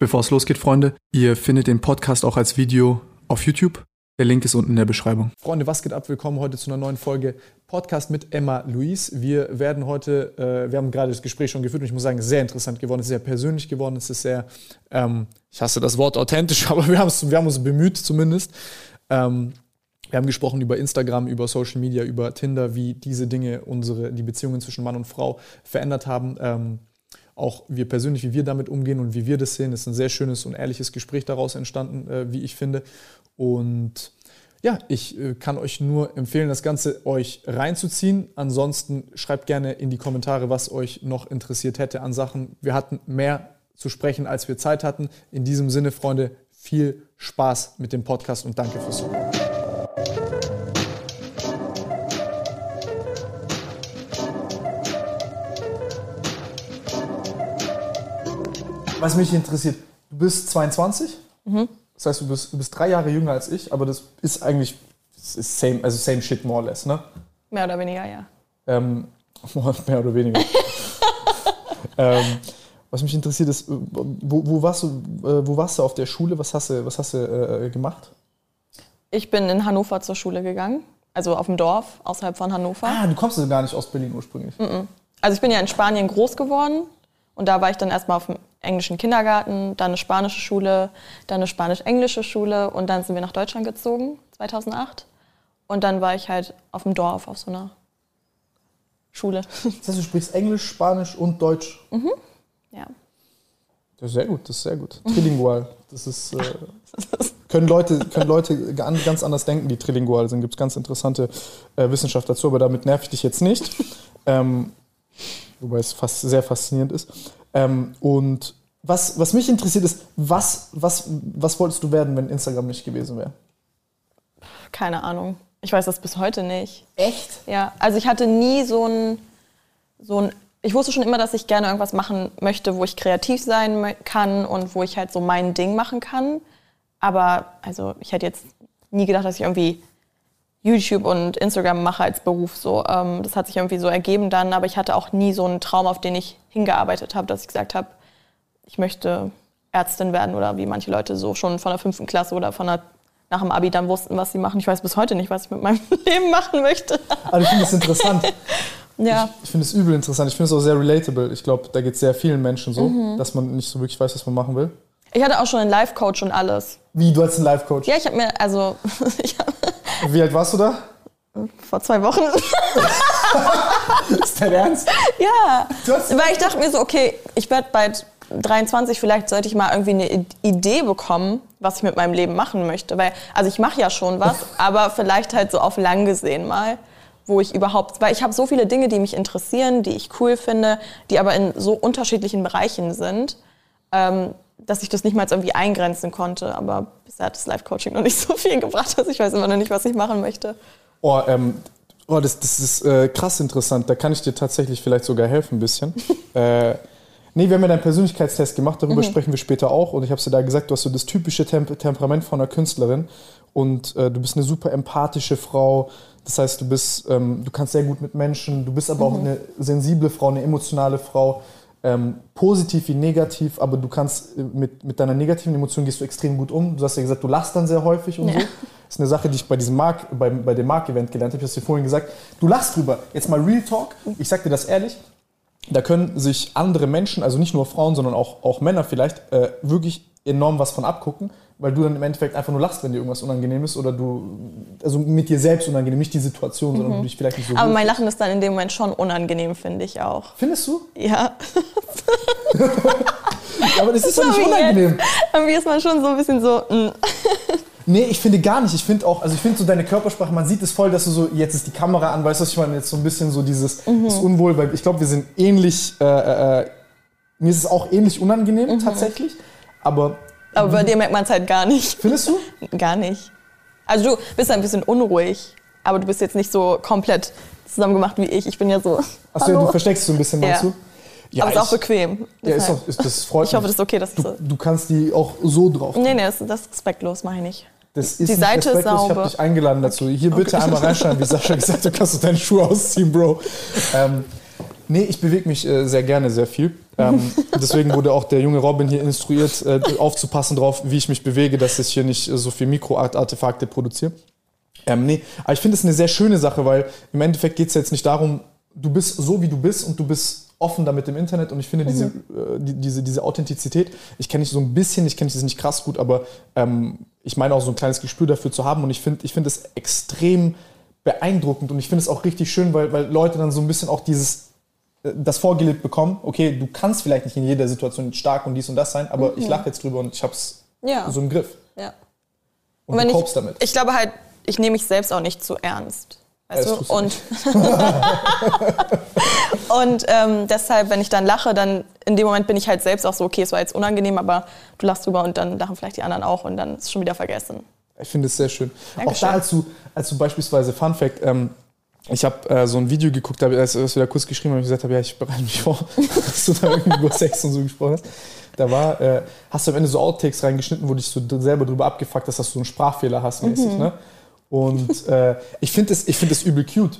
Bevor es losgeht, Freunde, ihr findet den Podcast auch als Video auf YouTube. Der Link ist unten in der Beschreibung. Freunde, was geht ab? Willkommen heute zu einer neuen Folge Podcast mit Emma Luis. Wir werden heute, äh, wir haben gerade das Gespräch schon geführt und ich muss sagen, sehr interessant geworden. Es ist sehr persönlich geworden. Es ist sehr, ähm, ich hasse das Wort authentisch, aber wir, wir haben uns bemüht zumindest. Ähm, wir haben gesprochen über Instagram, über Social Media, über Tinder, wie diese Dinge unsere, die Beziehungen zwischen Mann und Frau verändert haben. Ähm, auch wir persönlich, wie wir damit umgehen und wie wir das sehen. Es ist ein sehr schönes und ehrliches Gespräch daraus entstanden, äh, wie ich finde. Und ja, ich äh, kann euch nur empfehlen, das Ganze euch reinzuziehen. Ansonsten schreibt gerne in die Kommentare, was euch noch interessiert hätte an Sachen. Wir hatten mehr zu sprechen, als wir Zeit hatten. In diesem Sinne, Freunde, viel Spaß mit dem Podcast und danke fürs Zuhören. Was mich interessiert, du bist 22, mhm. das heißt, du bist, du bist drei Jahre jünger als ich, aber das ist eigentlich das ist same, also same shit more or less, ne? Mehr oder weniger, ja. Ähm, mehr oder weniger. ähm, was mich interessiert ist, wo, wo, warst du, äh, wo warst du auf der Schule? Was hast du, was hast du äh, gemacht? Ich bin in Hannover zur Schule gegangen, also auf dem Dorf außerhalb von Hannover. Ah, du kommst also gar nicht aus Berlin ursprünglich. Mm -mm. Also ich bin ja in Spanien groß geworden und da war ich dann erstmal auf dem englischen Kindergarten, dann eine spanische Schule, dann eine spanisch-englische Schule und dann sind wir nach Deutschland gezogen, 2008. Und dann war ich halt auf dem Dorf, auf so einer Schule. Das heißt, du sprichst Englisch, Spanisch und Deutsch? Mhm. Ja. Das ist sehr gut, das ist sehr gut. Trilingual. Das ist, äh, können, Leute, können Leute ganz anders denken, die trilingual sind. Gibt es ganz interessante äh, Wissenschaft dazu, aber damit nerv ich dich jetzt nicht. Ähm, wobei es fast sehr faszinierend ist. Ähm, und was, was mich interessiert ist, was, was, was wolltest du werden, wenn Instagram nicht gewesen wäre? Keine Ahnung. Ich weiß das bis heute nicht. Echt? Ja, also ich hatte nie so ein, so ein ich wusste schon immer, dass ich gerne irgendwas machen möchte, wo ich kreativ sein kann und wo ich halt so mein Ding machen kann. Aber also ich hätte jetzt nie gedacht, dass ich irgendwie YouTube und Instagram mache als Beruf. So, ähm, das hat sich irgendwie so ergeben dann, aber ich hatte auch nie so einen Traum, auf den ich hingearbeitet habe, dass ich gesagt habe, ich möchte Ärztin werden oder wie manche Leute so schon von der fünften Klasse oder von der, nach dem Abi dann wussten, was sie machen. Ich weiß bis heute nicht, was ich mit meinem Leben machen möchte. Aber ich finde es interessant. ja. Ich, ich finde es übel interessant. Ich finde es auch sehr relatable. Ich glaube, da geht es sehr vielen Menschen so, mhm. dass man nicht so wirklich weiß, was man machen will. Ich hatte auch schon einen Life-Coach und alles. Wie, du hast einen Life-Coach? Ja, ich habe mir, also... ich hab Wie alt warst du da? Vor zwei Wochen. ist dein Ernst? Ja. Weil ich dachte mir so, okay, ich werde bald 23, vielleicht sollte ich mal irgendwie eine Idee bekommen, was ich mit meinem Leben machen möchte. Weil, also ich mache ja schon was, aber vielleicht halt so auf lang gesehen mal, wo ich überhaupt, weil ich habe so viele Dinge, die mich interessieren, die ich cool finde, die aber in so unterschiedlichen Bereichen sind. Ähm, dass ich das nicht mal irgendwie eingrenzen konnte. Aber bisher hat das Life-Coaching noch nicht so viel gebracht, dass ich weiß immer noch nicht, was ich machen möchte. Oh, ähm, oh das, das ist äh, krass interessant. Da kann ich dir tatsächlich vielleicht sogar helfen ein bisschen. äh, nee, wir haben ja deinen Persönlichkeitstest gemacht, darüber mhm. sprechen wir später auch. Und ich habe dir da gesagt, du hast so das typische Temp Temperament von einer Künstlerin. Und äh, du bist eine super empathische Frau. Das heißt, du bist, ähm, du kannst sehr gut mit Menschen. Du bist aber mhm. auch eine sensible Frau, eine emotionale Frau ähm, positiv wie negativ, aber du kannst äh, mit, mit deiner negativen Emotion gehst du extrem gut um. Du hast ja gesagt, du lachst dann sehr häufig und ja. so. Das ist eine Sache, die ich bei diesem Mark, bei, bei dem Mark-Event gelernt habe. Ich habe dir vorhin gesagt, du lachst drüber. Jetzt mal Real Talk. Ich sag dir das ehrlich. Da können sich andere Menschen, also nicht nur Frauen, sondern auch, auch Männer vielleicht, äh, wirklich enorm was von abgucken weil du dann im Endeffekt einfach nur lachst, wenn dir irgendwas unangenehm ist oder du, also mit dir selbst unangenehm, nicht die Situation, sondern mhm. du dich vielleicht nicht so. Aber mein Lachen ist dann in dem Moment schon unangenehm, finde ich auch. Findest du? Ja. aber das ist doch nicht unangenehm. Irgendwie ist man schon so ein bisschen so. Mm. Nee, ich finde gar nicht. Ich finde auch, also ich finde so deine Körpersprache, man sieht es voll, dass du so, jetzt ist die Kamera an, weißt du, was ich meine, jetzt so ein bisschen so dieses mhm. Unwohl, weil ich glaube, wir sind ähnlich, äh, äh, äh, mir ist es auch ähnlich unangenehm mhm. tatsächlich, aber aber bei dir merkt man es halt gar nicht. Findest du? Gar nicht. Also du bist ein bisschen unruhig, aber du bist jetzt nicht so komplett zusammengemacht wie ich. Ich bin ja so. Achso, ja, du versteckst so ein bisschen, meinst ja. du? Ja, aber es ist auch bequem. Ja, ist auch, ist, das freut Ich hoffe, das ist okay. Dass du, du kannst die auch so drauf. Nee, nee, das, das ist respektlos, mache ich nicht. Das ist die Seite ist sauber. Ich habe dich eingeladen dazu. Hier bitte okay. einmal reinschauen, wie Sascha gesagt hat, kannst du deine Schuhe ausziehen, Bro. Ähm, Nee, ich bewege mich äh, sehr gerne sehr viel. Ähm, deswegen wurde auch der junge Robin hier instruiert, äh, aufzupassen drauf, wie ich mich bewege, dass ich hier nicht äh, so viel Mikroartefakte produziere. Ähm, nee, aber ich finde es eine sehr schöne Sache, weil im Endeffekt geht es jetzt nicht darum, du bist so, wie du bist und du bist offen damit im Internet und ich finde mhm. diese, äh, die, diese, diese Authentizität, ich kenne dich so ein bisschen, ich kenne dich nicht krass gut, aber ähm, ich meine auch so ein kleines Gespür dafür zu haben und ich finde ich find es extrem beeindruckend und ich finde es auch richtig schön, weil, weil Leute dann so ein bisschen auch dieses das vorgelebt bekommen, okay, du kannst vielleicht nicht in jeder Situation stark und dies und das sein, aber mhm. ich lache jetzt drüber und ich habe es ja. so im Griff. Ja. Und, und du ich, damit. Ich glaube halt, ich nehme mich selbst auch nicht zu ernst. Weißt ja, du? Und, und ähm, deshalb, wenn ich dann lache, dann in dem Moment bin ich halt selbst auch so, okay, es war jetzt unangenehm, aber du lachst drüber und dann lachen vielleicht die anderen auch und dann ist es schon wieder vergessen. Ich finde es sehr schön. Dankeschön. Auch da, als du, als du beispielsweise, Fun Fact, ähm, ich habe äh, so ein Video geguckt, da als du wieder kurz geschrieben und gesagt habe, ja, ich bereite mich vor, dass du da irgendwie über Sex und so gesprochen hast. Da war, äh, hast du am Ende so Outtakes reingeschnitten, wo dich so selber drüber abgefuckt hast, dass du einen Sprachfehler hast, mäßig, mhm. ne? Und äh, ich finde es find übel cute.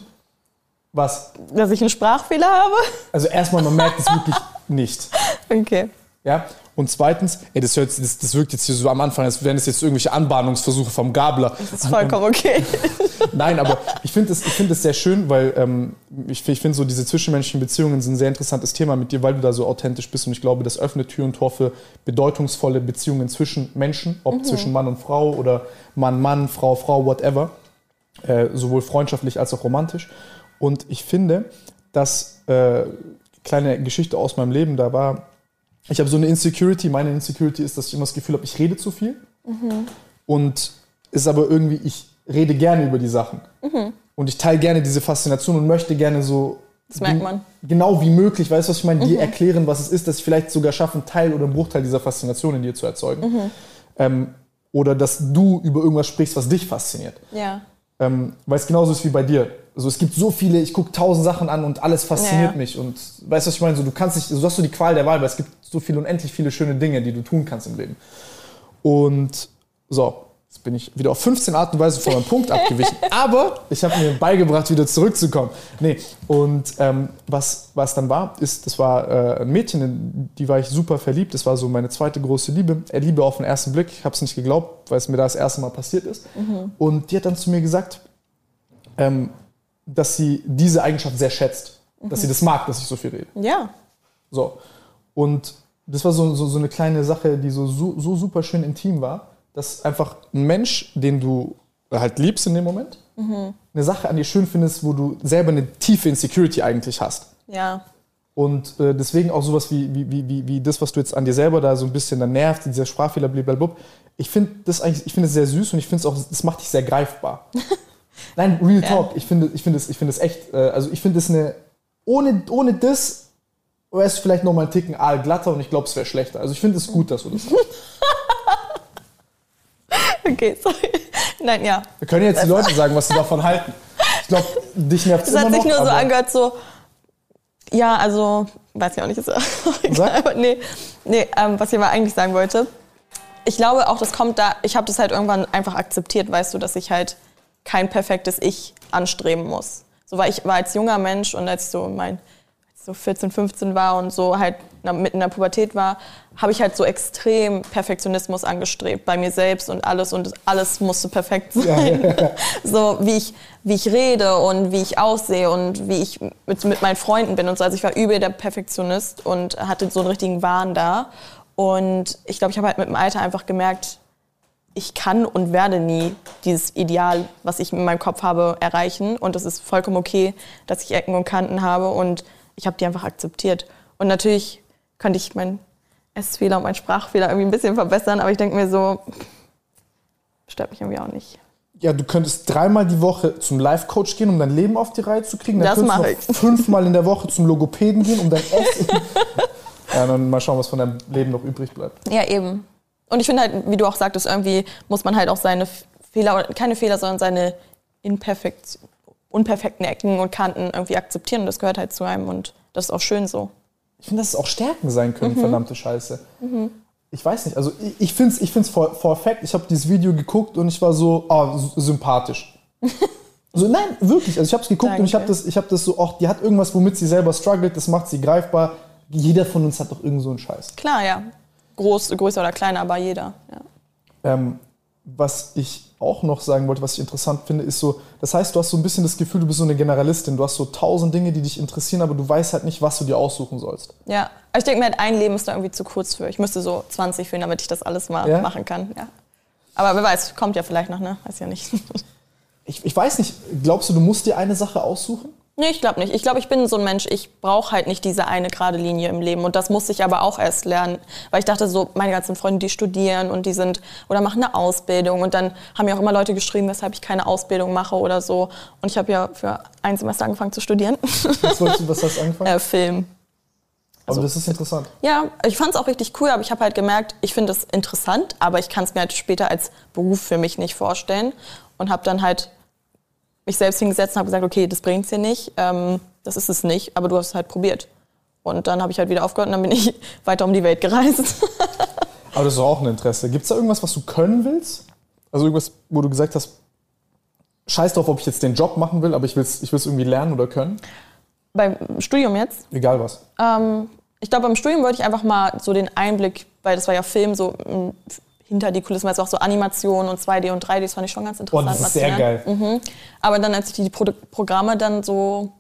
Was? Dass ich einen Sprachfehler habe? Also erstmal, man merkt es wirklich nicht. Okay. Ja, und zweitens, ey, das, hört, das, das wirkt jetzt hier so am Anfang, als wären es jetzt irgendwelche Anbahnungsversuche vom Gabler. Das ist vollkommen okay. Nein, aber ich finde es find sehr schön, weil ähm, ich, ich finde so diese zwischenmenschlichen Beziehungen sind ein sehr interessantes Thema mit dir, weil du da so authentisch bist und ich glaube, das öffnet Tür und Tor für bedeutungsvolle Beziehungen zwischen Menschen, ob mhm. zwischen Mann und Frau oder Mann, Mann, Frau, Frau, whatever. Äh, sowohl freundschaftlich als auch romantisch. Und ich finde, dass, äh, kleine Geschichte aus meinem Leben, da war ich habe so eine Insecurity. Meine Insecurity ist, dass ich immer das Gefühl habe, ich rede zu viel. Mhm. Und ist aber irgendwie, ich rede gerne über die Sachen. Mhm. Und ich teile gerne diese Faszination und möchte gerne so. Das merkt man. Genau wie möglich, weißt du, was ich meine? Mhm. Dir erklären, was es ist, dass ich vielleicht sogar schaffe, einen Teil oder einen Bruchteil dieser Faszination in dir zu erzeugen. Ähm, oder dass du über irgendwas sprichst, was dich fasziniert. Ja. Ähm, weil es genauso ist wie bei dir. Also es gibt so viele, ich gucke tausend Sachen an und alles fasziniert ja. mich. Und weißt du, was ich meine? So, du kannst nicht, so hast du die Qual der Wahl, weil es gibt so viele unendlich viele schöne Dinge, die du tun kannst im Leben. Und so, jetzt bin ich wieder auf 15 Art und Weise von meinem Punkt abgewichen. Aber ich habe mir beigebracht, wieder zurückzukommen. Nee, und ähm, was, was dann war, ist, das war äh, ein Mädchen, in die war ich super verliebt. Das war so meine zweite große Liebe. Er Liebe auf den ersten Blick. Ich habe es nicht geglaubt, weil es mir da das erste Mal passiert ist. Mhm. Und die hat dann zu mir gesagt, ähm, dass sie diese Eigenschaft sehr schätzt. Mhm. Dass sie das mag, dass ich so viel rede. Ja. So. Und das war so, so, so eine kleine Sache, die so, so, so super schön intim war, dass einfach ein Mensch, den du halt liebst in dem Moment, mhm. eine Sache an dir schön findest, wo du selber eine tiefe Insecurity eigentlich hast. Ja. Und äh, deswegen auch sowas wie, wie, wie, wie das, was du jetzt an dir selber da so ein bisschen dann nervt, dieser Sprachfehler, blablabla. Ich finde das eigentlich, ich finde es sehr süß und ich finde es auch, das macht dich sehr greifbar. Nein, Real ja. Talk. Ich finde, ich finde es, ich finde es echt, äh, also ich finde es eine, ohne, ohne das wäre es vielleicht noch mal einen Ticken glatter und ich glaube, es wäre schlechter. Also ich finde es gut, dass du das sagst. okay, sorry. Nein, ja. Wir können jetzt die Leute sagen, was sie davon halten. Ich glaube, dich nervt es immer noch. Das hat sich nur so angehört, so, ja, also, weiß ich auch nicht, ist egal, aber nee, nee ähm, was ich aber eigentlich sagen wollte, ich glaube auch, das kommt da, ich habe das halt irgendwann einfach akzeptiert, weißt du, dass ich halt kein perfektes Ich anstreben muss. So war ich war als junger Mensch und als ich so mein so 14, 15 war und so halt mitten in der Pubertät war, habe ich halt so extrem Perfektionismus angestrebt bei mir selbst und alles und alles musste perfekt sein. Ja. so wie ich, wie ich rede und wie ich aussehe und wie ich mit, mit meinen Freunden bin und so. Also ich war übel der Perfektionist und hatte so einen richtigen Wahn da. Und ich glaube, ich habe halt mit dem Alter einfach gemerkt, ich kann und werde nie dieses Ideal, was ich in meinem Kopf habe, erreichen. Und es ist vollkommen okay, dass ich Ecken und Kanten habe. Und ich habe die einfach akzeptiert. Und natürlich könnte ich meinen Essfehler und meinen Sprachfehler irgendwie ein bisschen verbessern, aber ich denke mir so, stört mich irgendwie auch nicht. Ja, du könntest dreimal die Woche zum Life-Coach gehen, um dein Leben auf die Reihe zu kriegen. Dann das mache ich. Fünfmal in der Woche zum Logopäden gehen, um dein Essen. ja, dann mal schauen, was von deinem Leben noch übrig bleibt. Ja, eben. Und ich finde halt, wie du auch sagtest, irgendwie muss man halt auch seine Fehler, keine Fehler, sondern seine Imperfekt, unperfekten Ecken und Kanten irgendwie akzeptieren. Und das gehört halt zu einem und das ist auch schön so. Ich finde, dass es auch Stärken sein können, mhm. verdammte Scheiße. Mhm. Ich weiß nicht, also ich, ich finde es ich find's for, for fact. Ich habe dieses Video geguckt und ich war so oh, sympathisch. Also nein, wirklich. Also ich habe es geguckt Danke. und ich habe das, hab das so, auch die hat irgendwas, womit sie selber struggelt, das macht sie greifbar. Jeder von uns hat doch irgend so einen Scheiß. Klar, ja. Groß, größer oder kleiner, aber jeder. Ja. Ähm, was ich auch noch sagen wollte, was ich interessant finde, ist so, das heißt, du hast so ein bisschen das Gefühl, du bist so eine Generalistin. Du hast so tausend Dinge, die dich interessieren, aber du weißt halt nicht, was du dir aussuchen sollst. Ja, ich denke mir, halt, ein Leben ist da irgendwie zu kurz für. Ich müsste so 20 fühlen, damit ich das alles mal ja? machen kann. Ja. Aber wer weiß, kommt ja vielleicht noch, ne? Weiß ja nicht. ich, ich weiß nicht, glaubst du, du musst dir eine Sache aussuchen? Nee, ich glaube nicht. Ich glaube, ich bin so ein Mensch, ich brauche halt nicht diese eine gerade Linie im Leben. Und das musste ich aber auch erst lernen. Weil ich dachte so, meine ganzen Freunde, die studieren und die sind oder machen eine Ausbildung. Und dann haben ja auch immer Leute geschrieben, weshalb ich keine Ausbildung mache oder so. Und ich habe ja für ein Semester angefangen zu studieren. Was, wolltest du, was hast du angefangen? Äh, Film. Also, aber das ist interessant. Ja, ich fand es auch richtig cool, aber ich habe halt gemerkt, ich finde es interessant, aber ich kann es mir halt später als Beruf für mich nicht vorstellen. Und habe dann halt mich selbst hingesetzt und habe gesagt, okay, das bringt's dir nicht, ähm, das ist es nicht, aber du hast es halt probiert. Und dann habe ich halt wieder aufgehört und dann bin ich weiter um die Welt gereist. aber das ist auch ein Interesse. Gibt es da irgendwas, was du können willst? Also irgendwas, wo du gesagt hast, scheiß drauf, ob ich jetzt den Job machen will, aber ich will es ich irgendwie lernen oder können? Beim Studium jetzt? Egal was. Ähm, ich glaube, beim Studium wollte ich einfach mal so den Einblick, weil das war ja Film, so hinter die Kulissen, es auch so Animationen und 2D und 3D, das fand ich schon ganz interessant. Oh, das ist sehr geil. Mhm. Aber dann, als ich die Pro Programme dann so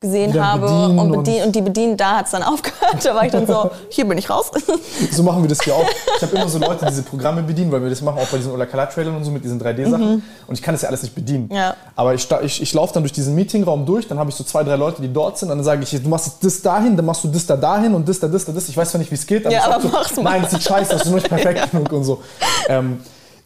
gesehen habe und, bedien, und, die bedienen, da hat es dann aufgehört. Da war ich dann so, hier bin ich raus. So machen wir das hier auch. Ich habe immer so Leute, die diese Programme bedienen, weil wir das machen auch bei diesen Ola Trailern und so mit diesen 3D-Sachen. Mhm. Und ich kann das ja alles nicht bedienen. Ja. Aber ich, ich, ich laufe dann durch diesen Meetingraum durch, dann habe ich so zwei, drei Leute, die dort sind. Und dann sage ich, du machst das dahin, dann machst du das da dahin und das da, das da, das. Ich weiß zwar nicht, wie es geht, aber, ja, aber so, nein, das sieht scheiße das ist nur nicht perfekt genug und so. Ähm,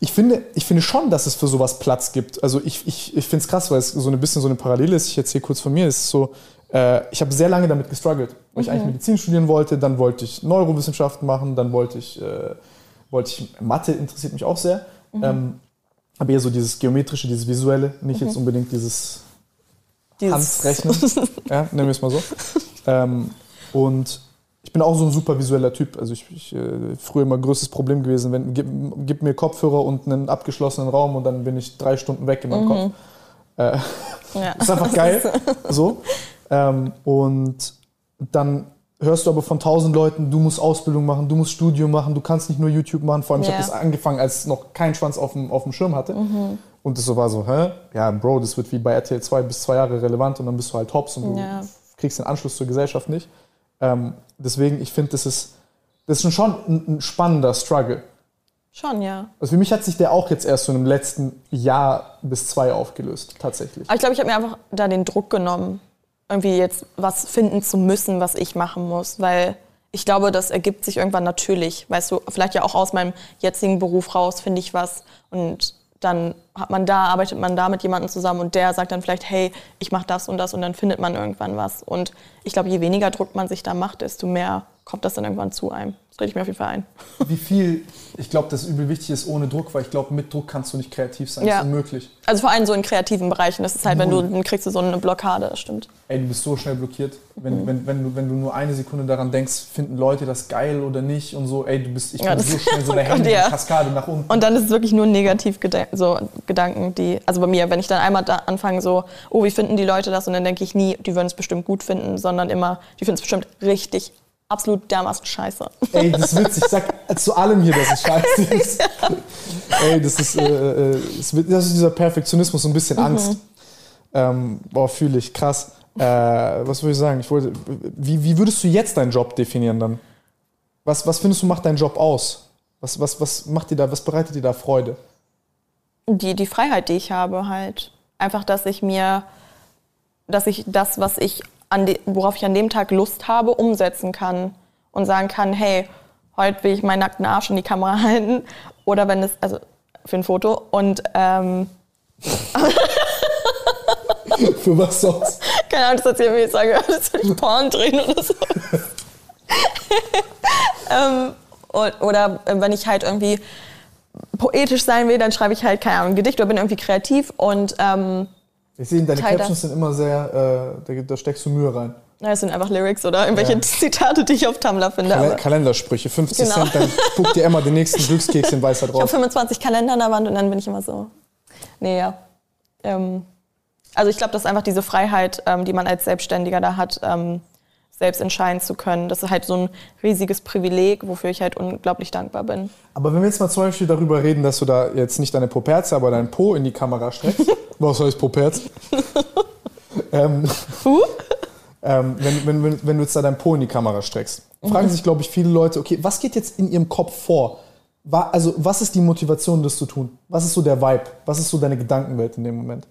ich finde, ich finde schon, dass es für sowas Platz gibt. Also ich, ich, ich finde es krass, weil es so ein bisschen so eine Parallele ist. Ich erzähle kurz von mir. Es ist so, äh, ich habe sehr lange damit gestruggelt, weil mhm. ich eigentlich Medizin studieren wollte, dann wollte ich Neurowissenschaften machen, dann wollte ich, äh, wollte ich Mathe interessiert mich auch sehr. Mhm. Ähm, aber eher so dieses geometrische, dieses visuelle, nicht mhm. jetzt unbedingt dieses, dieses. Handrechnen, ja, nennen wir es mal so. Ähm, und ich bin auch so ein super visueller Typ. Also ich, ich äh, früher immer größtes Problem gewesen, wenn gib, gib, mir Kopfhörer und einen abgeschlossenen Raum und dann bin ich drei Stunden weg in meinem mhm. Kopf. Äh, ja. ist einfach geil. so. Ähm, und dann hörst du aber von tausend Leuten, du musst Ausbildung machen, du musst Studium machen, du kannst nicht nur YouTube machen. Vor allem, ja. ich habe das angefangen, als noch kein Schwanz auf dem, auf dem Schirm hatte. Mhm. Und das so war so, hä? Ja, Bro, das wird wie bei RTL 2 bis zwei Jahre relevant und dann bist du halt hops und ja. du kriegst den Anschluss zur Gesellschaft nicht. Ähm, deswegen, ich finde, das ist, das ist schon ein, ein spannender Struggle. Schon, ja. Also für mich hat sich der auch jetzt erst so im letzten Jahr bis zwei aufgelöst, tatsächlich. Aber ich glaube, ich habe mir einfach da den Druck genommen irgendwie jetzt was finden zu müssen, was ich machen muss, weil ich glaube, das ergibt sich irgendwann natürlich. Weißt du, vielleicht ja auch aus meinem jetzigen Beruf raus finde ich was und dann hat man da, arbeitet man da mit jemandem zusammen und der sagt dann vielleicht, hey, ich mache das und das und dann findet man irgendwann was. Und ich glaube, je weniger Druck man sich da macht, desto mehr kommt das dann irgendwann zu einem. Das rede ich mir auf jeden Fall ein. Wie viel, ich glaube, das übel wichtig ist ohne Druck, weil ich glaube, mit Druck kannst du nicht kreativ sein. Ja. Das ist unmöglich. Also vor allem so in kreativen Bereichen. Das ist halt, wenn du, dann kriegst du so eine Blockade, das stimmt. Ey, du bist so schnell blockiert. Wenn, mhm. wenn, wenn, du, wenn du nur eine Sekunde daran denkst, finden Leute das geil oder nicht und so, ey, du bist, ich ja, bin so schnell so der oh ja. Kaskade nach unten. Und dann ist es wirklich nur negativ so Gedanken, die, also bei mir, wenn ich dann einmal da anfange so, oh, wie finden die Leute das? Und dann denke ich nie, die würden es bestimmt gut finden, sondern immer, die finden es bestimmt richtig absolut dermaßen scheiße. Ey, das ist witzig. Ich sag zu allem hier, dass es scheiße ist. Ey, das ist, äh, äh das ist dieser Perfektionismus, so ein bisschen mhm. Angst. Ähm, boah, fühle ich, krass. Äh, was würde ich sagen? Ich wollte, wie, wie würdest du jetzt deinen Job definieren dann? Was, was findest du macht deinen Job aus? Was, was, was macht dir da, was bereitet dir da Freude? Die, die Freiheit, die ich habe, halt. Einfach, dass ich mir, dass ich das, was ich de, worauf ich an dem Tag Lust habe, umsetzen kann und sagen kann, hey, heute will ich meinen nackten Arsch in die Kamera halten oder wenn es, also für ein Foto und ähm, Für was sonst? Keine Ahnung, das erzählen wir jetzt sage, das soll ich Porn drehen oder so. ähm, oder wenn ich halt irgendwie poetisch sein will, dann schreibe ich halt, keine Ahnung, ein Gedicht oder bin irgendwie kreativ und ähm, ich sehe, deine Teil Captions sind immer sehr, äh, da, da, steckst du Mühe rein. Ja, es sind einfach Lyrics oder irgendwelche ja. Zitate, die ich auf Tumblr finde. Kal Kalendersprüche, 50 genau. Cent, dann guckt dir immer den nächsten Glückskeks in weißer drauf. Ich habe 25 Kalender an der Wand und dann bin ich immer so, nee, ja. Ähm, Also ich glaube, das ist einfach diese Freiheit, ähm, die man als Selbstständiger da hat, ähm, selbst entscheiden zu können. Das ist halt so ein riesiges Privileg, wofür ich halt unglaublich dankbar bin. Aber wenn wir jetzt mal zum Beispiel darüber reden, dass du da jetzt nicht deine Poperze, aber dein Po in die Kamera streckst. Was heißt Poperz? ähm, uh? ähm, wenn, wenn, wenn, wenn du jetzt da dein Po in die Kamera streckst, fragen mhm. sich, glaube ich, viele Leute, okay, was geht jetzt in ihrem Kopf vor? Also, was ist die Motivation, das zu tun? Was ist so der Vibe? Was ist so deine Gedankenwelt in dem Moment?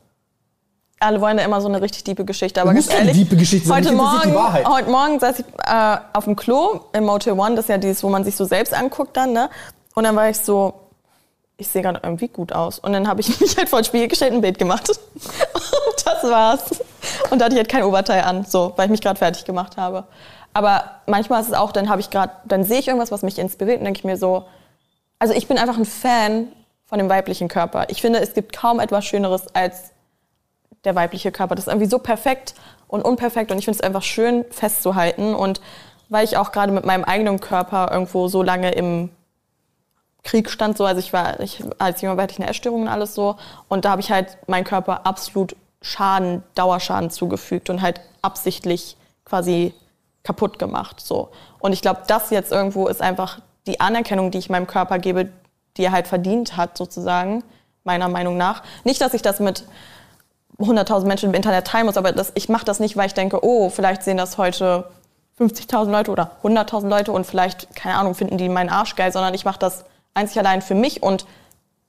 Alle wollen ja immer so eine richtig tiefe Geschichte. Aber ganz ehrlich, diepe Geschichte heute, Morgen, heute Morgen saß ich äh, auf dem Klo im Motel One. Das ist ja dieses, wo man sich so selbst anguckt dann. Ne? Und dann war ich so, ich sehe gerade irgendwie gut aus. Und dann habe ich mich halt vor den Spiegel gestellt und ein Bild gemacht. und das war's. Und da hatte ich halt kein Oberteil an, so, weil ich mich gerade fertig gemacht habe. Aber manchmal ist es auch, dann habe ich gerade, dann sehe ich irgendwas, was mich inspiriert und denke ich mir so, also ich bin einfach ein Fan von dem weiblichen Körper. Ich finde, es gibt kaum etwas Schöneres als der weibliche Körper. Das ist irgendwie so perfekt und unperfekt und ich finde es einfach schön festzuhalten. Und weil ich auch gerade mit meinem eigenen Körper irgendwo so lange im Krieg stand, so, also ich war, ich, als Junge hatte ich eine Essstörung und alles so. Und da habe ich halt meinen Körper absolut Schaden, Dauerschaden zugefügt und halt absichtlich quasi kaputt gemacht. So. Und ich glaube, das jetzt irgendwo ist einfach die Anerkennung, die ich meinem Körper gebe, die er halt verdient hat, sozusagen, meiner Meinung nach. Nicht, dass ich das mit 100.000 Menschen im Internet teilen muss, aber das, ich mache das nicht, weil ich denke, oh, vielleicht sehen das heute 50.000 Leute oder 100.000 Leute und vielleicht, keine Ahnung, finden die meinen Arsch geil, sondern ich mache das einzig allein für mich und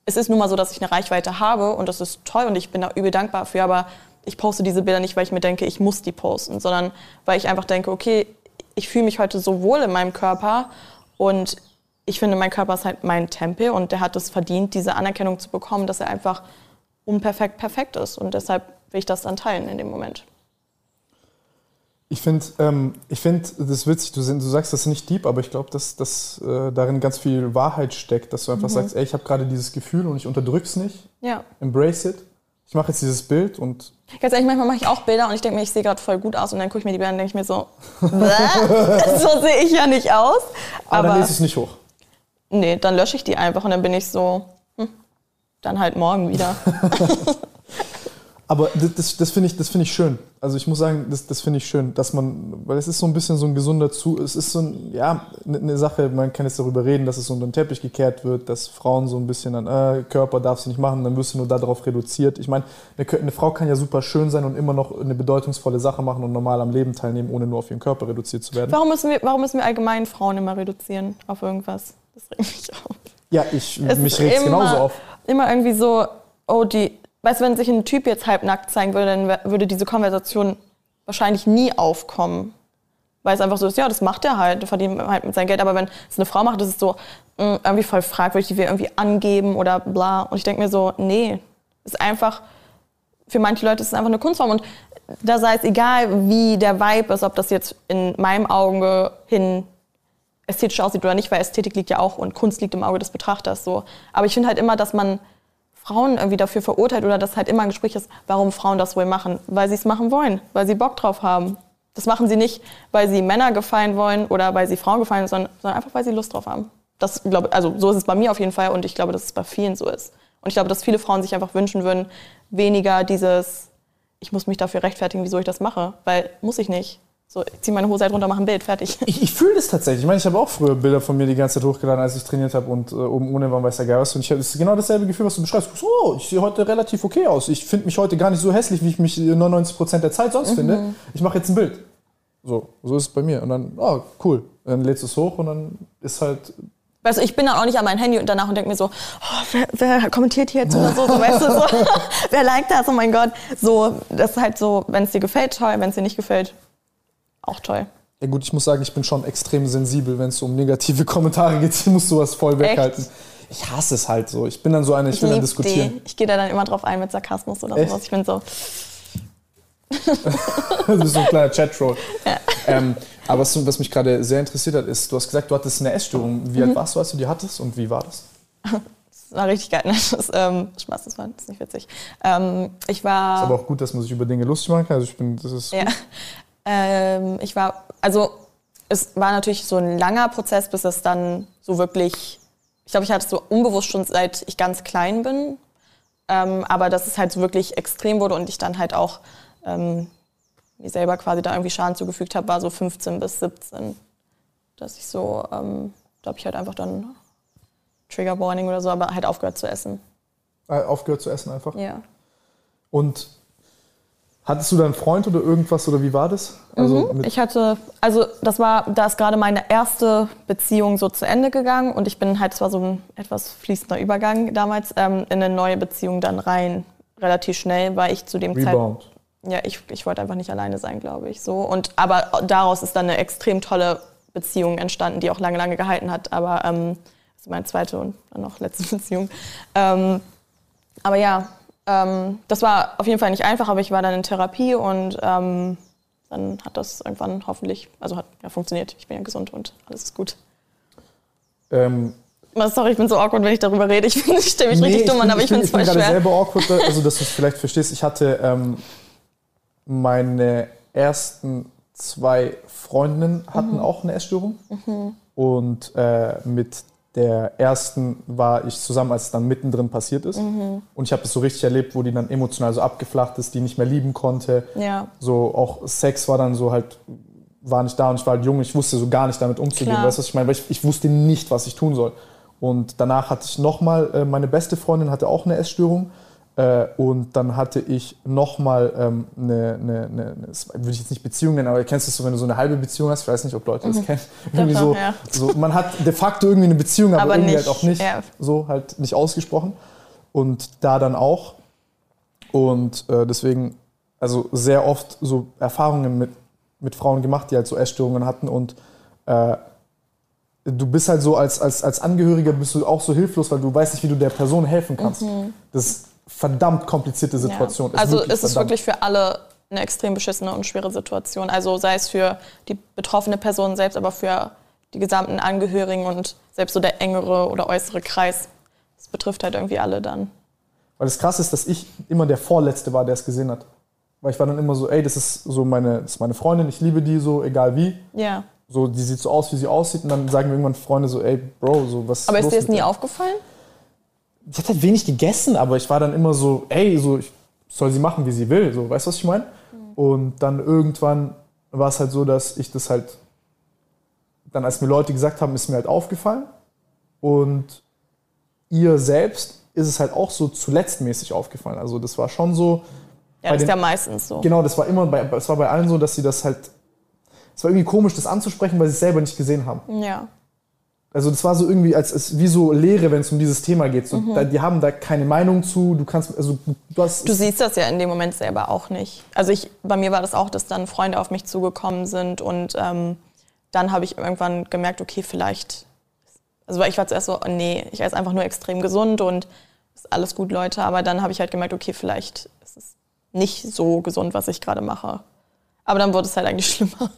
es ist nun mal so, dass ich eine Reichweite habe und das ist toll und ich bin da übel dankbar für, aber ich poste diese Bilder nicht, weil ich mir denke, ich muss die posten, sondern weil ich einfach denke, okay, ich fühle mich heute so wohl in meinem Körper und ich finde, mein Körper ist halt mein Tempel und der hat es verdient, diese Anerkennung zu bekommen, dass er einfach unperfekt perfekt ist. Und deshalb will ich das dann teilen in dem Moment. Ich finde, ähm, ich find, das ist witzig, du, du, sagst das nicht deep, aber ich glaube, dass, dass äh, darin ganz viel Wahrheit steckt, dass du einfach mhm. sagst, ey, ich habe gerade dieses Gefühl und ich unterdrück's nicht. Ja. Embrace it. Ich mache jetzt dieses Bild und. Ganz ehrlich, manchmal mache ich auch Bilder und ich denke mir, ich sehe gerade voll gut aus und dann gucke ich mir die Bilder und denke ich mir so, so sehe ich ja nicht aus. Aber, aber dann lese ich es nicht hoch. Nee, dann lösche ich die einfach und dann bin ich so, dann halt morgen wieder. Aber das, das finde ich, find ich schön. Also ich muss sagen, das, das finde ich schön, dass man, weil es ist so ein bisschen so ein gesunder Zu, es ist so ein, ja, eine ne Sache, man kann jetzt darüber reden, dass es unter den Teppich gekehrt wird, dass Frauen so ein bisschen dann, äh, Körper darfst du nicht machen, dann wirst du nur darauf reduziert. Ich meine, eine, eine, Frau kann ja super schön sein und immer noch eine bedeutungsvolle Sache machen und normal am Leben teilnehmen, ohne nur auf ihren Körper reduziert zu werden. Warum müssen wir, warum müssen wir allgemein Frauen immer reduzieren auf irgendwas? Das regt mich auf. Ja, ich, es mich regt es genauso auf immer irgendwie so, oh, die, weißt du, wenn sich ein Typ jetzt halbnackt zeigen würde, dann würde diese Konversation wahrscheinlich nie aufkommen. Weil es einfach so ist, ja, das macht er halt, verdient halt mit seinem Geld. Aber wenn es eine Frau macht, ist es so mh, mm, irgendwie voll fragwürdig, die wir irgendwie angeben oder bla. Und ich denke mir so, nee, ist einfach, für manche Leute ist es einfach eine Kunstform. Und da sei es egal, wie der Vibe ist, ob das jetzt in meinem Auge hin ästhetisch aussieht oder nicht, weil Ästhetik liegt ja auch und Kunst liegt im Auge des Betrachters so. Aber ich finde halt immer, dass man Frauen irgendwie dafür verurteilt oder dass halt immer ein Gespräch ist, warum Frauen das wohl machen. Weil sie es machen wollen, weil sie Bock drauf haben. Das machen sie nicht, weil sie Männer gefallen wollen oder weil sie Frauen gefallen, sondern, sondern einfach, weil sie Lust drauf haben. Das glaube, also so ist es bei mir auf jeden Fall und ich glaube, dass es bei vielen so ist. Und ich glaube, dass viele Frauen sich einfach wünschen würden, weniger dieses, ich muss mich dafür rechtfertigen, wieso ich das mache, weil muss ich nicht. So, ich ziehe meine Hose halt runter, mache ein Bild, fertig. Ich, ich fühle das tatsächlich. Ich meine, ich habe auch früher Bilder von mir die ganze Zeit hochgeladen, als ich trainiert habe und äh, oben ohne war weiß der Geist. Und ich habe genau dasselbe Gefühl, was du beschreibst. So, ich sehe heute relativ okay aus. Ich finde mich heute gar nicht so hässlich, wie ich mich 99% der Zeit sonst mhm. finde. Ich mache jetzt ein Bild. So, so ist es bei mir. Und dann, oh, cool. Dann lädst du es hoch und dann ist halt Weißt du, ich bin dann auch nicht an mein Handy und danach und denke mir so, oh, wer, wer, kommentiert hier jetzt oder so, so weißt du, so, wer liked das, oh mein Gott. So, das ist halt so, wenn es dir gefällt, toll, wenn es dir nicht gefällt, auch toll. Ja gut, ich muss sagen, ich bin schon extrem sensibel, wenn es um negative Kommentare geht. Ich muss sowas voll weghalten. Echt? Ich hasse es halt so. Ich bin dann so eine, ich, ich will dann diskutieren. Die. Ich gehe da dann immer drauf ein mit Sarkasmus oder Echt? sowas. Ich bin so. du bist so ein kleiner Chatroll. Ja. Ähm, aber was, was mich gerade sehr interessiert hat, ist, du hast gesagt, du hattest eine Essstörung. Wie mhm. alt warst du, als du die hattest und wie war das? Das war richtig geil. Ne? Das, ähm, Spaß, das war das ist nicht witzig. Ähm, ich war. Ist aber auch gut, dass man sich über Dinge lustig machen kann. Also ich bin, das ist. Ja. Ähm, ich war, also es war natürlich so ein langer Prozess, bis es dann so wirklich, ich glaube, ich hatte es so unbewusst schon seit ich ganz klein bin. Ähm, aber dass es halt so wirklich extrem wurde und ich dann halt auch ähm, mir selber quasi da irgendwie Schaden zugefügt habe, war so 15 bis 17. Dass ich so, ähm, da habe ich halt einfach dann Trigger Warning oder so, aber halt aufgehört zu essen. Äh, aufgehört zu essen einfach? Ja. Und hattest du da einen Freund oder irgendwas oder wie war das? Also mhm, ich hatte, also das war, da ist gerade meine erste Beziehung so zu Ende gegangen und ich bin halt, zwar so ein etwas fließender Übergang damals, ähm, in eine neue Beziehung dann rein, relativ schnell, weil ich zu dem Zeitpunkt ja, ich, ich wollte einfach nicht alleine sein, glaube ich. So. Und, aber daraus ist dann eine extrem tolle Beziehung entstanden, die auch lange, lange gehalten hat. Aber ähm, das ist meine zweite und dann noch letzte Beziehung. Ähm, aber ja, ähm, das war auf jeden Fall nicht einfach, aber ich war dann in Therapie und ähm, dann hat das irgendwann hoffentlich, also hat ja funktioniert. Ich bin ja gesund und alles ist gut. Ähm, Sorry, ich bin so awkward, wenn ich darüber rede. Ich, ich stelle mich nee, richtig dumm an, aber ich, finde es voll schwer. Ich bin gerade selber awkward, also dass du es vielleicht verstehst. Ich hatte ähm, meine ersten zwei Freundinnen hatten mhm. auch eine Essstörung. Mhm. Und äh, mit der ersten war ich zusammen, als es dann mittendrin passiert ist. Mhm. Und ich habe es so richtig erlebt, wo die dann emotional so abgeflacht ist, die nicht mehr lieben konnte. Ja. So auch Sex war dann so halt, war nicht da und ich war halt jung, ich wusste so gar nicht damit umzugehen. Klar. Weißt du, was ich meine? Weil ich, ich wusste nicht, was ich tun soll. Und danach hatte ich nochmal, äh, meine beste Freundin hatte auch eine Essstörung. Äh, und dann hatte ich nochmal ähm, eine, eine, eine, das würde ich jetzt nicht Beziehung nennen, aber kennst du es so, wenn du so eine halbe Beziehung hast? Ich weiß nicht, ob Leute das mhm. kennen. Irgendwie so, ja. so, man hat de facto irgendwie eine Beziehung, aber, aber irgendwie nicht, halt auch nicht. Ja. So halt nicht ausgesprochen. Und da dann auch. Und äh, deswegen, also sehr oft so Erfahrungen mit, mit Frauen gemacht, die halt so Essstörungen hatten und äh, du bist halt so als, als, als Angehöriger bist du auch so hilflos, weil du weißt nicht, wie du der Person helfen kannst. Mhm. Das verdammt komplizierte Situation. Ja. Also ist es wirklich für alle eine extrem beschissene und schwere Situation. Also sei es für die betroffene Person selbst, aber für die gesamten Angehörigen und selbst so der engere oder äußere Kreis. Das betrifft halt irgendwie alle dann. Weil das Krasse ist, dass ich immer der Vorletzte war, der es gesehen hat. Weil ich war dann immer so, ey, das ist so meine, das ist meine Freundin, ich liebe die so, egal wie. Ja. So, die sieht so aus, wie sie aussieht. Und dann sagen mir irgendwann Freunde so, ey, Bro, so was. Aber ist dir das nie aufgefallen? Ich hatte halt wenig gegessen, aber ich war dann immer so, ey, so, ich soll sie machen, wie sie will, so, weißt du, was ich meine? Mhm. Und dann irgendwann war es halt so, dass ich das halt, dann als mir Leute gesagt haben, ist mir halt aufgefallen. Und ihr selbst ist es halt auch so zuletzt mäßig aufgefallen. Also das war schon so. Ja, das den, ist ja meistens so. Genau, das war immer, bei, das war bei allen so, dass sie das halt, es war irgendwie komisch, das anzusprechen, weil sie es selber nicht gesehen haben. Ja. Also das war so irgendwie als, als wie so Lehre, wenn es um dieses Thema geht. So, mhm. da, die haben da keine Meinung zu. Du kannst also du hast. Du siehst das ja in dem Moment selber auch nicht. Also ich, bei mir war das auch, dass dann Freunde auf mich zugekommen sind und ähm, dann habe ich irgendwann gemerkt, okay, vielleicht. Also ich war zuerst so, oh nee, ich esse einfach nur extrem gesund und ist alles gut, Leute. Aber dann habe ich halt gemerkt, okay, vielleicht ist es nicht so gesund, was ich gerade mache. Aber dann wurde es halt eigentlich schlimmer.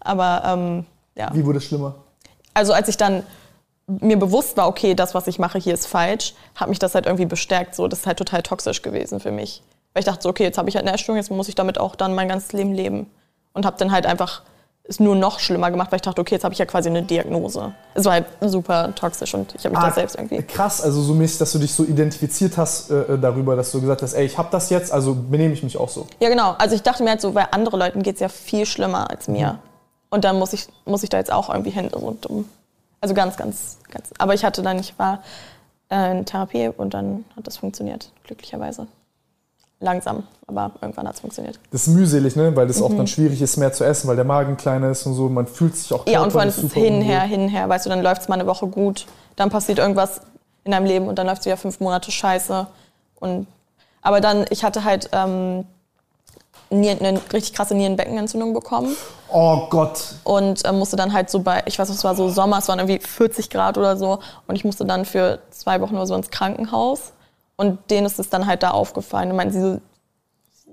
Aber ähm, ja. Wie wurde es schlimmer? Also als ich dann mir bewusst war, okay, das, was ich mache hier ist falsch, hat mich das halt irgendwie bestärkt. So, das ist halt total toxisch gewesen für mich. Weil ich dachte so, okay, jetzt habe ich halt eine Essstörung, jetzt muss ich damit auch dann mein ganzes Leben leben. Und habe dann halt einfach es nur noch schlimmer gemacht, weil ich dachte, okay, jetzt habe ich ja quasi eine Diagnose. Es war halt super toxisch und ich habe mich ah, da selbst irgendwie. Krass, also so mäßig, dass du dich so identifiziert hast äh, äh, darüber, dass du gesagt hast, ey, ich habe das jetzt, also benehme ich mich auch so. Ja, genau. Also ich dachte mir halt so, bei anderen Leuten geht es ja viel schlimmer als mir. Mhm. Und dann muss ich, muss ich da jetzt auch irgendwie hin. So dumm. Also ganz, ganz, ganz. Aber ich hatte dann, ich war äh, in Therapie und dann hat das funktioniert, glücklicherweise. Langsam, aber irgendwann hat es funktioniert. Das ist mühselig, ne? weil das mhm. auch dann schwierig ist, mehr zu essen, weil der Magen kleiner ist und so. Man fühlt sich auch Ja, und vor allem ist es hinher, hinher. Weißt du, dann läuft es mal eine Woche gut, dann passiert irgendwas in deinem Leben und dann läuft es wieder fünf Monate scheiße. Und, aber dann, ich hatte halt ähm, eine richtig krasse Nierenbeckenentzündung bekommen. Oh Gott. Und äh, musste dann halt so bei, ich weiß, es war so Sommer, es waren irgendwie 40 Grad oder so. Und ich musste dann für zwei Wochen oder so ins Krankenhaus. Und denen ist es dann halt da aufgefallen. Und meinen, sie, so,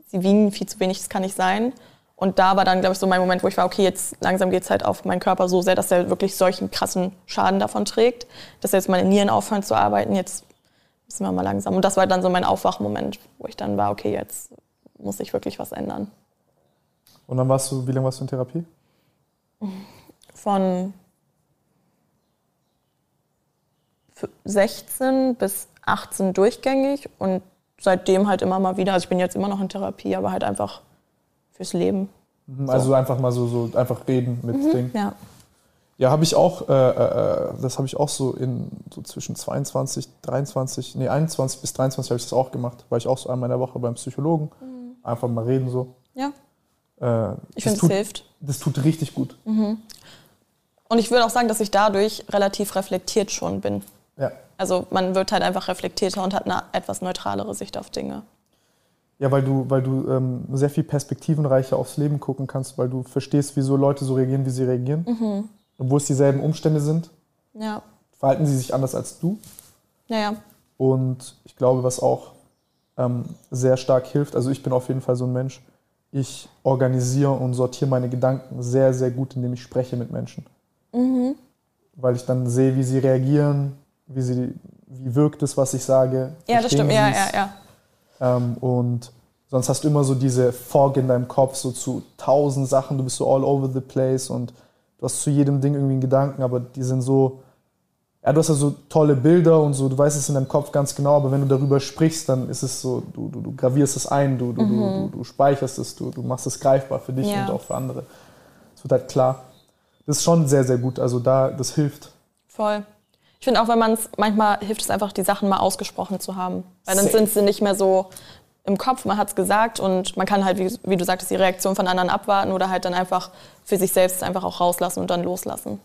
sie wiegen viel zu wenig, das kann nicht sein. Und da war dann, glaube ich, so mein Moment, wo ich war, okay, jetzt langsam geht es halt auf meinen Körper so sehr, dass er wirklich solchen krassen Schaden davon trägt, dass jetzt meine Nieren aufhören zu arbeiten. Jetzt müssen wir mal langsam. Und das war dann so mein Aufwachmoment, wo ich dann war, okay, jetzt muss sich wirklich was ändern. Und dann warst du, wie lange warst du in Therapie? Von 16 bis 18 durchgängig und seitdem halt immer mal wieder. Also ich bin jetzt immer noch in Therapie, aber halt einfach fürs Leben. Mhm, also so. einfach mal so, so einfach reden mit mhm, Ding. Ja. Ja, habe ich auch, äh, äh, das habe ich auch so in so zwischen 22, 23, nee, 21 bis 23 habe ich das auch gemacht. War ich auch so einmal in der Woche beim Psychologen. Mhm. Einfach mal reden so. Ja. Äh, ich finde, es hilft. Das tut richtig gut. Mhm. Und ich würde auch sagen, dass ich dadurch relativ reflektiert schon bin. Ja. Also man wird halt einfach reflektierter und hat eine etwas neutralere Sicht auf Dinge. Ja, weil du, weil du ähm, sehr viel perspektivenreicher aufs Leben gucken kannst, weil du verstehst, wieso Leute so reagieren, wie sie reagieren. Mhm. Obwohl es dieselben Umstände sind. Ja. Verhalten sie sich anders als du. Ja, ja. Und ich glaube, was auch ähm, sehr stark hilft, also ich bin auf jeden Fall so ein Mensch, ich organisiere und sortiere meine Gedanken sehr, sehr gut, indem ich spreche mit Menschen. Mhm. Weil ich dann sehe, wie sie reagieren, wie, sie, wie wirkt es, was ich sage. Ja, das stimmt, ja, ja, ja. Ähm, und sonst hast du immer so diese Fog in deinem Kopf, so zu tausend Sachen, du bist so all over the place und du hast zu jedem Ding irgendwie einen Gedanken, aber die sind so, ja, du hast ja so tolle Bilder und so, du weißt es in deinem Kopf ganz genau, aber wenn du darüber sprichst, dann ist es so, du, du, du gravierst es ein, du, du, mhm. du, du, speicherst es, du, du machst es greifbar für dich ja. und auch für andere. Es wird halt klar. Das ist schon sehr, sehr gut. Also da, das hilft. Voll. Ich finde auch, wenn man es, manchmal hilft es einfach, die Sachen mal ausgesprochen zu haben. Weil dann sind sie nicht mehr so im Kopf, man hat es gesagt und man kann halt, wie, wie, du sagtest, die Reaktion von anderen abwarten oder halt dann einfach für sich selbst einfach auch rauslassen und dann loslassen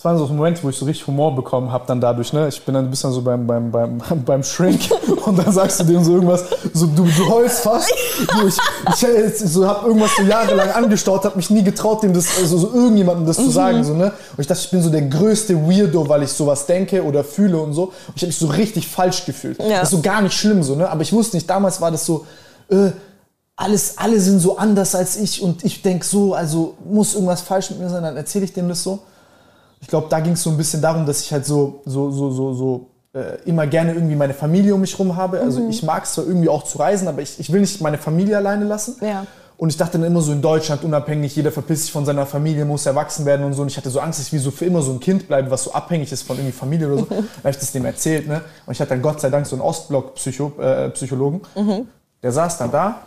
das waren so Momente, wo ich so richtig Humor bekommen habe dann dadurch. Ne? Ich bin dann ein bisschen so beim, beim, beim, beim Shrink und dann sagst du dem so irgendwas, so du, du heulst fast. Du, ich ich so, habe irgendwas so jahrelang angestaut, habe mich nie getraut, dem das, also so irgendjemandem das mhm. zu sagen. So, ne? Und ich dachte, ich bin so der größte Weirdo, weil ich sowas denke oder fühle und so. Und ich habe mich so richtig falsch gefühlt. Ja. Das ist so gar nicht schlimm, so, ne? aber ich wusste nicht, damals war das so... Äh, alles, alle sind so anders als ich und ich denke so, also muss irgendwas falsch mit mir sein, dann erzähle ich dem das so ich glaube, da ging es so ein bisschen darum, dass ich halt so, so, so, so, so äh, immer gerne irgendwie meine Familie um mich herum habe. Also mhm. ich mag es zwar irgendwie auch zu reisen, aber ich, ich will nicht meine Familie alleine lassen. Ja. Und ich dachte dann immer so in Deutschland unabhängig, jeder verpisst sich von seiner Familie, muss erwachsen werden und so. Und ich hatte so Angst, dass ich wie so für immer so ein Kind bleibe, was so abhängig ist von irgendwie Familie oder so. da habe ich das dem erzählt, ne? Und ich hatte dann Gott sei Dank so einen Ostblock-Psychologen. Äh, mhm. Der saß dann da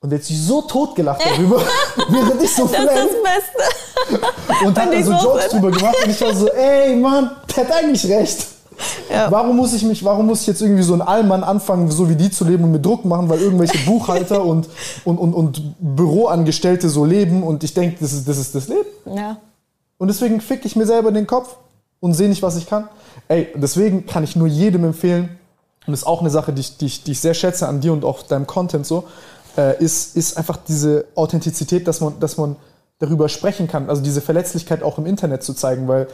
und der hat sich so totgelacht darüber, während ich so Das ist das Beste. Und hat dann so Jokes drüber gemacht und ich war so, ey Mann, der hat eigentlich recht. Ja. Warum muss ich mich, warum muss ich jetzt irgendwie so ein Allmann anfangen, so wie die zu leben und mir Druck machen, weil irgendwelche Buchhalter und, und, und, und Büroangestellte so leben und ich denke, das ist, das ist das Leben. Ja. Und deswegen fick ich mir selber den Kopf und sehe nicht, was ich kann. Ey, deswegen kann ich nur jedem empfehlen, und das ist auch eine Sache, die ich, die ich, die ich sehr schätze an dir und auch deinem Content so, äh, ist, ist einfach diese Authentizität, dass man, dass man darüber sprechen kann, also diese Verletzlichkeit auch im Internet zu zeigen, weil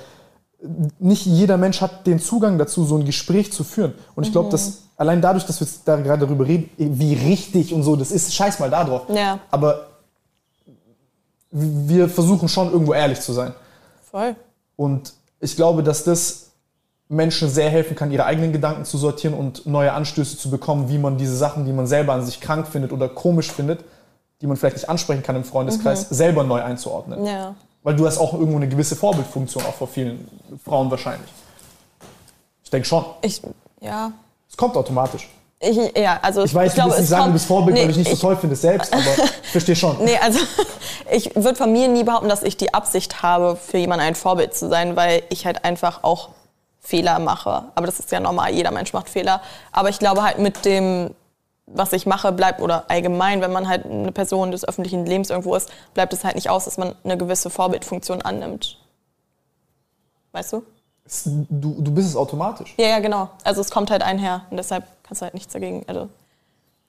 nicht jeder Mensch hat den Zugang dazu, so ein Gespräch zu führen. Und ich glaube, mhm. dass allein dadurch, dass wir da gerade darüber reden, wie richtig und so, das ist, scheiß mal da drauf. Ja. Aber wir versuchen schon irgendwo ehrlich zu sein. Voll. Und ich glaube, dass das Menschen sehr helfen kann, ihre eigenen Gedanken zu sortieren und neue Anstöße zu bekommen, wie man diese Sachen, die man selber an sich krank findet oder komisch findet, die man vielleicht nicht ansprechen kann im Freundeskreis, mhm. selber neu einzuordnen. Ja. Weil du hast auch irgendwo eine gewisse Vorbildfunktion, auch vor vielen Frauen wahrscheinlich. Ich denke schon. Ich, ja. Es kommt automatisch. Ich, ja, also ich weiß, ich du glaube, nicht sagen, kommt, du bist Vorbild, nee, weil ich nicht so toll finde selbst, aber ich verstehe schon. Nee, also ich würde von mir nie behaupten, dass ich die Absicht habe, für jemanden ein Vorbild zu sein, weil ich halt einfach auch Fehler mache. Aber das ist ja normal, jeder Mensch macht Fehler. Aber ich glaube halt mit dem, was ich mache, bleibt, oder allgemein, wenn man halt eine Person des öffentlichen Lebens irgendwo ist, bleibt es halt nicht aus, dass man eine gewisse Vorbildfunktion annimmt. Weißt du? Du, du bist es automatisch. Ja, ja, genau. Also es kommt halt einher und deshalb kannst du halt nichts dagegen. Also,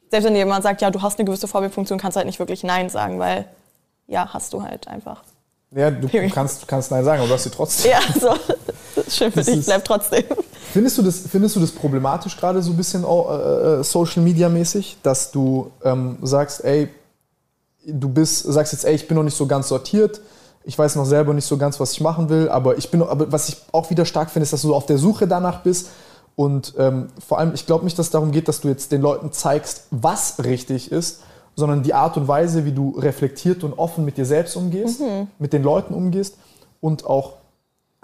selbst wenn jemand sagt, ja, du hast eine gewisse Vorbildfunktion, kannst du halt nicht wirklich Nein sagen, weil ja, hast du halt einfach. Ja, du kannst, kannst Nein sagen, aber du hast sie trotzdem. Ja, so. Schön für das dich, bleib trotzdem. Findest du das, findest du das problematisch gerade so ein bisschen äh, äh, Social Media mäßig, dass du ähm, sagst, ey, du bist, sagst jetzt, ey, ich bin noch nicht so ganz sortiert, ich weiß noch selber nicht so ganz, was ich machen will, aber ich bin, aber was ich auch wieder stark finde, ist, dass du auf der Suche danach bist und ähm, vor allem, ich glaube nicht, dass es darum geht, dass du jetzt den Leuten zeigst, was richtig ist, sondern die Art und Weise, wie du reflektiert und offen mit dir selbst umgehst, mhm. mit den Leuten umgehst und auch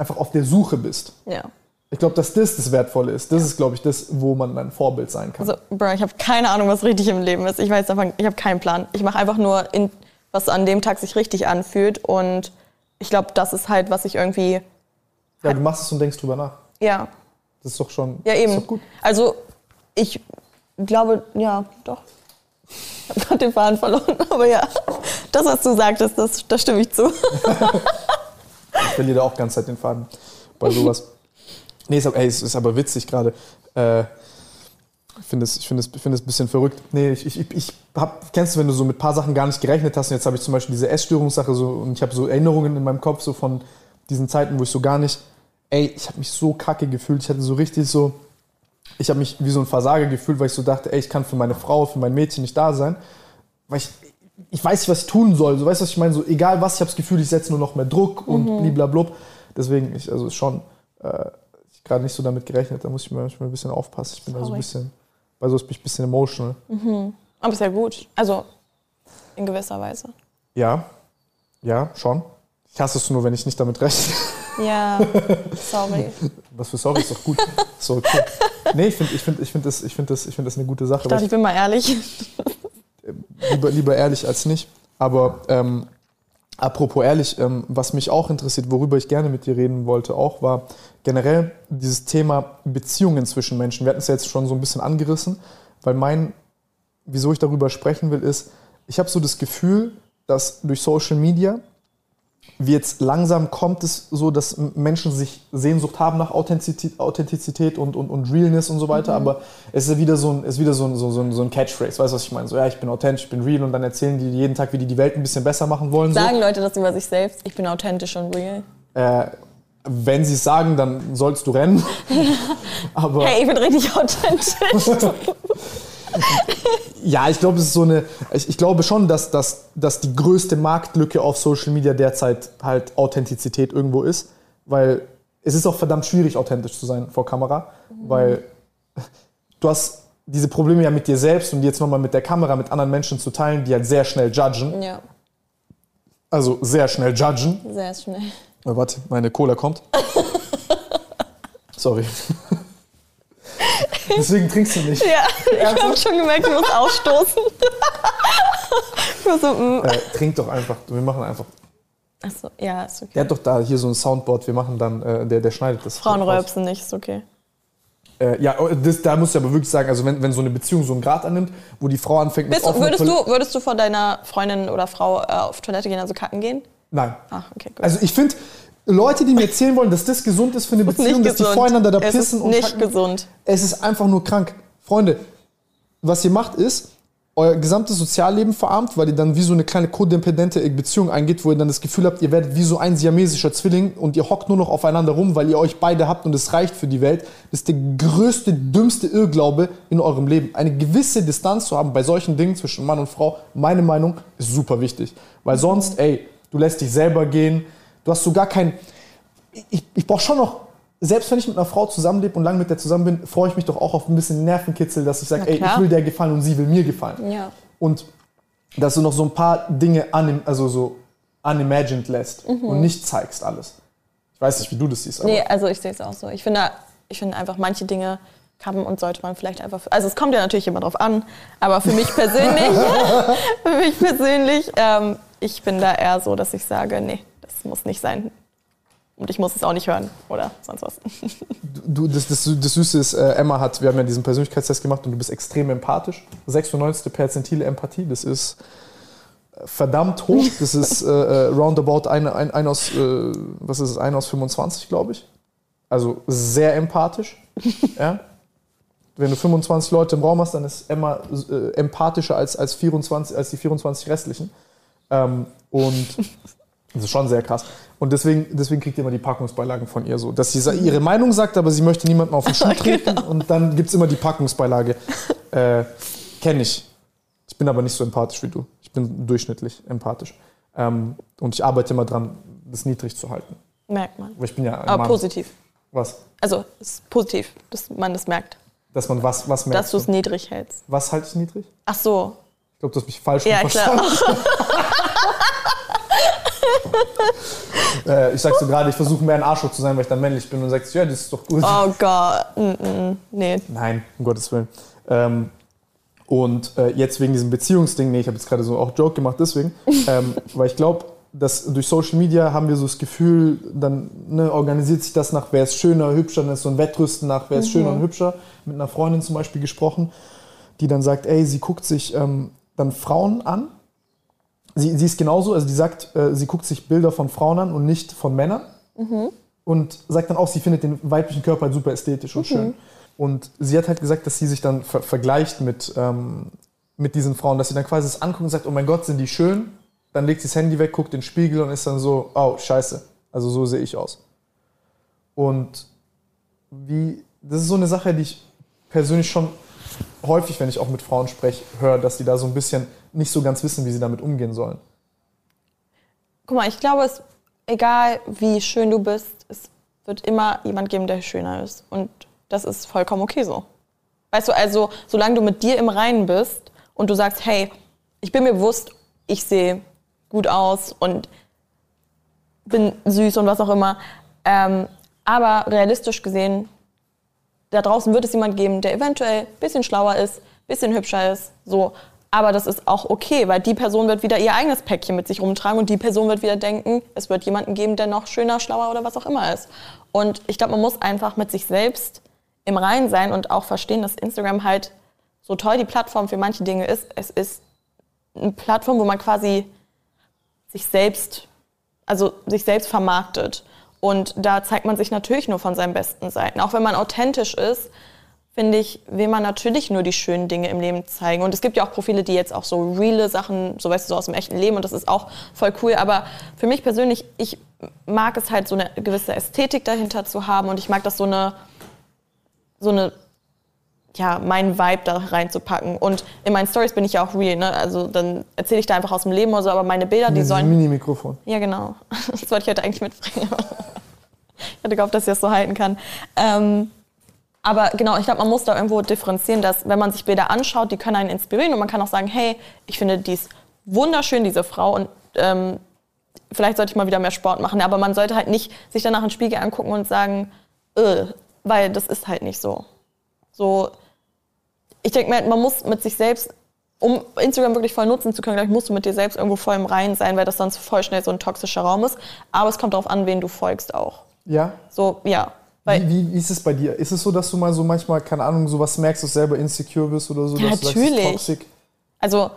einfach auf der Suche bist. Ja. Ich glaube, dass das das Wertvolle ist. Das ist, glaube ich, das, wo man ein Vorbild sein kann. Also, Bro, ich habe keine Ahnung, was richtig im Leben ist. Ich weiß davon, ich habe keinen Plan. Ich mache einfach nur, in, was an dem Tag sich richtig anfühlt. Und ich glaube, das ist halt, was ich irgendwie. Ja, du machst es und denkst drüber nach. Ja. Das ist doch schon. Ja, eben. Gut. Also, ich glaube, ja, doch. Ich habe gerade den Faden verloren, aber ja, das, was du sagtest, das, das stimme ich zu. ich verliere da auch ganz Zeit den Faden bei sowas. Nee, ist, ey, es ist aber witzig gerade. Äh, ich finde es, find ein bisschen verrückt. Nee, ich, ich, ich hab, kennst du, wenn du so mit ein paar Sachen gar nicht gerechnet hast und jetzt habe ich zum Beispiel diese Essstörungssache so und ich habe so Erinnerungen in meinem Kopf so von diesen Zeiten, wo ich so gar nicht, ey, ich habe mich so kacke gefühlt, ich hatte so richtig so, ich habe mich wie so ein Versager gefühlt, weil ich so dachte, ey, ich kann für meine Frau, für mein Mädchen nicht da sein, weil ich, ich weiß nicht, was ich tun soll. So, weißt du, was ich meine? So, egal was, ich habe das Gefühl, ich setze nur noch mehr Druck und mhm. blablabla. Deswegen, ich, also schon, äh, ich gerade nicht so damit gerechnet, da muss ich mir manchmal ein bisschen aufpassen. Ich bin Sorry. da so ein bisschen, bei so bin ich ein bisschen emotional. Mhm. Aber ist ja gut. Also, in gewisser Weise. Ja, ja, schon. Ich hasse es nur, wenn ich nicht damit rechne. Ja, sorry. Was für sorry ist doch gut. So, okay. Nee, ich finde ich find, ich find das, find das, find das eine gute Sache. Ich dachte, ich bin mal ehrlich. Lieber, lieber ehrlich als nicht. Aber ähm, apropos ehrlich, ähm, was mich auch interessiert, worüber ich gerne mit dir reden wollte, auch war generell dieses Thema Beziehungen zwischen Menschen. Wir hatten es ja jetzt schon so ein bisschen angerissen, weil mein, wieso ich darüber sprechen will, ist, ich habe so das Gefühl, dass durch Social Media wie jetzt langsam kommt es so, dass Menschen sich Sehnsucht haben nach Authentizität, Authentizität und, und, und Realness und so weiter, mhm. aber es ist wieder, so ein, ist wieder so, ein, so, ein, so ein Catchphrase, weißt du, was ich meine? So, ja, ich bin authentisch, ich bin real und dann erzählen die jeden Tag, wie die die Welt ein bisschen besser machen wollen. Sagen so. Leute das über sich selbst? Ich bin authentisch und real? Äh, wenn sie es sagen, dann sollst du rennen. aber hey, ich bin richtig authentisch. ja, ich glaube, es ist so eine. Ich, ich, glaube schon, dass, dass, dass die größte Marktlücke auf Social Media derzeit halt Authentizität irgendwo ist. Weil es ist auch verdammt schwierig, authentisch zu sein vor Kamera. Mhm. Weil du hast diese Probleme ja mit dir selbst und die jetzt nochmal mit der Kamera mit anderen Menschen zu teilen, die halt sehr schnell judgen. Ja. Also sehr schnell judgen. Sehr schnell. Oh, warte, meine Cola kommt. Sorry. Deswegen trinkst du nicht. Ja, ich habe schon gemerkt, du musst ausstoßen. so, mm. äh, trink doch einfach. Wir machen einfach. Achso, ja, ist okay. Der hat doch da hier so ein Soundboard. Wir machen dann, äh, der, der schneidet das. Frauen rülpsen nicht, ist okay. Äh, ja, oh, das, da musst du aber wirklich sagen, also wenn, wenn so eine Beziehung so einen Grad annimmt, wo die Frau anfängt mit Bist, würdest, du, würdest du vor deiner Freundin oder Frau äh, auf Toilette gehen, also kacken gehen? Nein. Ach, okay, gut. Also ich finde, Leute, die mir erzählen wollen, dass das gesund ist für eine Beziehung, dass die voreinander da es pissen ist und nicht kacken. gesund. Es ist einfach nur krank. Freunde, was ihr macht ist, euer gesamtes Sozialleben verarmt, weil ihr dann wie so eine kleine kodependente Beziehung eingeht, wo ihr dann das Gefühl habt, ihr werdet wie so ein siamesischer Zwilling und ihr hockt nur noch aufeinander rum, weil ihr euch beide habt und es reicht für die Welt. Das ist der größte, dümmste Irrglaube in eurem Leben. Eine gewisse Distanz zu haben bei solchen Dingen zwischen Mann und Frau, meine Meinung, ist super wichtig. Weil sonst, ey, du lässt dich selber gehen, Du hast so gar kein. Ich, ich brauche schon noch, selbst wenn ich mit einer Frau zusammenlebe und lange mit der zusammen bin, freue ich mich doch auch auf ein bisschen Nervenkitzel, dass ich sage, ey, ich will der gefallen und sie will mir gefallen. Ja. Und dass du noch so ein paar Dinge unim, also so unimagined lässt mhm. und nicht zeigst alles. Ich weiß nicht, wie du das siehst. nee, also ich sehe es auch so. Ich finde, ich finde einfach manche Dinge kann und sollte man vielleicht einfach. Also es kommt ja natürlich immer drauf an, aber für mich persönlich, für mich persönlich, ähm, ich bin da eher so, dass ich sage, nee, muss nicht sein. Und ich muss es auch nicht hören oder sonst was. Du, das, das, das Süße ist, äh, Emma hat, wir haben ja diesen Persönlichkeitstest gemacht und du bist extrem empathisch. 96. Perzentile Empathie, das ist äh, verdammt hoch. Das ist äh, äh, roundabout ein, ein, ein aus, äh, was ist es, ein aus 25, glaube ich. Also sehr empathisch. ja? Wenn du 25 Leute im Raum hast, dann ist Emma äh, empathischer als, als, 24, als die 24 restlichen. Ähm, und Das ist schon sehr krass. Und deswegen, deswegen kriegt ihr immer die Packungsbeilagen von ihr so. Dass sie ihre Meinung sagt, aber sie möchte niemanden auf den Schuh treten. genau. Und dann gibt es immer die Packungsbeilage. Äh, Kenne ich. Ich bin aber nicht so empathisch wie du. Ich bin durchschnittlich empathisch. Ähm, und ich arbeite immer dran, das niedrig zu halten. Merkt man. Aber ich bin ja aber Mann. positiv. Was? Also, es ist positiv, dass man das merkt. Dass man was, was merkt? Dass du es niedrig hältst. Was halte ich niedrig? Ach so. Ich glaube, du hast mich falsch ja, verstanden. Äh, ich sag so gerade, ich versuche mehr ein Arschloch zu sein, weil ich dann männlich bin und sagst, ja, das ist doch gut. Oh Gott, mm -mm. nee. Nein, um Gottes Willen. Ähm, und äh, jetzt wegen diesem Beziehungsding, nee, ich habe jetzt gerade so auch Joke gemacht, deswegen, ähm, weil ich glaube, dass durch Social Media haben wir so das Gefühl, dann ne, organisiert sich das nach, wer ist schöner, hübscher, dann ist so ein Wettrüsten nach, wer ist mhm. schöner und hübscher. Mit einer Freundin zum Beispiel gesprochen, die dann sagt, ey, sie guckt sich ähm, dann Frauen an. Sie, sie ist genauso, also die sagt, äh, sie guckt sich Bilder von Frauen an und nicht von Männern. Mhm. Und sagt dann auch, sie findet den weiblichen Körper halt super ästhetisch und mhm. schön. Und sie hat halt gesagt, dass sie sich dann ver vergleicht mit, ähm, mit diesen Frauen, dass sie dann quasi das anguckt und sagt, oh mein Gott, sind die schön? dann legt sie das Handy weg, guckt in den Spiegel und ist dann so, oh, scheiße. Also so sehe ich aus. Und wie, das ist so eine Sache, die ich persönlich schon häufig, wenn ich auch mit Frauen spreche, höre, dass die da so ein bisschen nicht so ganz wissen, wie sie damit umgehen sollen. Guck mal, ich glaube, es, egal wie schön du bist, es wird immer jemand geben, der schöner ist. Und das ist vollkommen okay so. Weißt du, also solange du mit dir im Reinen bist und du sagst, hey, ich bin mir bewusst, ich sehe gut aus und bin süß und was auch immer. Ähm, aber realistisch gesehen, da draußen wird es jemand geben, der eventuell ein bisschen schlauer ist, ein bisschen hübscher ist, so. Aber das ist auch okay, weil die Person wird wieder ihr eigenes Päckchen mit sich rumtragen und die Person wird wieder denken, es wird jemanden geben, der noch schöner, schlauer oder was auch immer ist. Und ich glaube, man muss einfach mit sich selbst im Reinen sein und auch verstehen, dass Instagram halt so toll die Plattform für manche Dinge ist. Es ist eine Plattform, wo man quasi sich selbst, also sich selbst vermarktet. Und da zeigt man sich natürlich nur von seinen besten Seiten. Auch wenn man authentisch ist, finde ich, will man natürlich nur die schönen Dinge im Leben zeigen. Und es gibt ja auch Profile, die jetzt auch so reale Sachen, so weißt du, so aus dem echten Leben und das ist auch voll cool. Aber für mich persönlich, ich mag es halt so eine gewisse Ästhetik dahinter zu haben und ich mag das so eine, so eine ja, meinen Vibe da reinzupacken. Und in meinen Stories bin ich ja auch real, ne? Also dann erzähle ich da einfach aus dem Leben oder so, aber meine Bilder, die sollen. Mini-Mikrofon. Ja, genau. Das wollte ich heute eigentlich mitbringen. ich hatte gehofft, dass ich das so halten kann. Ähm, aber genau, ich glaube, man muss da irgendwo differenzieren, dass wenn man sich Bilder anschaut, die können einen inspirieren und man kann auch sagen, hey, ich finde die ist wunderschön, diese Frau und ähm, vielleicht sollte ich mal wieder mehr Sport machen. Aber man sollte halt nicht sich danach in den Spiegel angucken und sagen, äh, weil das ist halt nicht so. So, ich denke mir, man muss mit sich selbst, um Instagram wirklich voll nutzen zu können, glaube ich, musst du mit dir selbst irgendwo voll im Reinen sein, weil das sonst voll schnell so ein toxischer Raum ist. Aber es kommt darauf an, wen du folgst auch. Ja? So, ja. Wie, wie, wie, ist es bei dir? Ist es so, dass du mal so manchmal, keine Ahnung, sowas merkst, dass du selber insecure bist oder so? Ja, natürlich. Sagst, also,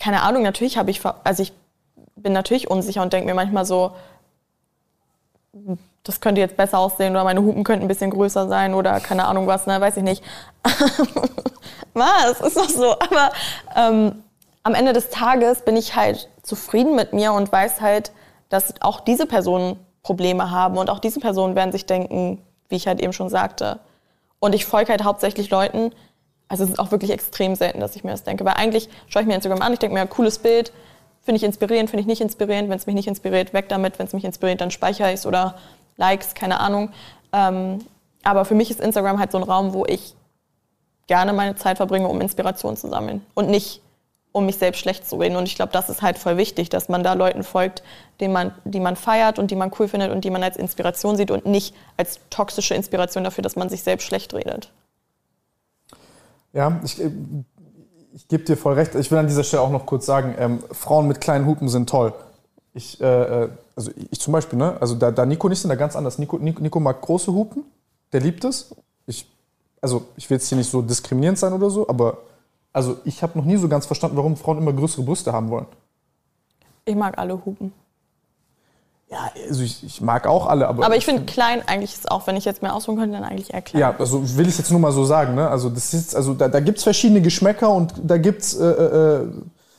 keine Ahnung, natürlich habe ich, also ich bin natürlich unsicher und denke mir manchmal so, das könnte jetzt besser aussehen oder meine Hupen könnten ein bisschen größer sein oder keine Ahnung was, ne, weiß ich nicht. was, ist doch so. Aber ähm, am Ende des Tages bin ich halt zufrieden mit mir und weiß halt, dass auch diese Personen Probleme haben und auch diese Personen werden sich denken, wie ich halt eben schon sagte. Und ich folge halt hauptsächlich Leuten, also es ist auch wirklich extrem selten, dass ich mir das denke, weil eigentlich schaue ich mir Instagram an, ich denke mir, cooles Bild, finde ich inspirierend, finde ich nicht inspirierend, wenn es mich nicht inspiriert, weg damit, wenn es mich inspiriert, dann speichere ich es oder Likes, keine Ahnung. Ähm, aber für mich ist Instagram halt so ein Raum, wo ich gerne meine Zeit verbringe, um Inspiration zu sammeln. Und nicht um mich selbst schlecht zu reden. Und ich glaube, das ist halt voll wichtig, dass man da Leuten folgt, denen man, die man feiert und die man cool findet und die man als Inspiration sieht und nicht als toxische Inspiration dafür, dass man sich selbst schlecht redet. Ja, ich, ich gebe dir voll recht. Ich will an dieser Stelle auch noch kurz sagen, ähm, Frauen mit kleinen Hupen sind toll. Ich, äh, äh also ich zum Beispiel, ne? Also da, da Nico nicht sind, da ganz anders. Nico, Nico, Nico mag große Hupen, der liebt es. Ich, also ich will jetzt hier nicht so diskriminierend sein oder so, aber also ich habe noch nie so ganz verstanden, warum Frauen immer größere Brüste haben wollen. Ich mag alle Hupen. Ja, also ich, ich mag auch alle, aber. Aber ich finde klein eigentlich ist auch, wenn ich jetzt mehr aussuchen könnte, dann eigentlich eher klein. Ja, also will ich jetzt nur mal so sagen, ne? Also das ist, also da, da gibt es verschiedene Geschmäcker und da gibt es. Äh, äh, äh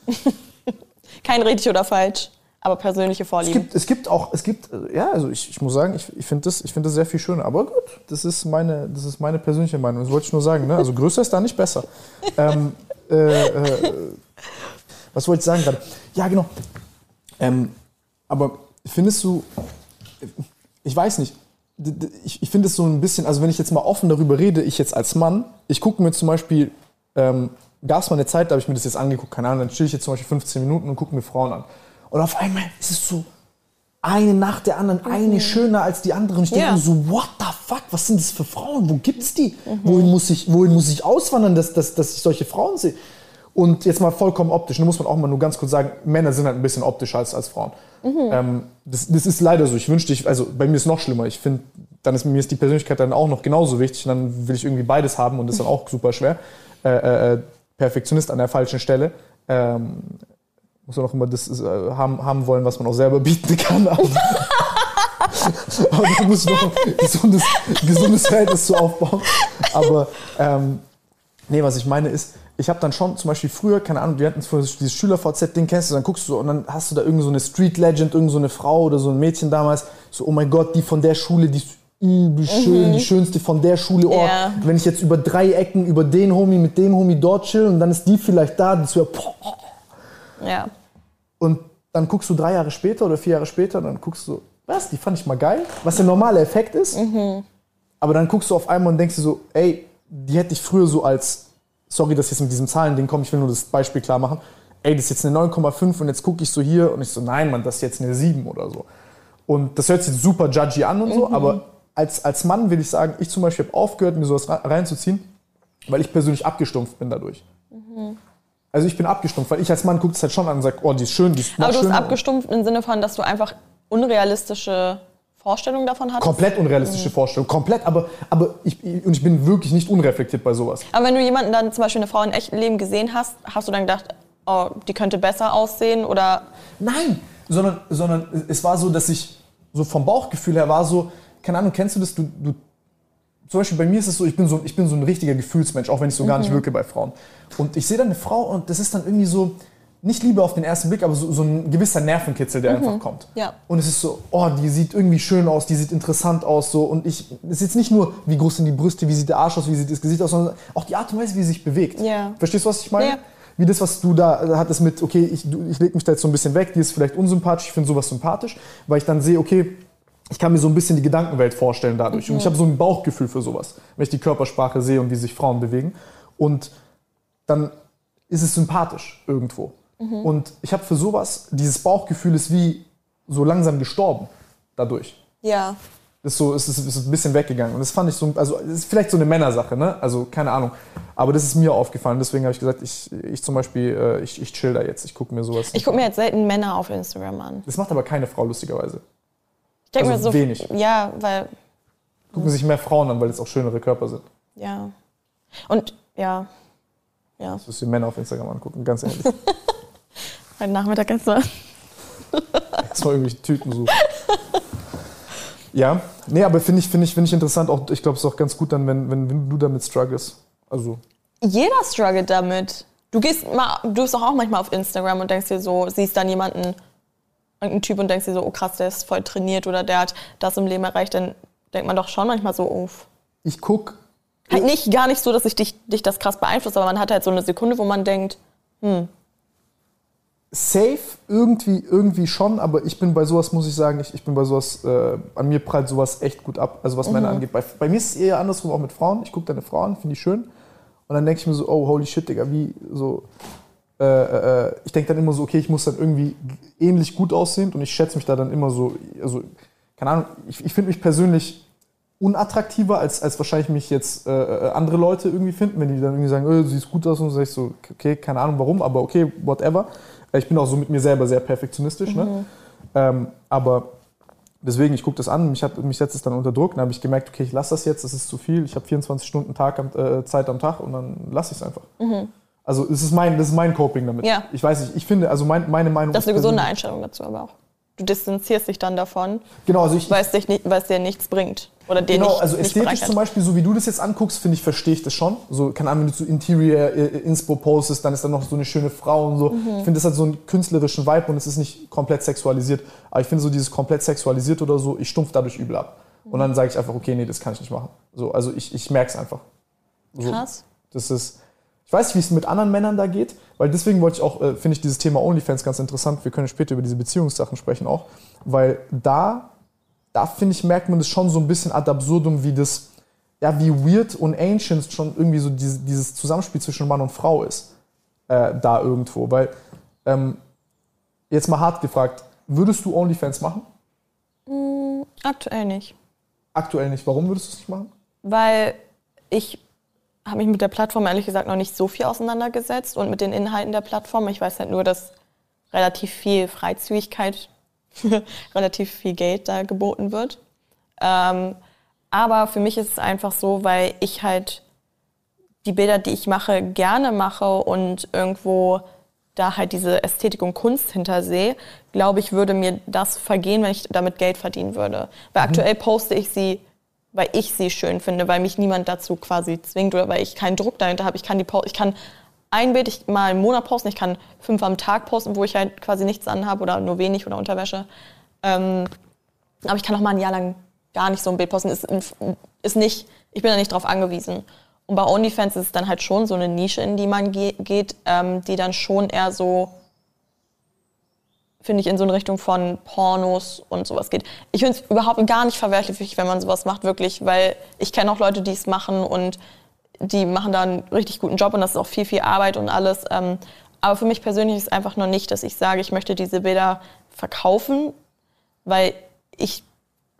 Kein richtig oder falsch aber persönliche Vorlieben. Es gibt, es gibt auch, es gibt, ja, also ich, ich muss sagen, ich, ich finde das, find das sehr viel schöner. Aber gut, das ist meine, das ist meine persönliche Meinung. Das wollte ich nur sagen. Ne? Also größer ist da nicht besser. ähm, äh, äh, was wollte ich sagen gerade? Ja, genau. Ähm, aber findest du, ich weiß nicht, ich, ich finde es so ein bisschen, also wenn ich jetzt mal offen darüber rede, ich jetzt als Mann, ich gucke mir zum Beispiel, ähm, gab es mal eine Zeit, da habe ich mir das jetzt angeguckt, keine Ahnung, dann chill ich jetzt zum Beispiel 15 Minuten und gucke mir Frauen an. Und auf einmal ist es so, eine nach der anderen, mhm. eine schöner als die andere. Und ich denke ja. so, what the fuck, was sind das für Frauen? Wo gibt's die? Mhm. Wohin, muss ich, wohin muss ich auswandern, dass, dass, dass ich solche Frauen sehe? Und jetzt mal vollkommen optisch, da muss man auch mal nur ganz kurz sagen, Männer sind halt ein bisschen optischer als, als Frauen. Mhm. Ähm, das, das ist leider so. Ich wünschte, ich, also bei mir ist es noch schlimmer. Ich finde, dann ist mir ist die Persönlichkeit dann auch noch genauso wichtig. Und dann will ich irgendwie beides haben und das ist dann auch super schwer. Äh, äh, äh Perfektionist an der falschen Stelle. Ähm, muss man auch immer das äh, haben, haben wollen, was man auch selber bieten kann. Aber, aber da muss ich noch ein gesundes, gesundes Verhältnis zu aufbauen. Aber ähm, nee, was ich meine ist, ich habe dann schon zum Beispiel früher, keine Ahnung, wir hatten früher dieses Schüler-VZ-Ding, kennst du, dann guckst du so und dann hast du da irgend so eine Street-Legend, irgend so eine Frau oder so ein Mädchen damals, so, oh mein Gott, die von der Schule, die ist übel schön, mhm. die schönste von der Schule. Oh, yeah. Wenn ich jetzt über drei Ecken, über den Homie mit dem Homie dort chill und dann ist die vielleicht da, das wäre, ja. Und dann guckst du drei Jahre später oder vier Jahre später, dann guckst du, was, die fand ich mal geil, was der normale Effekt ist. Mhm. Aber dann guckst du auf einmal und denkst dir so, ey, die hätte ich früher so als sorry, dass jetzt mit diesem Zahlending komme, ich will nur das Beispiel klar machen. Ey, das ist jetzt eine 9,5 und jetzt gucke ich so hier und ich so, nein, Mann, das ist jetzt eine 7 oder so. Und das hört sich super judgy an und so, mhm. aber als, als Mann will ich sagen, ich zum Beispiel habe aufgehört, mir sowas reinzuziehen, weil ich persönlich abgestumpft bin dadurch. Mhm. Also ich bin abgestumpft, weil ich als Mann gucke es halt schon an und sage, oh, die ist schön, die ist Aber du bist abgestumpft im Sinne von, dass du einfach unrealistische Vorstellung davon hattest? Komplett unrealistische mhm. Vorstellung, komplett, aber, aber ich, und ich bin wirklich nicht unreflektiert bei sowas. Aber wenn du jemanden dann zum Beispiel eine Frau in echtem Leben gesehen hast, hast du dann gedacht, oh, die könnte besser aussehen oder? Nein, sondern, sondern es war so, dass ich so vom Bauchgefühl her war so, keine Ahnung, kennst du das, du, du zum Beispiel bei mir ist es so, ich bin so, ich bin so ein richtiger Gefühlsmensch, auch wenn ich so mhm. gar nicht mhm. wirke bei Frauen. Und ich sehe dann eine Frau und das ist dann irgendwie so, nicht Liebe auf den ersten Blick, aber so, so ein gewisser Nervenkitzel, der mhm. einfach kommt. Ja. Und es ist so, oh, die sieht irgendwie schön aus, die sieht interessant aus, so. Und ich, es ist jetzt nicht nur, wie groß sind die Brüste, wie sieht der Arsch aus, wie sieht das Gesicht aus, sondern auch die Art und Weise, wie sie sich bewegt. Ja. Verstehst du, was ich meine? Ja. Wie das, was du da hattest mit, okay, ich, ich lege mich da jetzt so ein bisschen weg, die ist vielleicht unsympathisch, ich finde sowas sympathisch, weil ich dann sehe, okay, ich kann mir so ein bisschen die Gedankenwelt vorstellen dadurch. Mhm. Und ich habe so ein Bauchgefühl für sowas, wenn ich die Körpersprache sehe und wie sich Frauen bewegen. Und dann ist es sympathisch irgendwo. Mhm. Und ich habe für sowas, dieses Bauchgefühl ist wie so langsam gestorben dadurch. Ja. Ist so, ist, ist, ist ein bisschen weggegangen. Und das fand ich so, also ist vielleicht so eine Männersache, ne? Also keine Ahnung. Aber das ist mir aufgefallen. Deswegen habe ich gesagt, ich, ich zum Beispiel, äh, ich, ich chill da jetzt. Ich gucke mir sowas. Ich gucke mir jetzt selten Männer auf Instagram an. Das macht aber keine Frau, lustigerweise. Ich denke also mir so. Wenig. Ja, weil. Gucken sich mehr Frauen an, weil es auch schönere Körper sind. Ja. Und ja. Ja. Das müsst ihr Männer auf Instagram angucken, ganz ehrlich. Heute Nachmittag erstmal. erstmal irgendwie Tüten suchen. Ja, nee, aber finde ich, find ich, find ich interessant. Auch, ich glaube, es ist auch ganz gut dann, wenn, wenn, du damit struggles. Also. Jeder struggelt damit. Du gehst mal, du bist doch auch manchmal auf Instagram und denkst dir so, siehst dann jemanden, irgendeinen Typ und denkst dir so, oh krass, der ist voll trainiert oder der hat das im Leben erreicht, dann denkt man doch schon manchmal so, uff. Ich guck. Halt nicht, gar nicht so, dass ich dich, dich das krass beeinflusst, aber man hat halt so eine Sekunde, wo man denkt, hm, safe irgendwie, irgendwie schon, aber ich bin bei sowas, muss ich sagen, ich, ich bin bei sowas, äh, an mir prallt sowas echt gut ab, also was mhm. Männer angeht. Bei, bei, mir ist es eher andersrum, auch mit Frauen. Ich gucke deine Frau an, finde ich schön. Und dann denke ich mir so, oh, holy shit, Digga, wie so. Äh, äh, ich denke dann immer so, okay, ich muss dann irgendwie ähnlich gut aussehen und ich schätze mich da dann immer so, also, keine Ahnung, ich, ich finde mich persönlich unattraktiver, als, als wahrscheinlich mich jetzt äh, äh, andere Leute irgendwie finden, wenn die dann irgendwie sagen, oh, sie sieht gut aus und so, sag ich so, okay, keine Ahnung warum, aber okay, whatever. Ich bin auch so mit mir selber sehr perfektionistisch. Ne? Mhm. Ne? Ähm, aber deswegen, ich gucke das an, mich, hat, mich setzt es dann unter Druck. Dann habe ich gemerkt, okay, ich lasse das jetzt, das ist zu viel. Ich habe 24 Stunden Tag äh, Zeit am Tag und dann lasse ich es einfach. Mhm. Also das ist, mein, das ist mein Coping damit. Ja. Ich weiß nicht, ich finde, also mein, meine Meinung Das ist eine gesunde Einstellung dazu aber auch du distanzierst dich dann davon, genau, also ich, weil, es dich nicht, weil es dir nichts bringt. Oder dir genau, nicht, also ästhetisch zum Beispiel, so wie du das jetzt anguckst, finde ich, verstehe ich das schon. So, keine Ahnung, wenn du zu Interior äh, Inspo postest, dann ist da noch so eine schöne Frau und so. Mhm. Ich finde, das hat so einen künstlerischen Vibe und es ist nicht komplett sexualisiert. Aber ich finde so dieses komplett sexualisiert oder so, ich stumpf dadurch übel ab. Mhm. Und dann sage ich einfach, okay, nee, das kann ich nicht machen. So, also ich, ich merke es einfach. So, Krass. Das ist, ich weiß nicht, wie es mit anderen Männern da geht, weil deswegen wollte ich auch, äh, finde ich dieses Thema OnlyFans ganz interessant. Wir können später über diese Beziehungssachen sprechen auch, weil da, da finde ich, merkt man das schon so ein bisschen ad absurdum, wie das, ja, wie weird und ancient schon irgendwie so dieses, dieses Zusammenspiel zwischen Mann und Frau ist, äh, da irgendwo. Weil, ähm, jetzt mal hart gefragt, würdest du OnlyFans machen? Mm, aktuell nicht. Aktuell nicht. Warum würdest du es nicht machen? Weil ich habe mich mit der Plattform ehrlich gesagt noch nicht so viel auseinandergesetzt und mit den Inhalten der Plattform. Ich weiß halt nur, dass relativ viel Freizügigkeit, relativ viel Geld da geboten wird. Ähm, aber für mich ist es einfach so, weil ich halt die Bilder, die ich mache, gerne mache und irgendwo da halt diese Ästhetik und Kunst hintersehe, glaube ich, würde mir das vergehen, wenn ich damit Geld verdienen würde. Weil mhm. aktuell poste ich sie, weil ich sie schön finde, weil mich niemand dazu quasi zwingt oder weil ich keinen Druck dahinter habe. Ich kann die ich kann ein Bild ich mal im Monat posten, ich kann fünf am Tag posten, wo ich halt quasi nichts anhabe oder nur wenig oder Unterwäsche. Ähm, aber ich kann auch mal ein Jahr lang gar nicht so ein Bild posten. Ist, ist nicht, ich bin da nicht drauf angewiesen. Und bei OnlyFans ist es dann halt schon so eine Nische, in die man ge geht, ähm, die dann schon eher so, finde ich, in so eine Richtung von Pornos und sowas geht. Ich finde es überhaupt gar nicht verwerflich, wenn man sowas macht, wirklich, weil ich kenne auch Leute, die es machen und die machen da einen richtig guten Job und das ist auch viel, viel Arbeit und alles. Ähm, aber für mich persönlich ist es einfach nur nicht, dass ich sage, ich möchte diese Bilder verkaufen, weil ich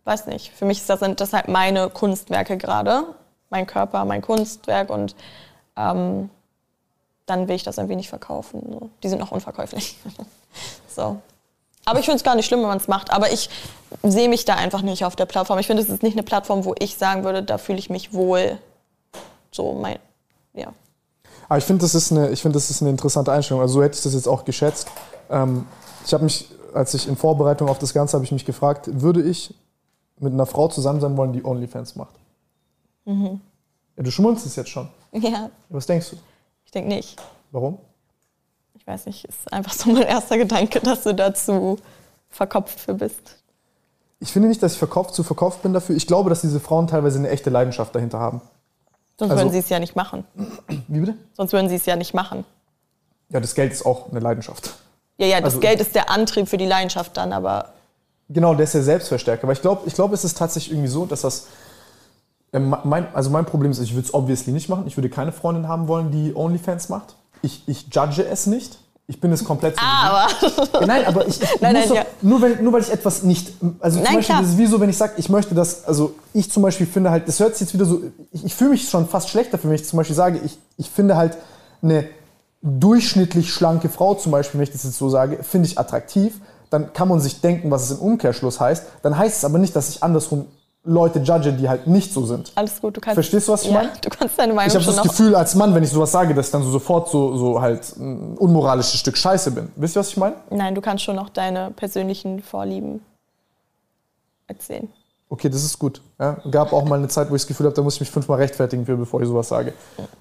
weiß nicht, für mich sind das halt meine Kunstwerke gerade mein Körper, mein Kunstwerk und ähm, dann will ich das irgendwie nicht verkaufen. Die sind noch unverkäuflich. so. Aber ich finde es gar nicht schlimm, wenn man es macht. Aber ich sehe mich da einfach nicht auf der Plattform. Ich finde, es ist nicht eine Plattform, wo ich sagen würde, da fühle ich mich wohl. So mein, ja. Aber ich finde, das, ist eine, find, das ist eine interessante Einstellung. Also so hätte ich das jetzt auch geschätzt. Ähm, ich habe mich, als ich in Vorbereitung auf das Ganze, habe ich mich gefragt, würde ich mit einer Frau zusammen sein wollen, die OnlyFans macht? Mhm. Ja, du schmunzelst jetzt schon. Ja. Was denkst du? Ich denke nicht. Warum? Ich weiß nicht, ist einfach so mein erster Gedanke, dass du dazu verkopft für bist. Ich finde nicht, dass ich verkopft, zu verkopft bin dafür. Ich glaube, dass diese Frauen teilweise eine echte Leidenschaft dahinter haben. Sonst also, würden sie es ja nicht machen. Wie bitte? Sonst würden sie es ja nicht machen. Ja, das Geld ist auch eine Leidenschaft. Ja, ja, das also, Geld ist der Antrieb für die Leidenschaft dann, aber. Genau, der ist der Selbstverstärker. Aber ich glaube, ich glaub, es ist tatsächlich irgendwie so, dass das ähm, mein, also mein Problem ist, ich würde es obviously nicht machen. Ich würde keine Freundin haben wollen, die OnlyFans macht. Ich, ich judge es nicht. Ich bin es komplett so. Ah, aber. Nein, aber ich, ich nein, nein, doch, ja. nur, weil, nur weil ich etwas nicht. Also zum nein, Beispiel, klar. das ist wie so, wenn ich sage, ich möchte das. Also ich zum Beispiel finde halt, das hört sich jetzt wieder so. Ich, ich fühle mich schon fast schlechter für, wenn ich zum Beispiel sage, ich, ich finde halt eine durchschnittlich schlanke Frau, zum Beispiel, wenn ich das jetzt so sage, finde ich attraktiv. Dann kann man sich denken, was es im Umkehrschluss heißt. Dann heißt es aber nicht, dass ich andersrum Leute judge, die halt nicht so sind. Alles gut, du kannst. Verstehst du, was ich ja, meine? Du kannst deine Meinung Ich habe das Gefühl als Mann, wenn ich sowas sage, dass ich dann so sofort so, so halt ein unmoralisches Stück Scheiße bin. Wisst ihr, was ich meine? Nein, du kannst schon noch deine persönlichen Vorlieben erzählen. Okay, das ist gut. Ja, gab auch mal eine Zeit, wo ich das Gefühl habe, da muss ich mich fünfmal rechtfertigen für, bevor ich sowas sage.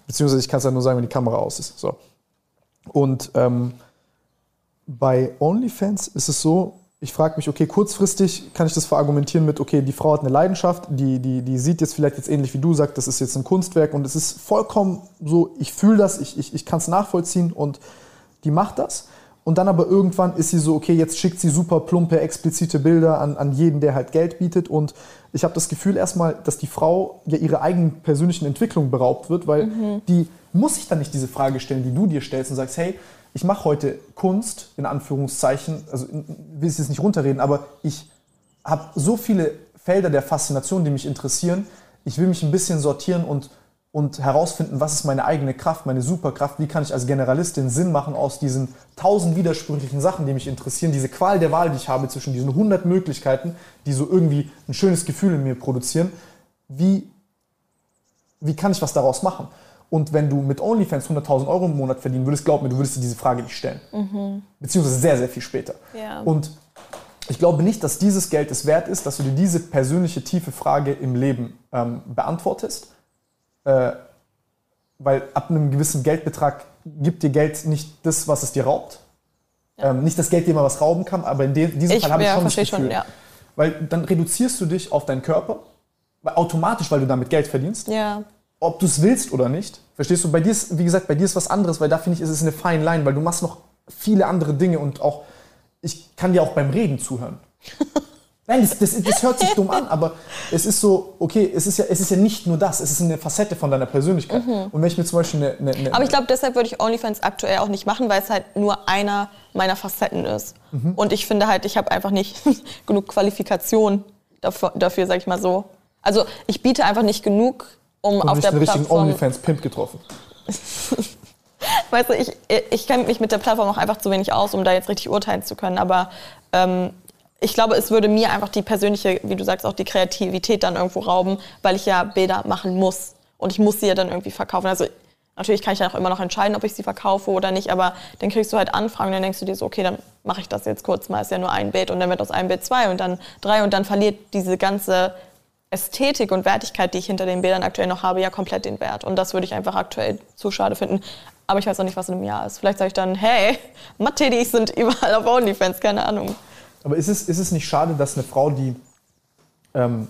Beziehungsweise ich kann es ja nur sagen, wenn die Kamera aus ist. So. Und ähm, bei OnlyFans ist es so, ich frage mich, okay, kurzfristig kann ich das verargumentieren mit, okay, die Frau hat eine Leidenschaft, die, die, die sieht jetzt vielleicht jetzt ähnlich wie du sagst, das ist jetzt ein Kunstwerk und es ist vollkommen so, ich fühle das, ich, ich, ich kann es nachvollziehen und die macht das. Und dann aber irgendwann ist sie so, okay, jetzt schickt sie super plumpe, explizite Bilder an, an jeden, der halt Geld bietet. Und ich habe das Gefühl erstmal, dass die Frau ja ihre eigenen persönlichen Entwicklung beraubt wird, weil mhm. die muss sich dann nicht diese Frage stellen, die du dir stellst und sagst, hey, ich mache heute Kunst, in Anführungszeichen, also will ich es nicht runterreden, aber ich habe so viele Felder der Faszination, die mich interessieren. Ich will mich ein bisschen sortieren und, und herausfinden, was ist meine eigene Kraft, meine Superkraft, wie kann ich als Generalistin Sinn machen aus diesen tausend widersprüchlichen Sachen, die mich interessieren, diese Qual der Wahl, die ich habe zwischen diesen 100 Möglichkeiten, die so irgendwie ein schönes Gefühl in mir produzieren. Wie, wie kann ich was daraus machen? Und wenn du mit OnlyFans 100.000 Euro im Monat verdienen würdest, glaub mir, du würdest dir diese Frage nicht stellen. Mhm. Beziehungsweise sehr, sehr viel später. Ja. Und ich glaube nicht, dass dieses Geld es wert ist, dass du dir diese persönliche, tiefe Frage im Leben ähm, beantwortest. Äh, weil ab einem gewissen Geldbetrag gibt dir Geld nicht das, was es dir raubt. Ja. Ähm, nicht das Geld, dem man was rauben kann, aber in dem, diesem ich, Fall habe ja, ich schon das Gefühl. Schon, ja. Weil dann reduzierst du dich auf deinen Körper, automatisch, weil du damit Geld verdienst. Ja ob du es willst oder nicht. Verstehst du? Bei dir ist, wie gesagt, bei dir ist was anderes, weil da finde ich, ist es eine fine Line, weil du machst noch viele andere Dinge und auch, ich kann dir auch beim Reden zuhören. Nein, das, das, das, hört sich dumm an, aber es ist so, okay, es ist, ja, es ist ja nicht nur das, es ist eine Facette von deiner Persönlichkeit. Mhm. Und wenn ich mir zum Beispiel eine. eine, eine aber ich glaube, deshalb würde ich OnlyFans aktuell auch nicht machen, weil es halt nur einer meiner Facetten ist. Mhm. Und ich finde halt, ich habe einfach nicht genug Qualifikation dafür, dafür, sag ich mal so. Also ich biete einfach nicht genug, um Und auf nicht der den richtigen OnlyFans-Pimp getroffen. weißt du, ich, ich kenne mich mit der Plattform auch einfach zu wenig aus, um da jetzt richtig urteilen zu können. Aber ähm, ich glaube, es würde mir einfach die persönliche, wie du sagst, auch die Kreativität dann irgendwo rauben, weil ich ja Bilder machen muss. Und ich muss sie ja dann irgendwie verkaufen. Also natürlich kann ich dann auch immer noch entscheiden, ob ich sie verkaufe oder nicht, aber dann kriegst du halt Anfragen und dann denkst du dir so, okay, dann mache ich das jetzt kurz mal, ist ja nur ein Bild und dann wird aus einem Bild zwei und dann drei und dann verliert diese ganze Ästhetik und Wertigkeit, die ich hinter den Bildern aktuell noch habe, ja komplett den Wert. Und das würde ich einfach aktuell zu schade finden. Aber ich weiß auch nicht, was in einem Jahr ist. Vielleicht sage ich dann, hey, Matedis sind überall auf OnlyFans, keine Ahnung. Aber ist es, ist es nicht schade, dass eine Frau, die, ähm,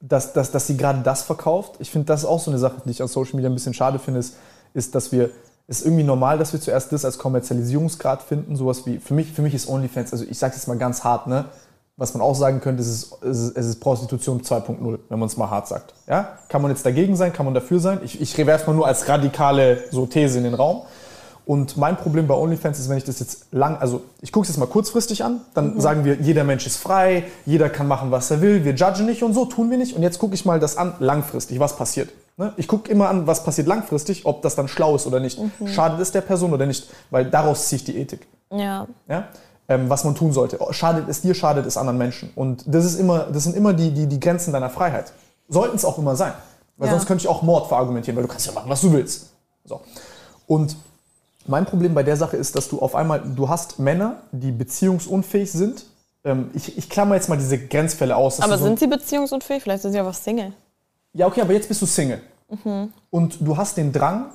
dass, dass, dass sie gerade das verkauft? Ich finde, das ist auch so eine Sache, die ich an Social Media ein bisschen schade finde, ist, ist dass wir, es ist irgendwie normal, dass wir zuerst das als Kommerzialisierungsgrad finden, sowas wie, für mich, für mich ist OnlyFans, also ich sage es mal ganz hart, ne? Was man auch sagen könnte, es ist, es ist, Prostitution 2.0, wenn man es mal hart sagt. Ja? Kann man jetzt dagegen sein, kann man dafür sein? Ich, ich werfe mal nur als radikale so These in den Raum. Und mein Problem bei OnlyFans ist, wenn ich das jetzt lang, also ich gucke es jetzt mal kurzfristig an, dann mhm. sagen wir, jeder Mensch ist frei, jeder kann machen, was er will, wir judgen nicht und so, tun wir nicht. Und jetzt gucke ich mal das an, langfristig, was passiert. Ne? Ich gucke immer an, was passiert langfristig, ob das dann schlau ist oder nicht. Mhm. Schadet es der Person oder nicht, weil daraus ziehe ich die Ethik. Ja. ja? Ähm, was man tun sollte. Schadet es dir, schadet es anderen Menschen. Und das, ist immer, das sind immer die, die, die Grenzen deiner Freiheit. Sollten es auch immer sein. Weil ja. sonst könnte ich auch Mord verargumentieren, weil du kannst ja machen, was du willst. So. Und mein Problem bei der Sache ist, dass du auf einmal, du hast Männer, die beziehungsunfähig sind. Ähm, ich, ich klammer jetzt mal diese Grenzfälle aus. Aber so sind sie beziehungsunfähig? Vielleicht sind sie einfach Single. Ja, okay, aber jetzt bist du Single. Mhm. Und du hast den Drang,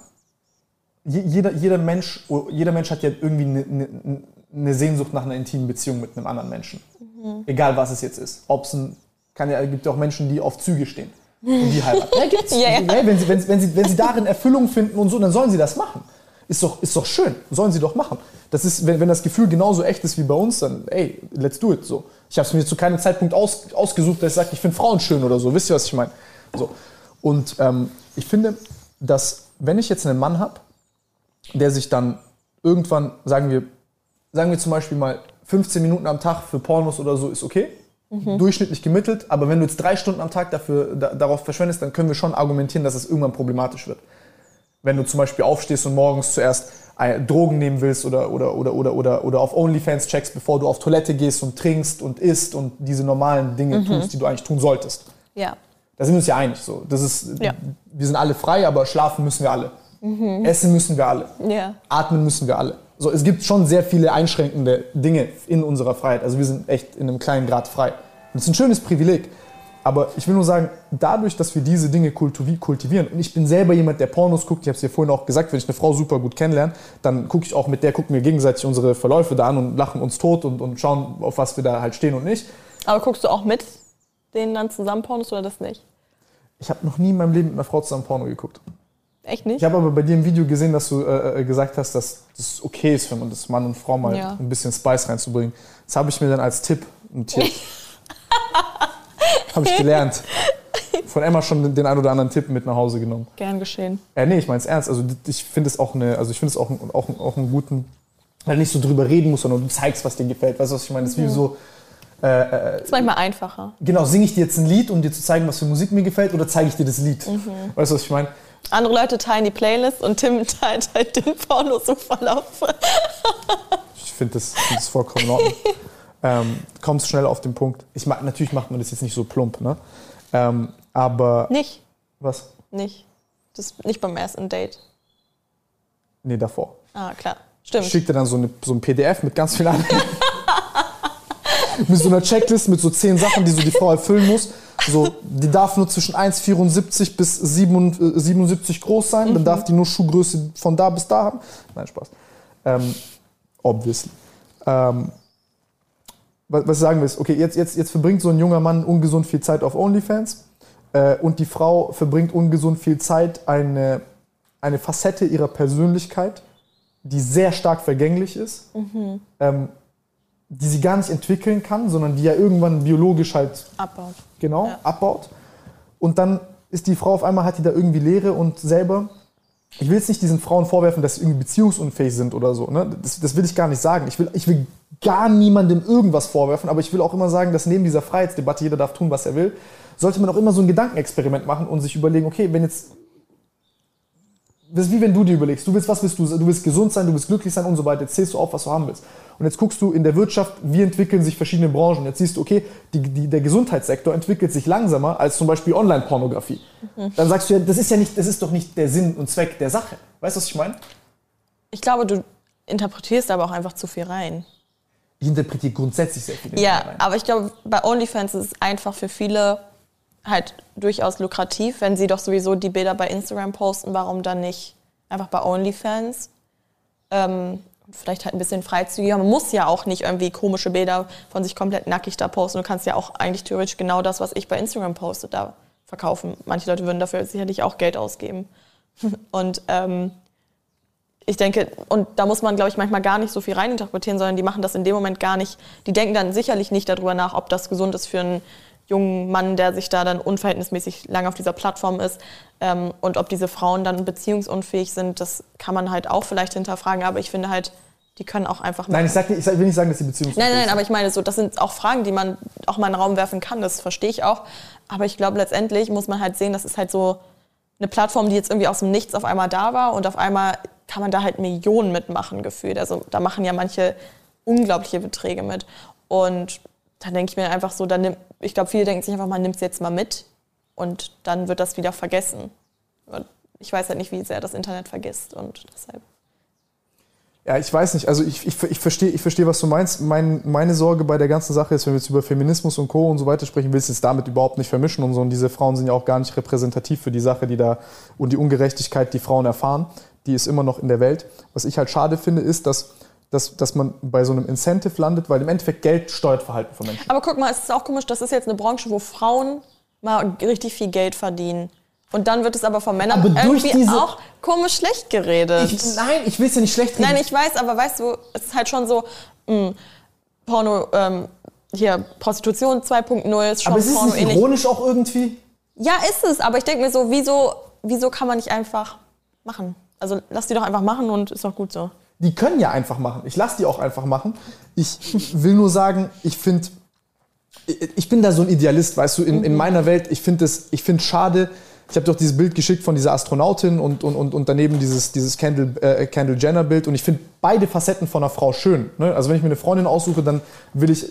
jeder, jeder, Mensch, jeder Mensch hat ja irgendwie eine, eine, eine Sehnsucht nach einer intimen Beziehung mit einem anderen Menschen. Mhm. Egal was es jetzt ist. Ob es ein, kann ja, gibt ja auch Menschen, die auf Züge stehen und die heiraten. Ja, gibt's. ja, ja. Wenn, sie, wenn, wenn, sie, wenn sie darin Erfüllung finden und so, dann sollen sie das machen. Ist doch, ist doch schön, sollen sie doch machen. Das ist, wenn, wenn das Gefühl genauso echt ist wie bei uns, dann ey, let's do it. So. Ich habe es mir zu keinem Zeitpunkt aus, ausgesucht, dass ich sage, ich finde Frauen schön oder so. Wisst ihr, was ich meine? So. Und ähm, ich finde, dass wenn ich jetzt einen Mann habe, der sich dann irgendwann, sagen wir, sagen wir zum Beispiel mal 15 Minuten am Tag für Pornos oder so ist okay, mhm. durchschnittlich gemittelt, aber wenn du jetzt drei Stunden am Tag dafür, da, darauf verschwendest, dann können wir schon argumentieren, dass es irgendwann problematisch wird wenn du zum Beispiel aufstehst und morgens zuerst Drogen nehmen willst oder, oder, oder, oder, oder, oder auf OnlyFans checkst, bevor du auf Toilette gehst und trinkst und isst und diese normalen Dinge mhm. tust, die du eigentlich tun solltest. Ja. Da sind wir uns ja einig. So. Das ist, ja. Wir sind alle frei, aber schlafen müssen wir alle. Mhm. Essen müssen wir alle. Ja. Atmen müssen wir alle. So, es gibt schon sehr viele einschränkende Dinge in unserer Freiheit. Also wir sind echt in einem kleinen Grad frei. Und das ist ein schönes Privileg. Aber ich will nur sagen, dadurch, dass wir diese Dinge kultivieren, und ich bin selber jemand, der Pornos guckt, ich habe es dir vorhin auch gesagt, wenn ich eine Frau super gut kennenlerne, dann gucke ich auch mit der, gucken wir gegenseitig unsere Verläufe da an und lachen uns tot und, und schauen, auf was wir da halt stehen und nicht. Aber guckst du auch mit denen dann zusammen Pornos oder das nicht? Ich habe noch nie in meinem Leben mit einer Frau zusammen Porno geguckt. Echt nicht? Ich habe aber bei dir im Video gesehen, dass du äh, äh gesagt hast, dass das okay ist, wenn man das Mann und Frau mal ja. ein bisschen Spice reinzubringen. Das habe ich mir dann als Tipp notiert. Habe ich gelernt. Von Emma schon den ein oder anderen Tipp mit nach Hause genommen. Gern geschehen. Äh, nee, ich meine es ernst. Also ich finde es auch eine, also ich finde es auch, auch, auch einen guten, weil du nicht so drüber reden musst, sondern du zeigst, was dir gefällt. Weißt du, was ich meine? Das ist wie mhm. so. Äh, äh, das ist manchmal einfacher. Genau, singe ich dir jetzt ein Lied, um dir zu zeigen, was für Musik mir gefällt, oder zeige ich dir das Lied? Mhm. Weißt du, was ich meine? Andere Leute teilen die Playlist und Tim teilt halt den Porno-Verlauf. ich finde das, find das vollkommen in Ordnung. ähm, kommst schnell auf den Punkt. Ich, natürlich macht man das jetzt nicht so plump, ne? Ähm, aber. Nicht. Was? Nicht. Das nicht beim ersten Date. Nee, davor. Ah, klar. Stimmt. Ich dir dann so, eine, so ein PDF mit ganz vielen anderen. mit so einer Checklist mit so zehn Sachen, die so die Frau erfüllen muss. So, die darf nur zwischen 1,74 bis 77 groß sein. Mhm. Dann darf die nur Schuhgröße von da bis da haben. Nein, Spaß. Ähm, obviously. Ähm, was, was sagen wir ist, okay, jetzt, jetzt, jetzt verbringt so ein junger Mann ungesund viel Zeit auf OnlyFans äh, und die Frau verbringt ungesund viel Zeit, eine, eine Facette ihrer Persönlichkeit, die sehr stark vergänglich ist, mhm. ähm, die sie gar nicht entwickeln kann, sondern die ja irgendwann biologisch halt abbaut. Genau, ja. abbaut. Und dann ist die Frau auf einmal, hat die da irgendwie Leere und selber. Ich will jetzt nicht diesen Frauen vorwerfen, dass sie irgendwie beziehungsunfähig sind oder so. Ne? Das, das will ich gar nicht sagen. Ich will, ich will gar niemandem irgendwas vorwerfen, aber ich will auch immer sagen, dass neben dieser Freiheitsdebatte, jeder darf tun, was er will, sollte man auch immer so ein Gedankenexperiment machen und sich überlegen, okay, wenn jetzt das ist wie wenn du dir überlegst, du willst, was willst du? Du willst gesund sein, du willst glücklich sein und so weiter. Jetzt zählst du auf, was du haben willst. Und jetzt guckst du in der Wirtschaft, wie entwickeln sich verschiedene Branchen. Jetzt siehst du, okay, die, die, der Gesundheitssektor entwickelt sich langsamer als zum Beispiel Online-Pornografie. Mhm. Dann sagst du ja, das ist ja nicht, das ist doch nicht der Sinn und Zweck der Sache. Weißt du, was ich meine? Ich glaube, du interpretierst aber auch einfach zu viel rein. Ich interpretiere grundsätzlich sehr viel. Ja, rein. aber ich glaube, bei OnlyFans ist es einfach für viele halt durchaus lukrativ, wenn sie doch sowieso die Bilder bei Instagram posten, warum dann nicht einfach bei OnlyFans? Ähm, vielleicht halt ein bisschen freizügiger. Man muss ja auch nicht irgendwie komische Bilder von sich komplett nackig da posten. Du kannst ja auch eigentlich theoretisch genau das, was ich bei Instagram poste, da verkaufen. Manche Leute würden dafür sicherlich auch Geld ausgeben. Und ähm, ich denke, und da muss man, glaube ich, manchmal gar nicht so viel reininterpretieren, sondern die machen das in dem Moment gar nicht. Die denken dann sicherlich nicht darüber nach, ob das gesund ist für einen jungen Mann, der sich da dann unverhältnismäßig lange auf dieser Plattform ist. Ähm, und ob diese Frauen dann beziehungsunfähig sind, das kann man halt auch vielleicht hinterfragen. Aber ich finde halt, die können auch einfach. Nein, ich, sag nicht, ich will nicht sagen, dass sie beziehungsunfähig sind. Nein, nein, aber ich meine, so, das sind auch Fragen, die man auch mal in den Raum werfen kann. Das verstehe ich auch. Aber ich glaube, letztendlich muss man halt sehen, das ist halt so eine Plattform, die jetzt irgendwie aus dem Nichts auf einmal da war und auf einmal kann man da halt Millionen mitmachen gefühlt. Also da machen ja manche unglaubliche Beträge mit. Und da denke ich mir einfach so, dann nimm, ich glaube, viele denken sich einfach, man nimmt es jetzt mal mit und dann wird das wieder vergessen. Und ich weiß halt nicht, wie sehr das Internet vergisst und deshalb. Ja, ich weiß nicht. Also ich, ich, ich verstehe, ich versteh, was du meinst. Mein, meine Sorge bei der ganzen Sache ist, wenn wir jetzt über Feminismus und Co. und so weiter sprechen, will ich es damit überhaupt nicht vermischen und so. Und diese Frauen sind ja auch gar nicht repräsentativ für die Sache, die da und die Ungerechtigkeit, die Frauen erfahren, die ist immer noch in der Welt. Was ich halt schade finde, ist, dass dass, dass man bei so einem Incentive landet, weil im Endeffekt Geld steuert Verhalten von Menschen. Aber guck mal, es ist auch komisch, das ist jetzt eine Branche, wo Frauen mal richtig viel Geld verdienen. Und dann wird es aber von Männern aber irgendwie auch komisch schlecht geredet. Ich, nein, ich will es ja nicht schlecht reden. Nein, ich weiß, aber weißt du, es ist halt schon so, mh, hm, Porno, ähm, hier, Prostitution 2.0 ist schon aber ist Porno es nicht ironisch auch irgendwie? Ja, ist es, aber ich denke mir so, wieso, wieso kann man nicht einfach machen? Also lass die doch einfach machen und ist doch gut so die können ja einfach machen. Ich lasse die auch einfach machen. Ich will nur sagen, ich finde, ich bin da so ein Idealist, weißt du, in, in meiner Welt, ich finde es find schade, ich habe doch dieses Bild geschickt von dieser Astronautin und, und, und, und daneben dieses, dieses Kendall, äh, Kendall Jenner Bild. Und ich finde beide Facetten von einer Frau schön. Ne? Also wenn ich mir eine Freundin aussuche, dann will ich,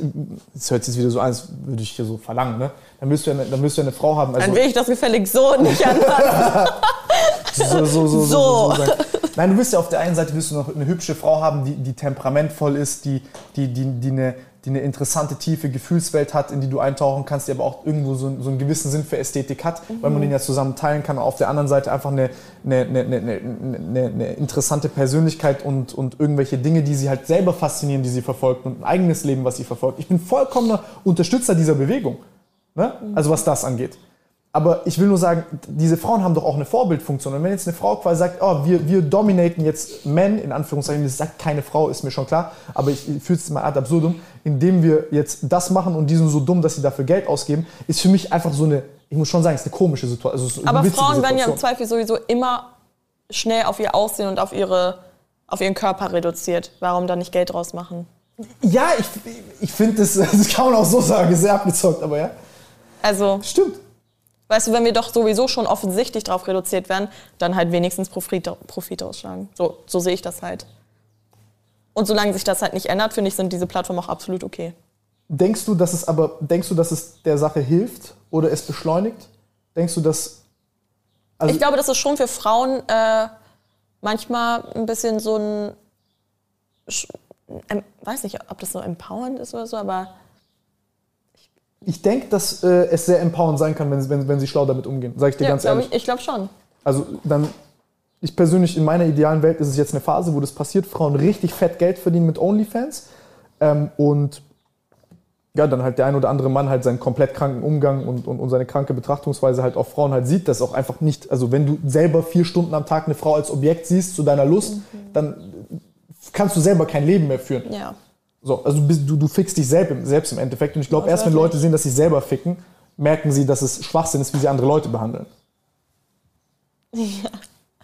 das hört sich jetzt wieder so an, als würde ich hier so verlangen, ne? dann, müsst ja eine, dann müsst ihr eine Frau haben. Also, dann will ich das gefällig so nicht so, so, so, so, so. so Nein, du willst ja auf der einen Seite willst du noch eine hübsche Frau haben, die, die temperamentvoll ist, die, die, die, die eine die eine interessante, tiefe Gefühlswelt hat, in die du eintauchen kannst, die aber auch irgendwo so, so einen gewissen Sinn für Ästhetik hat, mhm. weil man den ja zusammen teilen kann. Auf der anderen Seite einfach eine, eine, eine, eine, eine interessante Persönlichkeit und, und irgendwelche Dinge, die sie halt selber faszinieren, die sie verfolgt und ein eigenes Leben, was sie verfolgt. Ich bin vollkommener Unterstützer dieser Bewegung. Ne? Also was das angeht. Aber ich will nur sagen, diese Frauen haben doch auch eine Vorbildfunktion. Und wenn jetzt eine Frau quasi sagt, oh, wir, wir dominaten jetzt Men, in Anführungszeichen, das sagt keine Frau, ist mir schon klar, aber ich, ich fühle es mal ad absurdum, indem wir jetzt das machen und die sind so dumm, dass sie dafür Geld ausgeben, ist für mich einfach so eine, ich muss schon sagen, ist eine komische Situation. Also aber Frauen werden ja im Zweifel sowieso immer schnell auf ihr Aussehen und auf, ihre, auf ihren Körper reduziert. Warum dann nicht Geld draus machen? Ja, ich, ich finde, das, das kann man auch so sagen, sehr abgezockt, aber ja. Also. Stimmt. Weißt du, wenn wir doch sowieso schon offensichtlich darauf reduziert werden, dann halt wenigstens Profit, Profit ausschlagen. So, so sehe ich das halt. Und solange sich das halt nicht ändert, finde ich, sind diese Plattformen auch absolut okay. Denkst du, dass es aber, denkst du, dass es der Sache hilft oder es beschleunigt? Denkst du, dass. Also ich glaube, dass es schon für Frauen äh, manchmal ein bisschen so ein. Ähm, weiß nicht, ob das so empowernd ist oder so, aber ich denke, dass äh, es sehr empowernd sein kann, wenn, wenn, wenn sie schlau damit umgehen. Sag ich dir ja, ganz ehrlich. Ich, ich glaube schon. Also dann, ich persönlich, in meiner idealen Welt ist es jetzt eine Phase, wo das passiert, Frauen richtig fett Geld verdienen mit OnlyFans ähm, und ja, dann halt der ein oder andere Mann halt seinen komplett kranken Umgang und, und, und seine kranke Betrachtungsweise halt auf Frauen halt sieht, das auch einfach nicht, also wenn du selber vier Stunden am Tag eine Frau als Objekt siehst zu deiner Lust, mhm. dann kannst du selber kein Leben mehr führen. Ja. So, also du, du, du fickst dich selbst, selbst im Endeffekt. Und ich glaube, erst wenn Leute sehen, dass sie selber ficken, merken sie, dass es Schwachsinn ist, wie sie andere Leute behandeln. Ja.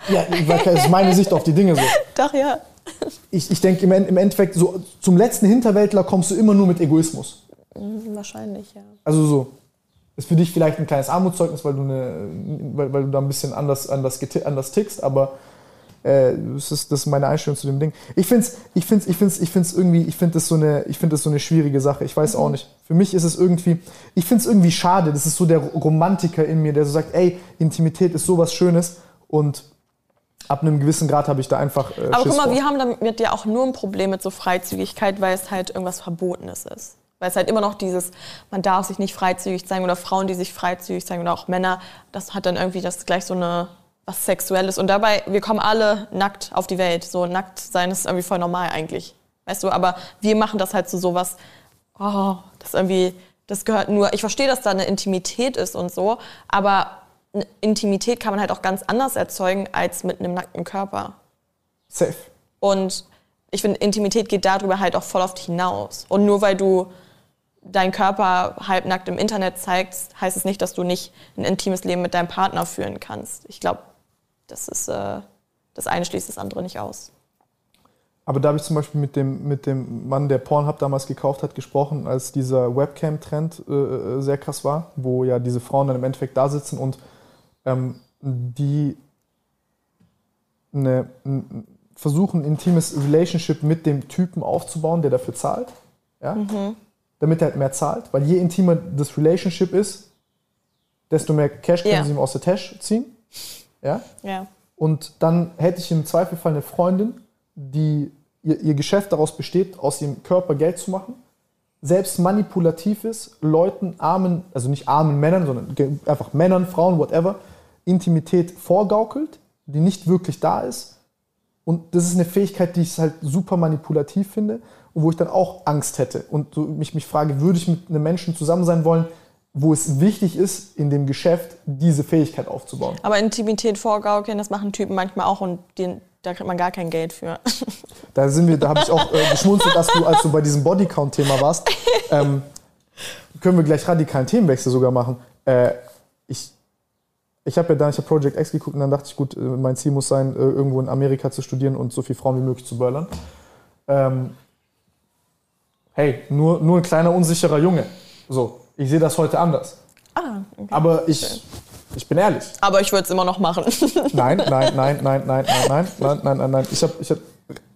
Ja, das ist meine Sicht auf die Dinge so. Doch, ja. Ich, ich denke, im, im Endeffekt, so, zum letzten Hinterwäldler kommst du immer nur mit Egoismus. Mhm, wahrscheinlich, ja. Also so, ist für dich vielleicht ein kleines Armutszeugnis, weil du, eine, weil, weil du da ein bisschen anders, anders, anders tickst, aber äh, das, ist, das ist meine Einstellung zu dem Ding. Ich finde es ich find's, ich find's, ich find's irgendwie, ich finde das, so eine, find das so eine schwierige Sache. Ich weiß mhm. auch nicht. Für mich ist es irgendwie, ich finde es irgendwie schade. Das ist so der Romantiker in mir, der so sagt, ey, Intimität ist sowas Schönes und ab einem gewissen Grad habe ich da einfach. Äh, Aber guck mal, vor. wir haben damit ja auch nur ein Problem mit so Freizügigkeit, weil es halt irgendwas Verbotenes ist. Weil es halt immer noch dieses, man darf sich nicht freizügig zeigen oder Frauen, die sich freizügig zeigen oder auch Männer, das hat dann irgendwie das gleich so eine was Sexuelles. Und dabei, wir kommen alle nackt auf die Welt. So nackt sein ist irgendwie voll normal eigentlich. Weißt du, aber wir machen das halt zu so sowas, oh, das irgendwie, das gehört nur, ich verstehe, dass da eine Intimität ist und so, aber eine Intimität kann man halt auch ganz anders erzeugen als mit einem nackten Körper. Safe. Und ich finde, Intimität geht darüber halt auch voll oft hinaus. Und nur weil du deinen Körper halbnackt im Internet zeigst, heißt es nicht, dass du nicht ein intimes Leben mit deinem Partner führen kannst. Ich glaube, das ist, äh, das eine schließt das andere nicht aus. Aber da habe ich zum Beispiel mit dem, mit dem Mann, der Pornhub damals gekauft hat, gesprochen, als dieser Webcam-Trend äh, äh, sehr krass war, wo ja diese Frauen dann im Endeffekt da sitzen und ähm, die eine, ein, versuchen, ein intimes Relationship mit dem Typen aufzubauen, der dafür zahlt. Ja? Mhm. Damit er halt mehr zahlt. Weil je intimer das Relationship ist, desto mehr Cash können yeah. sie ihm aus der Tasche ziehen. Ja? ja. Und dann hätte ich im Zweifelfall eine Freundin, die ihr, ihr Geschäft daraus besteht, aus ihrem Körper Geld zu machen, selbst manipulativ ist, Leuten, armen, also nicht armen Männern, sondern einfach Männern, Frauen, whatever, Intimität vorgaukelt, die nicht wirklich da ist. Und das ist eine Fähigkeit, die ich halt super manipulativ finde und wo ich dann auch Angst hätte und so mich, mich frage, würde ich mit einem Menschen zusammen sein wollen, wo es wichtig ist, in dem Geschäft diese Fähigkeit aufzubauen. Aber Intimität vorgaukeln, das machen Typen manchmal auch und den, da kriegt man gar kein Geld für. Da sind wir, da habe ich auch äh, geschmunzelt, dass du, als du bei diesem Bodycount-Thema warst. Ähm, können wir gleich radikalen Themenwechsel sogar machen. Äh, ich ich habe ja dann, ich habe Project X geguckt und dann dachte ich, gut, äh, mein Ziel muss sein, äh, irgendwo in Amerika zu studieren und so viele Frauen wie möglich zu böllern. Ähm, hey, nur, nur ein kleiner unsicherer Junge. So, ich sehe das heute anders. Ah, okay. Aber ich, ich bin ehrlich. Aber ich würde es immer noch machen. nein, nein, nein, nein, nein, nein, nein, nein, nein, nein, nein. Ich habe ich hab,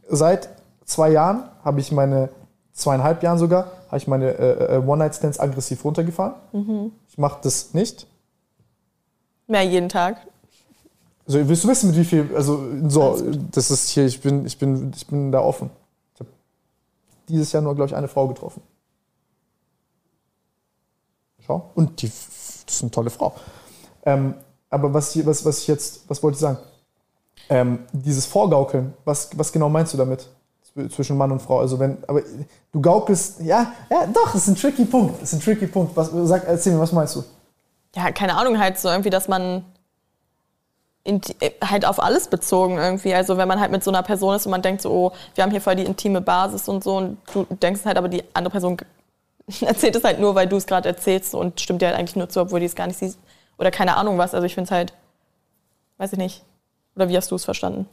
seit zwei Jahren habe ich meine, zweieinhalb Jahren sogar, habe ich meine äh, äh, One-Night-Stands aggressiv runtergefahren. Mhm. Ich mache das nicht. Mehr jeden Tag. Also willst du wissen, mit wie viel, also so, das ist hier, ich bin, ich bin, ich bin da offen dieses Jahr nur, glaube ich, eine Frau getroffen. Schau. Und die, das ist eine tolle Frau. Ähm, aber was, was, was ich jetzt, was wollte ich sagen? Ähm, dieses Vorgaukeln, was, was genau meinst du damit? Zwischen Mann und Frau. Also wenn, aber du gaukelst, ja, ja, doch, das ist ein tricky Punkt. Das ist ein tricky Punkt. Was, sag, erzähl mir, was meinst du? Ja, keine Ahnung, halt so irgendwie, dass man äh, halt auf alles bezogen irgendwie. Also wenn man halt mit so einer Person ist und man denkt so, oh, wir haben hier voll die intime Basis und so und du denkst halt, aber die andere Person erzählt es halt nur, weil du es gerade erzählst und stimmt dir halt eigentlich nur zu, obwohl die es gar nicht sieht. Oder keine Ahnung was. Also ich finde es halt, weiß ich nicht. Oder wie hast du es verstanden?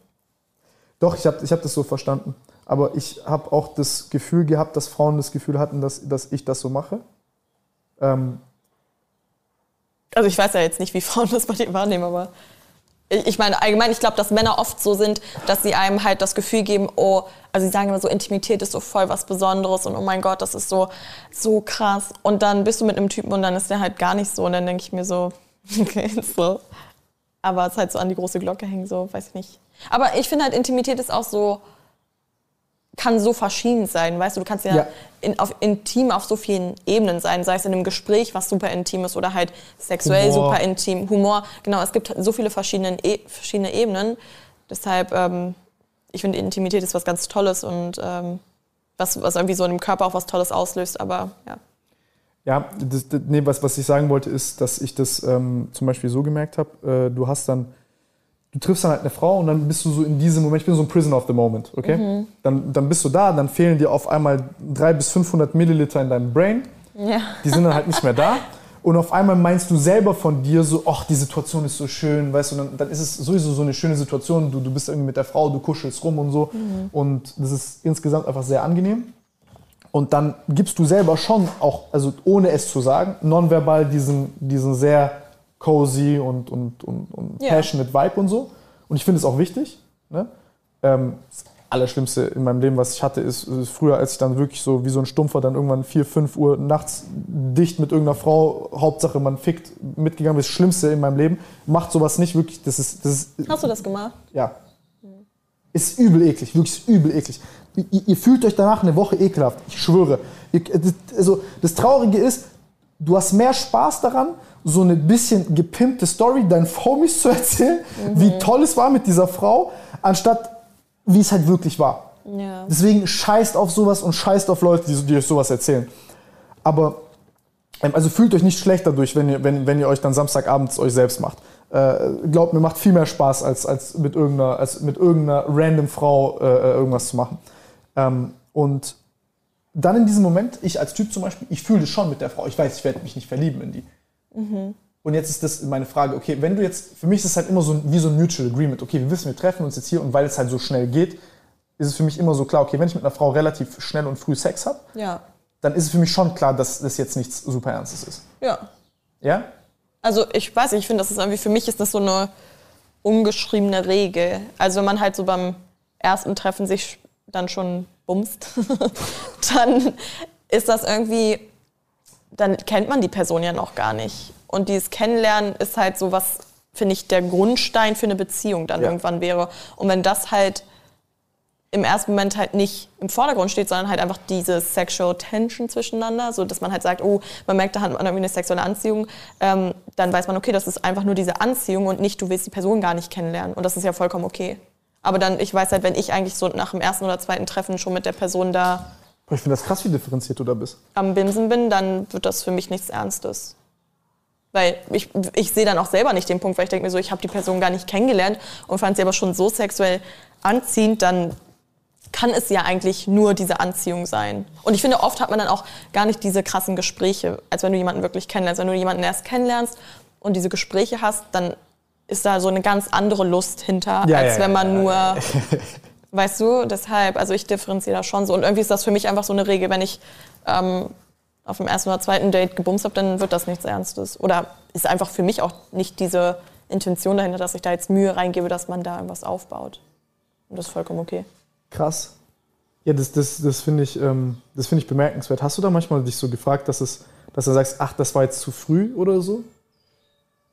Doch, ich habe ich hab das so verstanden. Aber ich habe auch das Gefühl gehabt, dass Frauen das Gefühl hatten, dass, dass ich das so mache. Ähm also ich weiß ja jetzt nicht, wie Frauen das bei dir wahrnehmen, aber ich meine, allgemein, ich glaube, dass Männer oft so sind, dass sie einem halt das Gefühl geben, oh, also sie sagen immer so, Intimität ist so voll was Besonderes und oh mein Gott, das ist so, so krass. Und dann bist du mit einem Typen und dann ist der halt gar nicht so. Und dann denke ich mir so, okay, so. Aber es halt so an die große Glocke hängen, so, weiß ich nicht. Aber ich finde halt, Intimität ist auch so, kann so verschieden sein, weißt du, du kannst ja, ja. In, auf, intim auf so vielen Ebenen sein, sei es in einem Gespräch, was super intim ist, oder halt sexuell Humor. super intim, Humor, genau, es gibt so viele verschiedene, e verschiedene Ebenen, deshalb, ähm, ich finde, Intimität ist was ganz Tolles und ähm, was, was irgendwie so in dem Körper auch was Tolles auslöst, aber ja. Ja, das, das, nee, was, was ich sagen wollte, ist, dass ich das ähm, zum Beispiel so gemerkt habe, äh, du hast dann du triffst dann halt eine Frau und dann bist du so in diesem Moment, ich bin so ein Prisoner of the Moment, okay? Mhm. Dann, dann bist du da, dann fehlen dir auf einmal 300 bis 500 Milliliter in deinem Brain. Ja. Die sind dann halt nicht mehr da. Und auf einmal meinst du selber von dir so, ach, die Situation ist so schön, weißt du, dann, dann ist es sowieso so eine schöne Situation. Du, du bist irgendwie mit der Frau, du kuschelst rum und so. Mhm. Und das ist insgesamt einfach sehr angenehm. Und dann gibst du selber schon auch, also ohne es zu sagen, nonverbal diesen, diesen sehr cozy und, und, und, und ja. passionate Vibe und so. Und ich finde es auch wichtig. Ne? Ähm, Allerschlimmste in meinem Leben, was ich hatte, ist, ist, früher, als ich dann wirklich so wie so ein Stumpfer dann irgendwann 4, 5 Uhr nachts dicht mit irgendeiner Frau, Hauptsache man fickt, mitgegangen ist. Das Schlimmste in meinem Leben. Macht sowas nicht wirklich. Das ist, das ist, Hast du das gemacht? Ja. Ist übel eklig, wirklich übel eklig. Ihr, ihr, fühlt euch danach eine Woche ekelhaft, ich schwöre. Ihr, also, das Traurige ist, du hast mehr Spaß daran, so eine bisschen gepimpte Story deinen Homies zu erzählen, mhm. wie toll es war mit dieser Frau, anstatt wie es halt wirklich war. Ja. Deswegen scheißt auf sowas und scheißt auf Leute, die, die euch sowas erzählen. Aber ähm, also fühlt euch nicht schlecht dadurch, wenn ihr, wenn, wenn ihr euch dann Samstagabends euch selbst macht. Äh, glaubt mir, macht viel mehr Spaß, als, als, mit, irgendeiner, als mit irgendeiner random Frau äh, äh, irgendwas zu machen. Ähm, und dann in diesem Moment, ich als Typ zum Beispiel, ich fühle das schon mit der Frau. Ich weiß, ich werde mich nicht verlieben in die. Mhm. Und jetzt ist das meine Frage, okay, wenn du jetzt, für mich ist es halt immer so wie so ein Mutual Agreement, okay, wir wissen, wir treffen uns jetzt hier und weil es halt so schnell geht, ist es für mich immer so klar, okay, wenn ich mit einer Frau relativ schnell und früh Sex habe, ja. dann ist es für mich schon klar, dass das jetzt nichts super Ernstes ist. Ja. Ja? Also ich weiß nicht, ich finde, das ist irgendwie, für mich ist das so eine ungeschriebene Regel. Also wenn man halt so beim ersten Treffen sich dann schon bumst, dann ist das irgendwie, dann kennt man die Person ja noch gar nicht. Und dieses Kennenlernen ist halt so was, finde ich, der Grundstein für eine Beziehung dann ja. irgendwann wäre. Und wenn das halt im ersten Moment halt nicht im Vordergrund steht, sondern halt einfach diese Sexual Tension zwischeneinander, so dass man halt sagt, oh, man merkt, da hat man irgendwie eine sexuelle Anziehung, ähm, dann weiß man, okay, das ist einfach nur diese Anziehung und nicht, du willst die Person gar nicht kennenlernen. Und das ist ja vollkommen okay. Aber dann, ich weiß halt, wenn ich eigentlich so nach dem ersten oder zweiten Treffen schon mit der Person da. Ich finde das krass, wie differenziert du da bist. Am Bimsen bin, dann wird das für mich nichts Ernstes. Weil ich, ich sehe dann auch selber nicht den Punkt, weil ich denke mir so, ich habe die Person gar nicht kennengelernt und fand sie aber schon so sexuell anziehend, dann kann es ja eigentlich nur diese Anziehung sein. Und ich finde, oft hat man dann auch gar nicht diese krassen Gespräche, als wenn du jemanden wirklich kennenlernst. Wenn du jemanden erst kennenlernst und diese Gespräche hast, dann ist da so eine ganz andere Lust hinter, ja, als ja, wenn man ja, nur, weißt du, deshalb, also ich differenziere das schon so. Und irgendwie ist das für mich einfach so eine Regel, wenn ich ähm, auf dem ersten oder zweiten Date gebumst habe, dann wird das nichts Ernstes. Oder ist einfach für mich auch nicht diese Intention dahinter, dass ich da jetzt Mühe reingebe, dass man da irgendwas aufbaut. Und das ist vollkommen okay. Krass. Ja, das, das, das finde ich, ähm, find ich bemerkenswert. Hast du da manchmal dich so gefragt, dass, es, dass du sagst, ach, das war jetzt zu früh oder so?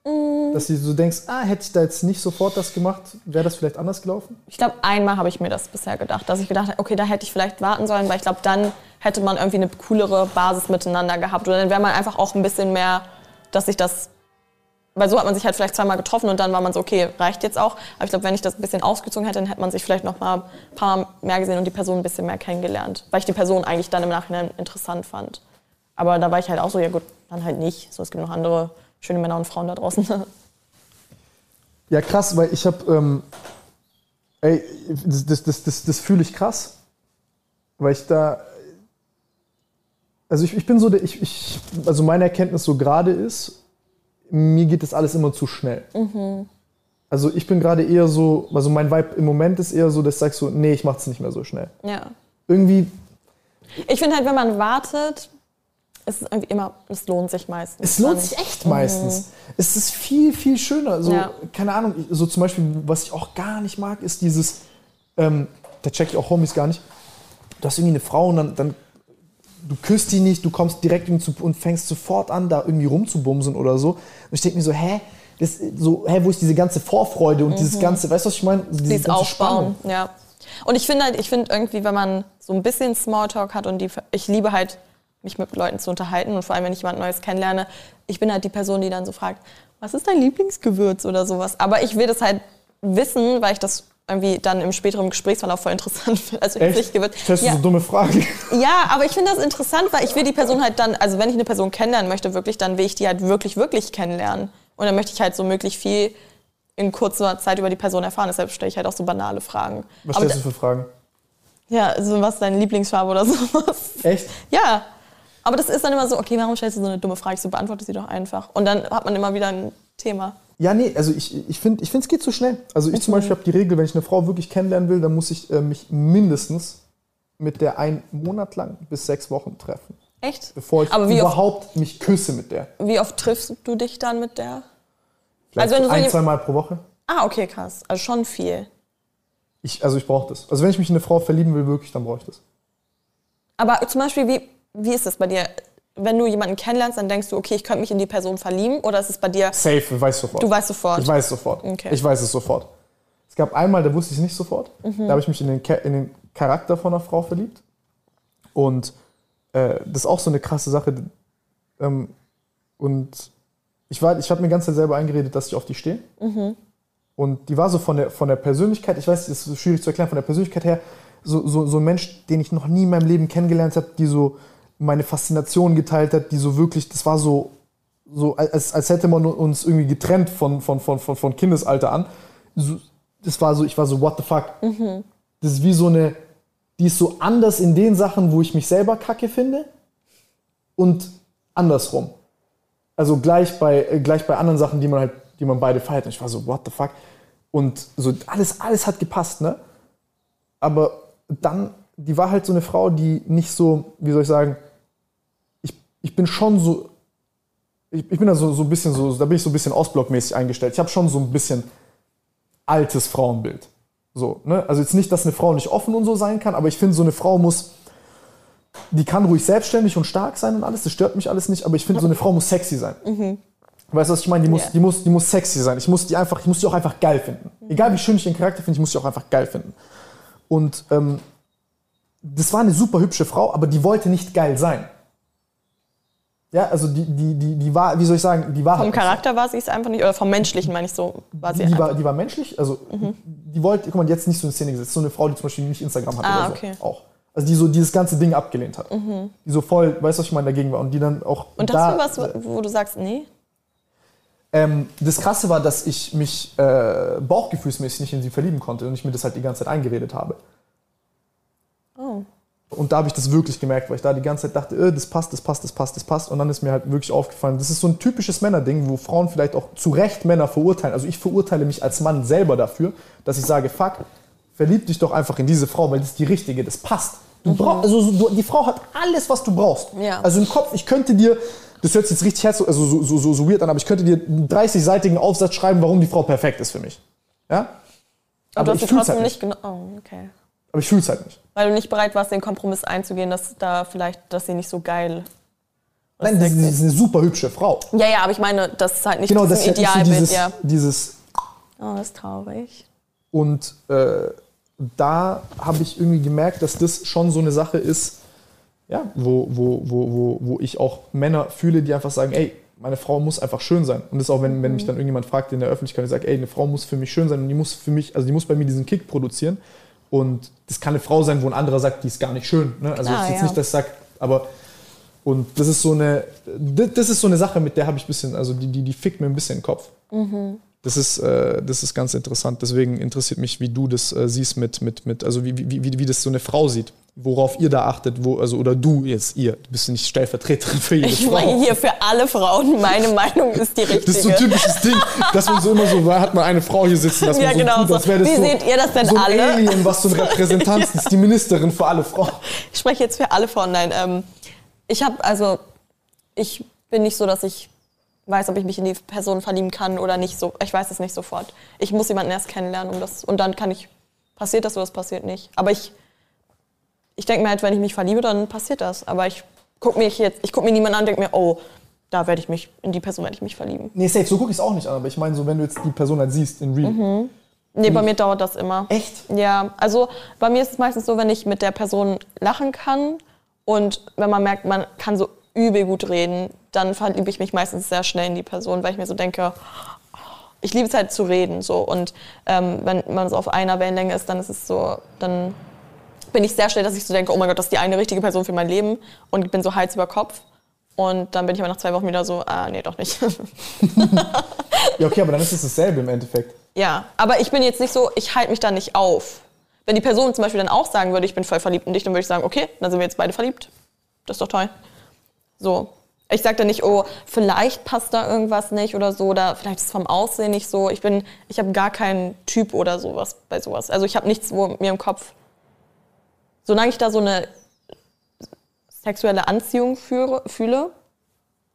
Mm. Dass du so denkst, ah, hätte ich da jetzt nicht sofort das gemacht, wäre das vielleicht anders gelaufen? Ich glaube, einmal habe ich mir das bisher gedacht, dass ich gedacht habe, okay, da hätte ich vielleicht warten sollen, weil ich glaube, dann hätte man irgendwie eine coolere Basis miteinander gehabt. Oder dann wäre man einfach auch ein bisschen mehr, dass sich das. Weil so hat man sich halt vielleicht zweimal getroffen und dann war man so, okay, reicht jetzt auch. Aber ich glaube, wenn ich das ein bisschen ausgezogen hätte, dann hätte man sich vielleicht noch mal ein paar mehr gesehen und die Person ein bisschen mehr kennengelernt. Weil ich die Person eigentlich dann im Nachhinein interessant fand. Aber da war ich halt auch so, ja gut, dann halt nicht. So, es gibt noch andere schöne Männer und Frauen da draußen. Ja, krass, weil ich habe, ähm, ey, das, das, das, das, das fühle ich krass, weil ich da, also ich, ich bin so, der, ich, ich, also meine Erkenntnis so gerade ist, mir geht das alles immer zu schnell. Mhm. Also ich bin gerade eher so, also mein Vibe im Moment ist eher so, dass ich sage so, nee, ich mach's nicht mehr so schnell. Ja. Irgendwie. Ich finde halt, wenn man wartet, es ist irgendwie immer, es lohnt sich meistens. Es lohnt sich echt meistens. Mhm. Es ist viel, viel schöner. So, ja. keine Ahnung, so zum Beispiel, was ich auch gar nicht mag, ist dieses, ähm, da check ich auch Homies gar nicht. Du hast irgendwie eine Frau und dann, dann du küsst die nicht, du kommst direkt und fängst sofort an, da irgendwie rumzubumsen oder so. Und ich denke mir so, hä? Das, so, hä, wo ist diese ganze Vorfreude und mhm. dieses ganze, weißt du, was ich meine? Diese Dieses Aufbauen, Spannung. ja. Und ich finde halt, ich finde irgendwie, wenn man so ein bisschen Smalltalk hat und die, ich liebe halt mich mit Leuten zu unterhalten und vor allem, wenn ich jemand Neues kennenlerne, ich bin halt die Person, die dann so fragt, was ist dein Lieblingsgewürz oder sowas. Aber ich will das halt wissen, weil ich das irgendwie dann im späteren Gesprächsverlauf voll interessant finde. Also Echt? Gewürz. Das ist ja. eine dumme Frage. Ja, aber ich finde das interessant, weil ich will die Person halt dann, also wenn ich eine Person kennenlernen möchte, wirklich, dann will ich die halt wirklich, wirklich kennenlernen. Und dann möchte ich halt so möglich viel in kurzer Zeit über die Person erfahren. Deshalb stelle ich halt auch so banale Fragen. Was stellst du für Fragen? Ja, also was ist deine Lieblingsfarbe oder sowas. Echt? Ja. Aber das ist dann immer so, okay, warum stellst du so eine dumme Frage? Ich so, beantworte sie doch einfach. Und dann hat man immer wieder ein Thema. Ja, nee, also ich, ich finde, ich find, es geht zu schnell. Also ich zum Beispiel habe die Regel, wenn ich eine Frau wirklich kennenlernen will, dann muss ich äh, mich mindestens mit der einen Monat lang bis sechs Wochen treffen. Echt? Bevor ich überhaupt oft, mich küsse mit der. Wie oft triffst du dich dann mit der? Vielleicht also wenn du ein, so zwei Mal pro Woche. Ah, okay, krass. Also schon viel. Ich, also ich brauche das. Also wenn ich mich in eine Frau verlieben will, wirklich, dann brauche ich das. Aber zum Beispiel, wie, wie ist das bei dir? Wenn du jemanden kennenlernst, dann denkst du, okay, ich könnte mich in die Person verlieben? Oder ist es bei dir... Safe, ich weiß sofort. Du weißt sofort? Ich weiß sofort. Okay. Ich weiß es sofort. Es gab einmal, da wusste ich es nicht sofort. Mhm. Da habe ich mich in den, in den Charakter von einer Frau verliebt. Und äh, das ist auch so eine krasse Sache. Ähm, und ich, ich habe mir ganz selber eingeredet, dass ich auf die stehe. Mhm. Und die war so von der, von der Persönlichkeit, ich weiß, es ist schwierig zu erklären, von der Persönlichkeit her, so, so, so ein Mensch, den ich noch nie in meinem Leben kennengelernt habe, die so meine Faszination geteilt hat, die so wirklich, das war so, so als, als hätte man uns irgendwie getrennt von, von, von, von, von Kindesalter an. So, das war so, ich war so, what the fuck? Mhm. Das ist wie so eine, die ist so anders in den Sachen, wo ich mich selber kacke finde und andersrum. Also gleich bei, äh, gleich bei anderen Sachen, die man halt die man beide feiert. Und ich war so, what the fuck? Und so alles, alles hat gepasst, ne? Aber dann, die war halt so eine Frau, die nicht so, wie soll ich sagen, ich, ich bin schon so, ich, ich bin da so, so ein bisschen so, da bin ich so ein bisschen ausblockmäßig eingestellt. Ich habe schon so ein bisschen altes Frauenbild. So, ne? Also jetzt nicht, dass eine Frau nicht offen und so sein kann, aber ich finde, so eine Frau muss, die kann ruhig selbstständig und stark sein und alles, das stört mich alles nicht, aber ich finde, so eine Frau muss sexy sein. Mhm. Weißt du, was ich meine? Die muss, yeah. die, muss, die muss sexy sein. Ich muss die einfach, ich muss die auch einfach geil finden. Mhm. Egal wie schön ich den Charakter finde, ich muss die auch einfach geil finden. Und ähm, das war eine super hübsche Frau, aber die wollte nicht geil sein. Ja, also die, die, die, die war, wie soll ich sagen, die war Vom halt Charakter war sie es einfach nicht, oder vom Menschlichen meine ich so, war sie die, war, die war menschlich, also mhm. die wollte, guck mal, jetzt nicht so eine Szene gesetzt, so eine Frau, die zum Beispiel nicht Instagram hat ah, oder so, okay. auch. Also die so dieses ganze Ding abgelehnt hat. Mhm. Die so voll, weißt du, was ich meine, dagegen war und die dann auch Und das da, was, wo du sagst, nee? Ähm, das Krasse war, dass ich mich äh, bauchgefühlsmäßig nicht in sie verlieben konnte und ich mir das halt die ganze Zeit eingeredet habe. Oh. Und da habe ich das wirklich gemerkt, weil ich da die ganze Zeit dachte, äh, das passt, das passt, das passt, das passt. Und dann ist mir halt wirklich aufgefallen, das ist so ein typisches Männerding, wo Frauen vielleicht auch zu Recht Männer verurteilen. Also ich verurteile mich als Mann selber dafür, dass ich sage, fuck, verlieb dich doch einfach in diese Frau, weil das ist die richtige, das passt. Du mhm. brauch, also du, die Frau hat alles, was du brauchst. Ja. Also im Kopf, ich könnte dir das hört sich jetzt richtig herz, also so, so, so, so weird an, aber ich könnte dir einen 30-seitigen Aufsatz schreiben, warum die Frau perfekt ist für mich. Ja? Aber, aber ich fühle halt nicht. Genau, oh, okay. Aber ich fühle es halt nicht. Weil du nicht bereit warst, den Kompromiss einzugehen, dass da vielleicht, dass sie nicht so geil Nein, das ist eine super hübsche Frau. Ja, ja, aber ich meine, das ist halt nicht genau, das Idealbild, dieses, ja. Dieses oh, das ist traurig. Und äh, da habe ich irgendwie gemerkt, dass das schon so eine Sache ist, ja, wo, wo, wo, wo, wo ich auch Männer fühle, die einfach sagen, ey, meine Frau muss einfach schön sein. Und das auch, wenn, wenn mich dann irgendjemand fragt in der Öffentlichkeit, ich sage, ey, eine Frau muss für mich schön sein und die muss für mich, also die muss bei mir diesen Kick produzieren. Und das kann eine Frau sein, wo ein anderer sagt, die ist gar nicht schön. Ne? Also Klar, ist jetzt ja. nicht, dass ich sage, aber und das ist so eine, das ist so eine Sache, mit der habe ich ein bisschen, also die, die, die fickt mir ein bisschen den Kopf. Mhm. Das ist, äh, das ist ganz interessant. Deswegen interessiert mich, wie du das äh, siehst mit, mit, mit, also wie, wie, wie, wie das so eine Frau sieht worauf ihr da achtet, wo, also oder du jetzt, ihr, du bist nicht Stellvertreterin für jede ich Frau. Ich meine hier für alle Frauen, meine Meinung ist die richtige. Das ist so ein typisches Ding, dass man so immer so, hat man eine Frau hier sitzen, dass man ja, so genau, tut, als wäre das Wie so, seht ihr das denn so ein alle? Alien, was so ein Repräsentant ist, die Ministerin für alle Frauen. Ich spreche jetzt für alle Frauen, nein. Ähm, ich habe, also, ich bin nicht so, dass ich weiß, ob ich mich in die Person verlieben kann oder nicht so. Ich weiß es nicht sofort. Ich muss jemanden erst kennenlernen, um das, und dann kann ich, passiert das oder das passiert nicht. Aber ich ich denke mir halt, wenn ich mich verliebe, dann passiert das. Aber ich gucke mich jetzt, ich gucke mir niemanden an und denke mir, oh, da werde ich mich, in die Person werde ich mich verlieben. Nee, safe, so gucke ich es auch nicht an. Aber ich meine, so wenn du jetzt die Person halt siehst in Real. Mhm. Nee, bei mir dauert das immer. Echt? Ja, also bei mir ist es meistens so, wenn ich mit der Person lachen kann und wenn man merkt, man kann so übel gut reden, dann verliebe ich mich meistens sehr schnell in die Person, weil ich mir so denke, ich liebe es halt zu reden so und ähm, wenn man so auf einer Wellenlänge ist, dann ist es so, dann bin ich sehr schnell, dass ich so denke, oh mein Gott, das ist die eine richtige Person für mein Leben und bin so Hals über Kopf. Und dann bin ich aber nach zwei Wochen wieder so, ah, nee, doch nicht. ja, okay, aber dann ist es dasselbe im Endeffekt. Ja, aber ich bin jetzt nicht so, ich halte mich da nicht auf. Wenn die Person zum Beispiel dann auch sagen würde, ich bin voll verliebt in dich, dann würde ich sagen, okay, dann sind wir jetzt beide verliebt. Das ist doch toll. So. Ich sage dann nicht, oh, vielleicht passt da irgendwas nicht oder so, oder vielleicht ist es vom Aussehen nicht so. Ich bin, ich habe gar keinen Typ oder sowas bei sowas. Also ich habe nichts wo mir im Kopf. Solange ich da so eine sexuelle Anziehung führe, fühle,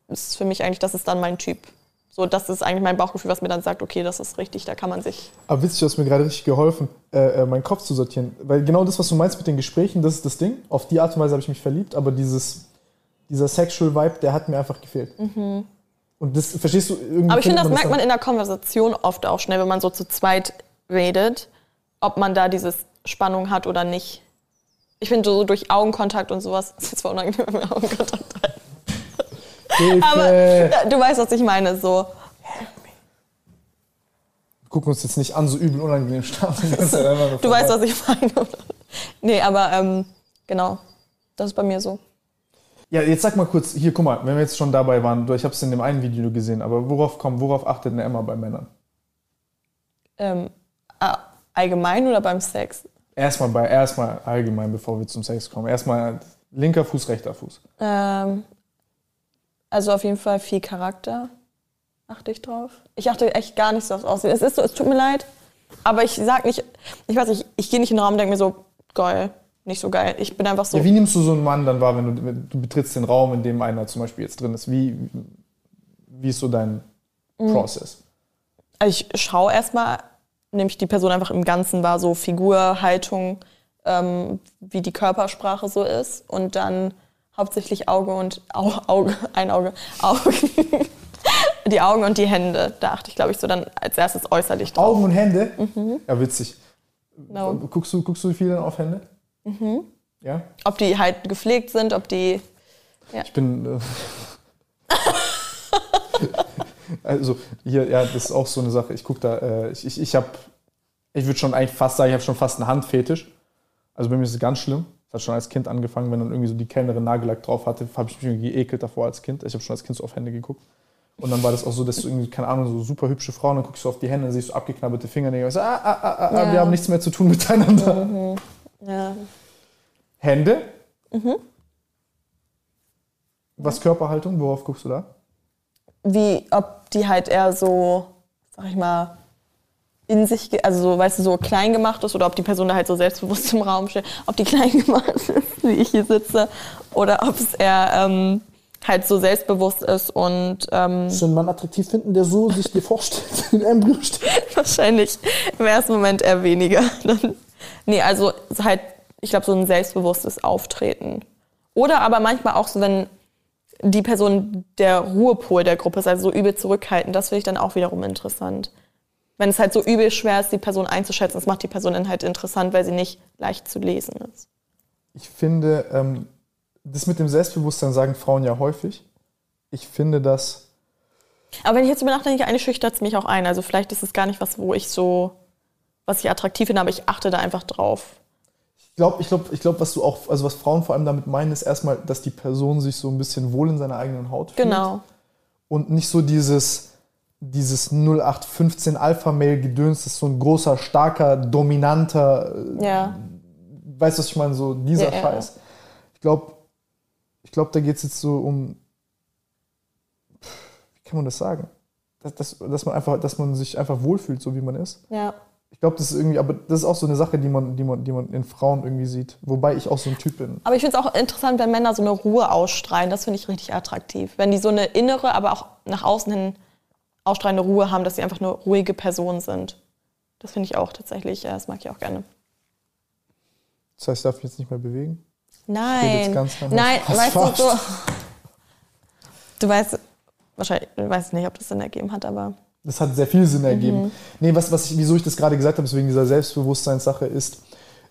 ist für mich eigentlich, das ist dann mein Typ. So, das ist eigentlich mein Bauchgefühl, was mir dann sagt, okay, das ist richtig, da kann man sich. Aber witzig, du hast mir gerade richtig geholfen, äh, äh, meinen Kopf zu sortieren. Weil genau das, was du meinst mit den Gesprächen, das ist das Ding. Auf die Art und Weise habe ich mich verliebt, aber dieses, dieser Sexual Vibe, der hat mir einfach gefehlt. Mhm. Und das verstehst du irgendwie. Aber ich finde, das merkt man in der Konversation oft auch schnell, wenn man so zu zweit redet, ob man da diese Spannung hat oder nicht. Ich finde so durch Augenkontakt und sowas, das ist zwar unangenehm, wenn wir Augenkontakt halten. Aber du weißt, was ich meine, so. Wir gucken uns jetzt nicht an, so übel unangenehm starten. du weißt, was ich meine. nee, aber ähm, genau, das ist bei mir so. Ja, jetzt sag mal kurz, hier, guck mal, wenn wir jetzt schon dabei waren, ich habe es in dem einen Video gesehen, aber worauf kommt, worauf achtet eine Emma bei Männern? Ähm, allgemein oder beim Sex? Erstmal bei, erstmal allgemein, bevor wir zum Sex kommen. Erstmal linker Fuß, rechter Fuß. Ähm, also auf jeden Fall viel Charakter. Achte ich drauf. Ich achte echt gar nicht so aufs Aussehen. Es ist so, es tut mir leid. Aber ich sag nicht, ich weiß nicht, ich gehe nicht in den Raum und denke mir so, geil, nicht so geil. Ich bin einfach so. Ja, wie nimmst du so einen Mann dann wahr, wenn du, wenn du betrittst den Raum, in dem einer zum Beispiel jetzt drin ist? Wie, wie ist so dein mhm. Prozess? Also ich schaue erstmal, nehme ich die Person einfach im Ganzen wahr, so Figur, Haltung, ähm, wie die Körpersprache so ist. Und dann hauptsächlich Auge und Au, Auge, ein Auge, Augen. die Augen und die Hände. Da achte ich, glaube ich, so dann als erstes äußerlich drauf. Augen und Hände? Mhm. Ja, witzig. No. Guckst, du, guckst du viel dann auf Hände? Mhm. Ja? Ob die halt gepflegt sind, ob die. Ja. Ich bin. Äh also, hier, ja, das ist auch so eine Sache. Ich gucke da, äh, ich, ich, ich habe, ich würde schon eigentlich fast sagen, ich habe schon fast einen Handfetisch. Also bei mir ist es ganz schlimm. Das hat schon als Kind angefangen, wenn dann irgendwie so die Kellnerin Nagellack drauf hatte, habe ich mich irgendwie geekelt davor als Kind. Ich habe schon als Kind so auf Hände geguckt. Und dann war das auch so, dass du irgendwie, keine Ahnung, so super hübsche Frauen, dann guckst du auf die Hände, dann siehst du abgeknabberte Fingernägel und sagst, ah, ah, ah, ah, ja. wir haben nichts mehr zu tun miteinander. Mhm. Ja. Hände? Mhm. Was Körperhaltung? Worauf guckst du da? Wie, ob die halt eher so, sag ich mal, in sich, also so, weißt du, so klein gemacht ist oder ob die Person da halt so selbstbewusst im Raum steht, ob die klein gemacht ist, wie ich hier sitze, oder ob es eher ähm, halt so selbstbewusst ist und. Ähm, einen Mann attraktiv finden, der so sich dir vorstellt, in einem Embryo steht? Wahrscheinlich im ersten Moment eher weniger. Nee, also halt, ich glaube, so ein selbstbewusstes Auftreten. Oder aber manchmal auch so, wenn die Person der Ruhepol der Gruppe ist, also so übel zurückhaltend, das finde ich dann auch wiederum interessant wenn es halt so übel schwer ist, die Person einzuschätzen, das macht die Person dann halt interessant, weil sie nicht leicht zu lesen ist. Ich finde, ähm, das mit dem Selbstbewusstsein sagen Frauen ja häufig. Ich finde das. Aber wenn ich jetzt über nachdenke, eine schüchtert es mich auch ein. Also vielleicht ist es gar nicht was, wo ich so, was ich attraktiv finde, aber ich achte da einfach drauf. Ich glaube, ich glaube, ich glaube, was du auch, also was Frauen vor allem damit meinen, ist erstmal, dass die Person sich so ein bisschen wohl in seiner eigenen Haut fühlt. Genau. Und nicht so dieses, dieses 0815 Alpha-Mail-Gedöns ist so ein großer, starker, dominanter, äh, ja. weißt du, was ich meine, so dieser ja, Scheiß. Ja. Ich glaube, ich glaube, da geht es jetzt so um, wie kann man das sagen? Dass, dass, dass, man einfach, dass man sich einfach wohlfühlt, so wie man ist. Ja. Ich glaube, das ist irgendwie, aber das ist auch so eine Sache, die man, die, man, die man in Frauen irgendwie sieht. Wobei ich auch so ein Typ bin. Aber ich finde es auch interessant, wenn Männer so eine Ruhe ausstrahlen. Das finde ich richtig attraktiv. Wenn die so eine innere, aber auch nach außen hin ausstrahlende Ruhe haben, dass sie einfach eine ruhige Person sind. Das finde ich auch tatsächlich, äh, das mag ich auch gerne. Das heißt, ich darf mich jetzt nicht mehr bewegen? Nein. Nein, weißt du, so, du weißt, wahrscheinlich, ich weiß nicht, ob das Sinn ergeben hat, aber. Das hat sehr viel Sinn ergeben. Mhm. Nee, was, was ich, wieso ich das gerade gesagt habe, wegen dieser Selbstbewusstseinssache, ist,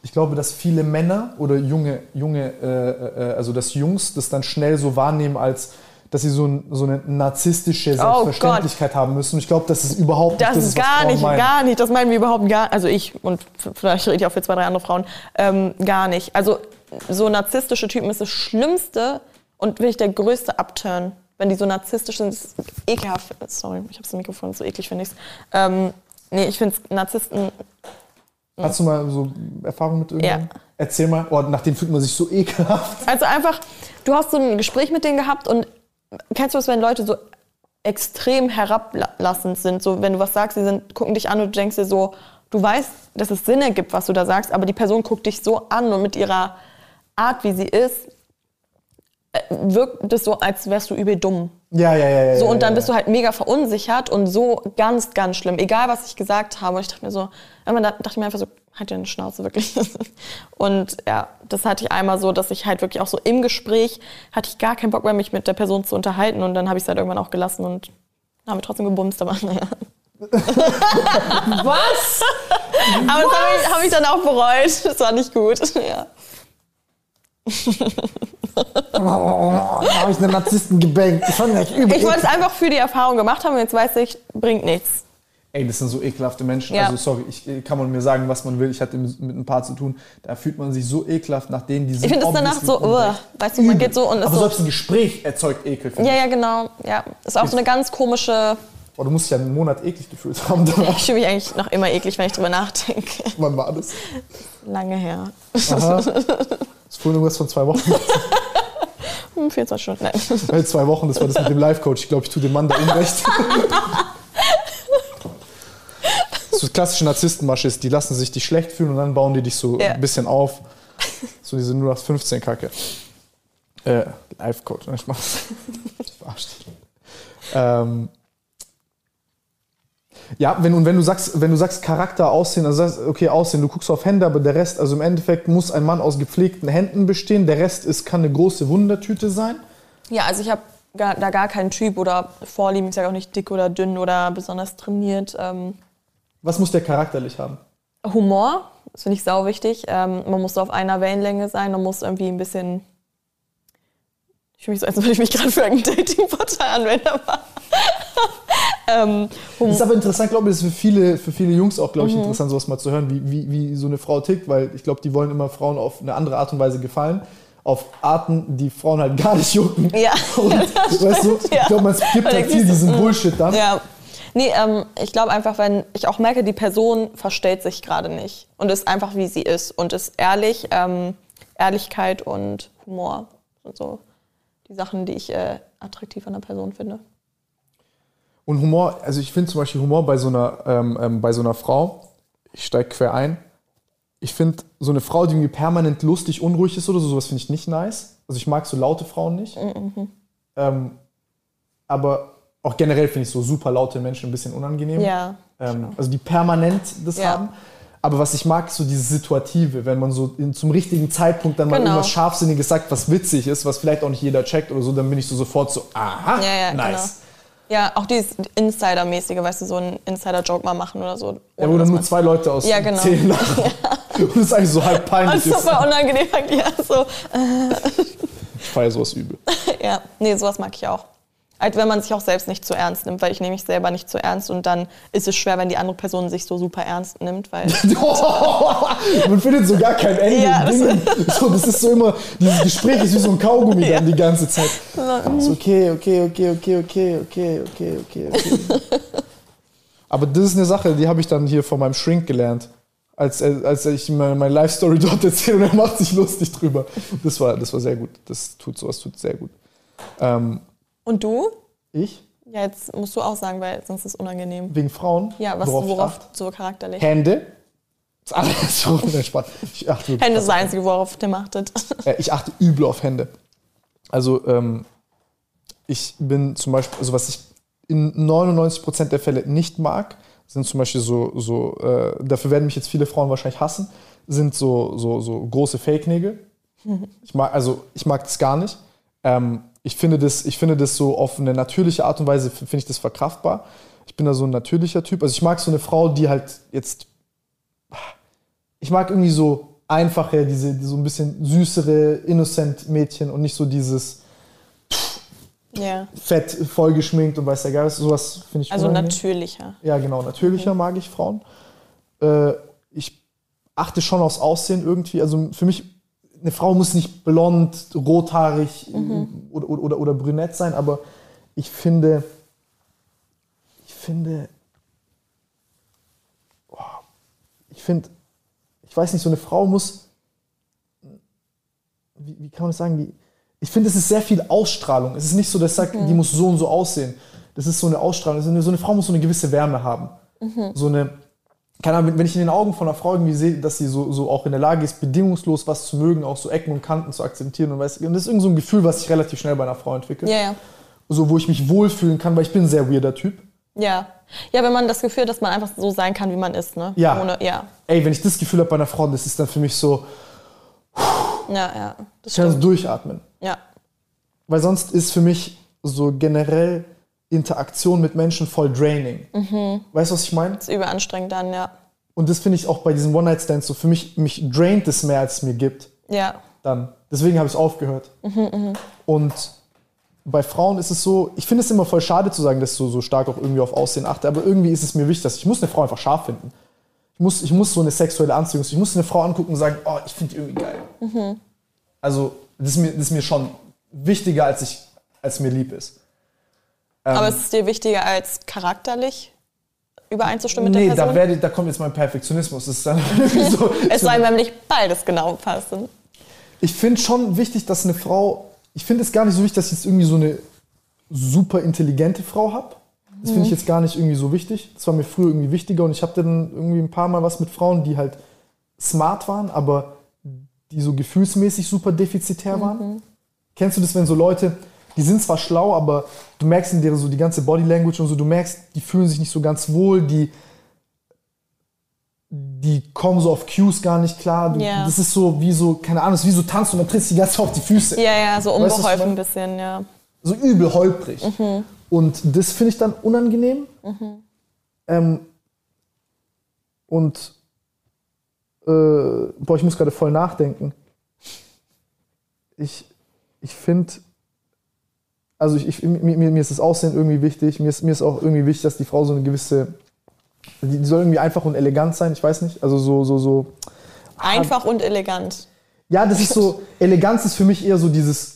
ich glaube, dass viele Männer oder junge, junge äh, äh, also dass Jungs das dann schnell so wahrnehmen als, dass sie so, ein, so eine narzisstische oh Selbstverständlichkeit oh haben müssen. Ich glaube, das ist überhaupt nicht das, ist gar nicht, meinen. gar nicht. Das meinen wir überhaupt gar. Also ich und vielleicht rede ich auch für zwei, drei andere Frauen ähm, gar nicht. Also so narzisstische Typen ist das Schlimmste und wirklich der größte Upturn, wenn die so narzisstisch sind. Ist ekelhaft. Sorry, ich habe das Mikrofon so eklig finde ich ähm, Nee, ich finde Narzissten. Hast du mal so Erfahrung mit irgendjemandem? Ja. Erzähl mal. Oh, nach denen fühlt man sich so ekelhaft. Also einfach, du hast so ein Gespräch mit denen gehabt und kennst du das, wenn Leute so extrem herablassend sind? So, wenn du was sagst, sie sind, gucken dich an und du denkst dir so, du weißt, dass es Sinn ergibt, was du da sagst, aber die Person guckt dich so an und mit ihrer Art, wie sie ist, wirkt es so, als wärst du übel dumm. Ja, ja, ja. ja So, und dann ja, bist du halt mega verunsichert und so ganz, ganz schlimm. Egal, was ich gesagt habe. Und ich dachte mir so, irgendwann dachte ich mir einfach so, halt deine Schnauze wirklich. Und ja, das hatte ich einmal so, dass ich halt wirklich auch so im Gespräch hatte ich gar keinen Bock mehr, mich mit der Person zu unterhalten. Und dann habe ich es halt irgendwann auch gelassen und haben wir trotzdem gebumst, aber naja. Was? Aber das habe ich, hab ich dann auch bereut. Das war nicht gut. Ja. Oh, da habe ich einen Narzissten gebankt. Das übel. Ich wollte es einfach für die Erfahrung gemacht haben und jetzt weiß ich, bringt nichts. Ey, das sind so ekelhafte Menschen. Ja. Also sorry, ich kann man mir sagen, was man will. Ich hatte mit ein paar zu tun. Da fühlt man sich so ekelhaft, nachdem die sind Ich finde es danach so, unrecht. uh, weißt du, man geht so und ist Aber so. selbst ein Gespräch erzeugt Ekel. finde Ja, ja, genau. Ja, ist auch so eine ganz komische. Oh, du musst dich ja einen Monat eklig gefühlt haben danach. Ich fühle mich eigentlich noch immer eklig, wenn ich drüber nachdenke. Wann war das? Lange her. Das ist vorhin irgendwas von zwei Wochen. Hm, 24 Stunden. Nein. Hey, zwei Wochen, das war das mit dem Live-Coach. Ich glaube, ich tue dem Mann da unrecht. so klassische Narzisstenmasche ist, die lassen sich dich schlecht fühlen und dann bauen die dich so Ja. ein bisschen auf. So diese 0815-Kacke. Äh, Live-Coach, ne? ich mach's. Ich verarsch dich. Ähm, ja, wenn, und wenn du sagst, wenn du sagst Charakter, Aussehen, also sagst, okay, Aussehen, du guckst auf Hände, aber der Rest, also im Endeffekt muss ein Mann aus gepflegten Händen bestehen. Der Rest ist, kann eine große Wundertüte sein. Ja, also ich habe da gar keinen Typ oder Vorlieben. Ich sage auch nicht dick oder dünn oder besonders trainiert. Ähm, Was muss der charakterlich haben? Humor, das finde ich sau wichtig. Ähm, man muss so auf einer Wellenlänge sein. Man muss irgendwie ein bisschen. Ich fühle mich so, als würde ich mich gerade für ein Datingportal anwenden. Ähm, Das ist aber interessant, glaube ich, das ist für viele, für viele Jungs auch, Mhm. glaube ich, interessant, sowas mal zu hören, wie, wie, wie so eine Frau tickt, weil ich glaube, die wollen immer Frauen auf eine andere Art und Weise gefallen. Auf Arten, die Frauen halt gar nicht jucken. Ja. Und, weißt du, ich Ja. glaube, man skippt Und halt viel diesen mm. Bullshit dann. Ja. Nee, ähm, ich glaube einfach, wenn ich auch merke, die Person verstellt sich gerade nicht und ist einfach, wie sie ist und ist ehrlich. Ähm, Ehrlichkeit und Humor sind so die Sachen, die ich äh, attraktiv an der Person finde. Und Humor, also ich finde zum Beispiel Humor bei so einer, ähm, ähm, bei so einer Frau, ich steige quer ein, ich finde so eine Frau, die irgendwie permanent lustig, unruhig ist oder so, sowas finde ich nicht nice. Also ich mag so laute Frauen nicht. Mhm, Ähm, aber auch generell finde ich so super laute Menschen ein bisschen unangenehm. Ja. Ähm, also die permanent das Ja. haben. Aber was ich mag, ist so dieses Situative, wenn man so in, zum richtigen Zeitpunkt dann mal Genau. irgendwas Scharfsinniges sagt, was witzig ist, was vielleicht auch nicht jeder checkt oder so, dann bin ich so sofort so, aha, Ja, ja, nice. Ja, auch dieses Insider-mäßige, weißt du, so einen Insider-Joke mal machen oder so. Ja, wo dann nur zwei Leute aus Ja, genau. zehn lachen. Und es eigentlich so halb peinlich Das ist ist. super unangenehm. Ja, so. Ich feiere sowas übel. ja, nee, sowas mag ich auch. Halt, wenn man sich auch selbst nicht zu ernst nimmt, weil ich nehme mich selber nicht zu ernst und dann ist es schwer, wenn die andere Person sich so super ernst nimmt, weil Man findet so gar kein Ende. Ja, Ding. so, das ist so immer, dieses Gespräch ist wie so ein Kaugummi Ja. dann die ganze Zeit. So, okay, okay, okay, okay, okay, okay, okay, okay, okay. Aber das ist eine Sache, die habe ich dann hier von meinem Shrink gelernt. Als, als ich meine, meine Life-Story dort erzähle und er macht sich lustig drüber. Das war, das war sehr gut. Das tut sowas tut sehr gut. Ähm, Und du? ich? Ja, jetzt musst du auch sagen, weil sonst ist es unangenehm. Wegen Frauen? Ja, was, worauf worauf, so charakterlich? Hände. Das alles so entspannt. Ich achte Hände ist das Einzige, worauf Tim achtet. Äh, ich achte übel auf Hände. Also ähm, ich bin zum Beispiel, also was ich in 99% der Fälle nicht mag, sind zum Beispiel so, so äh, dafür werden mich jetzt viele Frauen wahrscheinlich hassen, sind so, so, so große Fake-Nägel. Ich mag, also ich mag das gar nicht. Ähm, ich, finde das, ich finde das so auf eine natürliche Art und Weise, finde ich das verkraftbar. Ich bin da so ein natürlicher Typ. Also ich mag so eine Frau, die halt jetzt ich mag irgendwie so einfache, diese, die so ein bisschen süßere, innocent Mädchen und nicht so dieses ja. fett vollgeschminkt und weiß der Geist. Sowas finde ich Also unangenehm. natürlicher. Ja, genau. Natürlicher mag ich Frauen. Äh, ich achte schon aufs Aussehen irgendwie. Also für mich, eine Frau muss nicht blond, rothaarig Mhm. oder, oder, oder brünett sein, aber ich finde, ich finde, ich finde, ich weiß nicht, so eine Frau muss, wie, wie kann man das sagen, die, ich finde, es ist sehr viel Ausstrahlung. Es ist nicht so, dass ich sage, mhm. die muss so und so aussehen. Das ist so eine Ausstrahlung. So eine, so eine Frau muss so eine gewisse Wärme haben. Mhm. So eine, keine Ahnung, wenn ich in den Augen von einer Frau irgendwie sehe, dass sie so, so auch in der Lage ist, bedingungslos was zu mögen, auch so Ecken und Kanten zu akzeptieren und weiß, und das ist irgendwie so ein Gefühl, was sich relativ schnell bei einer Frau entwickelt. Ja, ja. So, wo ich mich wohlfühlen kann, weil ich bin ein sehr weirder Typ. Ja. Ja, wenn man das Gefühl hat, dass man einfach so sein kann, wie man ist, ne? Ja. Ohne, ja. Ey, wenn ich das Gefühl habe bei einer Frau, das ist dann für mich so. Ja, ja. Das ich kann so durchatmen. Ja. Weil sonst ist für mich so generell Interaktion mit Menschen voll draining. Mhm. Weißt du, was ich meine? Das ist überanstrengend dann, ja. Und das finde ich auch bei diesen One-Night-Stands so. Für mich, mich draint es mehr, als es mir gibt. Ja. Dann. Deswegen habe ich es aufgehört. Mhm, mh. Und bei Frauen ist es so, ich finde es immer voll schade zu sagen, dass ich so, so stark auch irgendwie auf Aussehen achte, aber irgendwie ist es mir wichtig, dass ich muss eine Frau einfach scharf finden. Ich muss, ich muss so eine sexuelle Anziehung, ich muss eine Frau angucken und sagen, oh, ich finde die irgendwie geil. Mhm. Also das ist, mir, das ist mir schon wichtiger, als, ich, als mir lieb ist. Ähm, aber ist es dir wichtiger als charakterlich? übereinzustimmen nee, mit der Person? Nee, da, da kommt jetzt mein Perfektionismus. Dann so, es soll nämlich beides genau passen. Ich finde schon wichtig, dass eine Frau ich finde es gar nicht so wichtig, dass ich jetzt irgendwie so eine super intelligente Frau habe. Das finde ich mhm. jetzt gar nicht irgendwie so wichtig. Das war mir früher irgendwie wichtiger und ich habe dann irgendwie ein paar Mal was mit Frauen, die halt smart waren, aber die so gefühlsmäßig super defizitär waren. Mhm. Kennst du das, wenn so Leute, die sind zwar schlau, aber du merkst in deren so die ganze Body Language und so, du merkst, die fühlen sich nicht so ganz wohl, die die kommen so auf Cues gar nicht klar. Ja. Das ist so wie so, keine Ahnung, wie so tanzt und dann trittst du die ganze Zeit auf die Füße. Ja, ja, so unbeholfen weißt, ein bisschen, ja. So übel holprig. Mhm. Und das finde ich dann unangenehm. Mhm. Ähm, und äh, boah, ich muss gerade voll nachdenken. Ich, ich finde, also ich, ich, mir, mir ist das Aussehen irgendwie wichtig. Mir ist, mir ist auch irgendwie wichtig, dass die Frau so eine gewisse die, die soll irgendwie einfach und elegant sein, ich weiß nicht. Also so, so, so. Einfach und elegant. Ja, das ist so, Eleganz ist für mich eher so dieses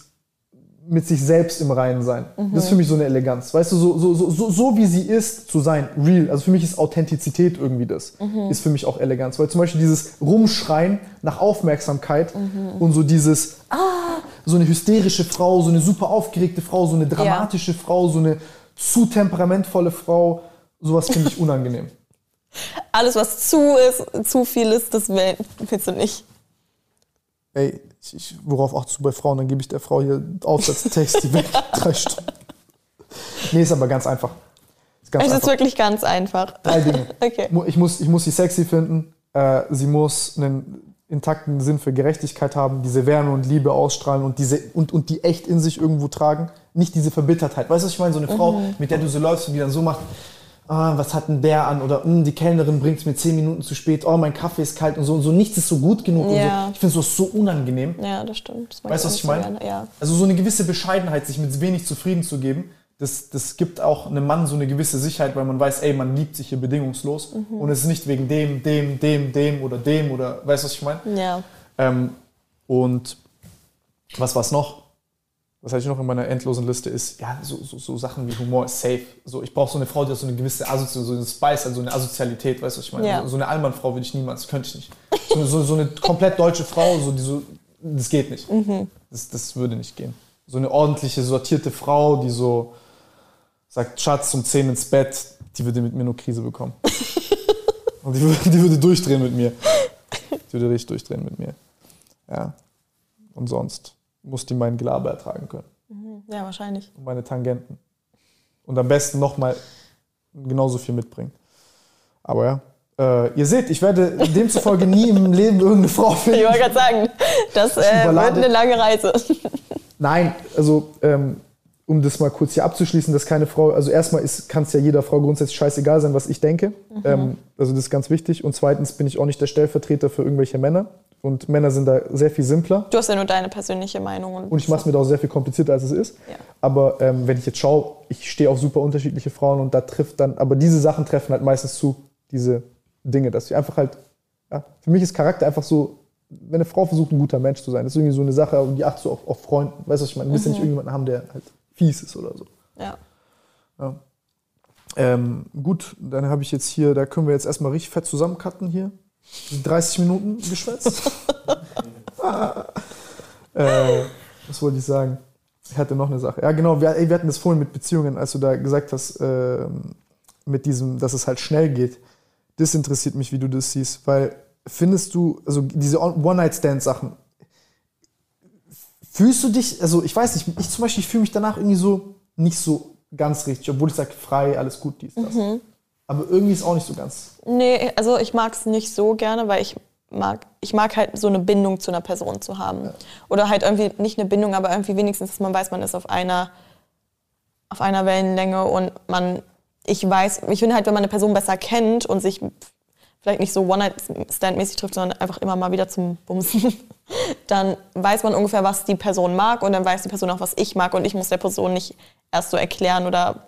mit sich selbst im Reinen sein. Mhm. Das ist für mich so eine Eleganz. Weißt du, so, so, so, so, so wie sie ist, zu sein, real. Also für mich ist Authentizität irgendwie das. Mhm. Ist für mich auch Eleganz. Weil zum Beispiel dieses Rumschreien nach Aufmerksamkeit mhm. und so dieses, ah, so eine hysterische Frau, so eine super aufgeregte Frau, so eine dramatische ja. Frau, so eine zu temperamentvolle Frau, sowas finde ich unangenehm. Alles, was zu ist, zu viel ist, das willst du nicht. Ey, ich, worauf achtest du bei Frauen? Dann gebe ich der Frau hier Aufsatztext, die weg, drei Stunden. Nee, ist aber ganz einfach. Ist ganz es einfach. ist wirklich ganz einfach. Drei Dinge. Okay. Ich muss, ich muss sie sexy finden. Äh, sie muss einen intakten Sinn für Gerechtigkeit haben, diese Wärme und Liebe ausstrahlen und, diese, und, und die echt in sich irgendwo tragen. Nicht diese Verbittertheit. Weißt du, was ich meine? So eine Frau, mhm. mit der du so läufst und die dann so macht, ah, was hat denn der an? Oder hm, die Kellnerin bringt es mir zehn Minuten zu spät, oh, mein Kaffee ist kalt und so und so. Nichts ist so gut genug. Ja. So. Ich finde es so unangenehm. Ja, das stimmt. Das weißt du, was ich meine? Ja. Also so eine gewisse Bescheidenheit, sich mit wenig zufrieden zu geben, das, das gibt auch einem Mann so eine gewisse Sicherheit, weil man weiß, ey, man liebt sich hier bedingungslos. Mhm. Und es ist nicht wegen dem, dem, dem, dem oder dem oder, weißt du, was ich meine? Ja. Ähm, und was war es noch? Was hatte ich noch in meiner endlosen Liste, ist, ja, so, so, so Sachen wie Humor ist safe. So, ich brauche so eine Frau, die hat so eine gewisse Asozi so eine Spice, also eine Asozialität, weißt du, was ich meine? Ja. So eine Allmannfrau würde ich niemals, könnte ich nicht. So, so, so, eine komplett deutsche Frau, so, die so, das geht nicht. Mhm. Das, das würde nicht gehen. So eine ordentliche, sortierte Frau, die so sagt, Schatz, um 10 ins Bett, die würde mit mir nur Krise bekommen. Und die würde, die würde durchdrehen mit mir. Die würde richtig durchdrehen mit mir. Ja. Und sonst muss die mein Gelaber ertragen können. Mhm. Ja, wahrscheinlich. Und meine Tangenten. Und am besten nochmal genauso viel mitbringen. Aber ja. Äh, ihr seht, ich werde demzufolge nie im Leben irgendeine Frau finden. Ich wollte gerade sagen, das äh, wird eine lange Reise. Nein, also ähm, um das mal kurz hier abzuschließen, dass keine Frau, also erstmal kann es ja jeder Frau grundsätzlich scheißegal sein, was ich denke. Mhm. Ähm, also das ist ganz wichtig. Und zweitens bin ich auch nicht der Stellvertreter für irgendwelche Männer. Und Männer sind da sehr viel simpler. Du hast ja nur deine persönliche Meinung. Und, und ich mache es mir da auch sehr viel komplizierter, als es ist. Ja. Aber ähm, wenn ich jetzt schaue, ich stehe auf super unterschiedliche Frauen und da trifft dann, aber diese Sachen treffen halt meistens zu, diese Dinge, dass ich einfach halt, ja, für mich ist Charakter einfach so, wenn eine Frau versucht, ein guter Mensch zu sein, das ist irgendwie so eine Sache, die achtest du auf, auf Freunden. Weißt du, was ich meine? Du willst ja nicht mhm. irgendjemanden haben, der halt fies ist oder so. Ja. ja. Ähm, gut, dann habe ich jetzt hier, da können wir jetzt erstmal richtig fett zusammencutten hier. 30 Minuten geschwätzt. äh, was wollte ich sagen? Ich hatte noch eine Sache. Ja, genau, wir, wir hatten das vorhin mit Beziehungen, als du da gesagt hast, äh, mit diesem, dass es halt schnell geht. Das interessiert mich, wie du das siehst, weil findest du, also diese One-Night-Stand-Sachen, fühlst du dich, also ich weiß nicht, ich zum Beispiel, ich fühle mich danach irgendwie so nicht so ganz richtig, obwohl ich sage, frei, alles gut, dies, das. Mhm. Aber irgendwie ist auch nicht so ganz. Nee, also ich mag es nicht so gerne, weil ich mag, ich mag halt so eine Bindung zu einer Person zu haben. Ja. Oder halt irgendwie nicht eine Bindung, aber irgendwie wenigstens, dass man weiß, man ist auf einer, auf einer Wellenlänge und man, ich weiß, ich finde halt, wenn man eine Person besser kennt und sich vielleicht nicht so One-Night-Stand-mäßig trifft, sondern einfach immer mal wieder zum Bumsen, dann weiß man ungefähr, was die Person mag und dann weiß die Person auch, was ich mag und ich muss der Person nicht erst so erklären oder,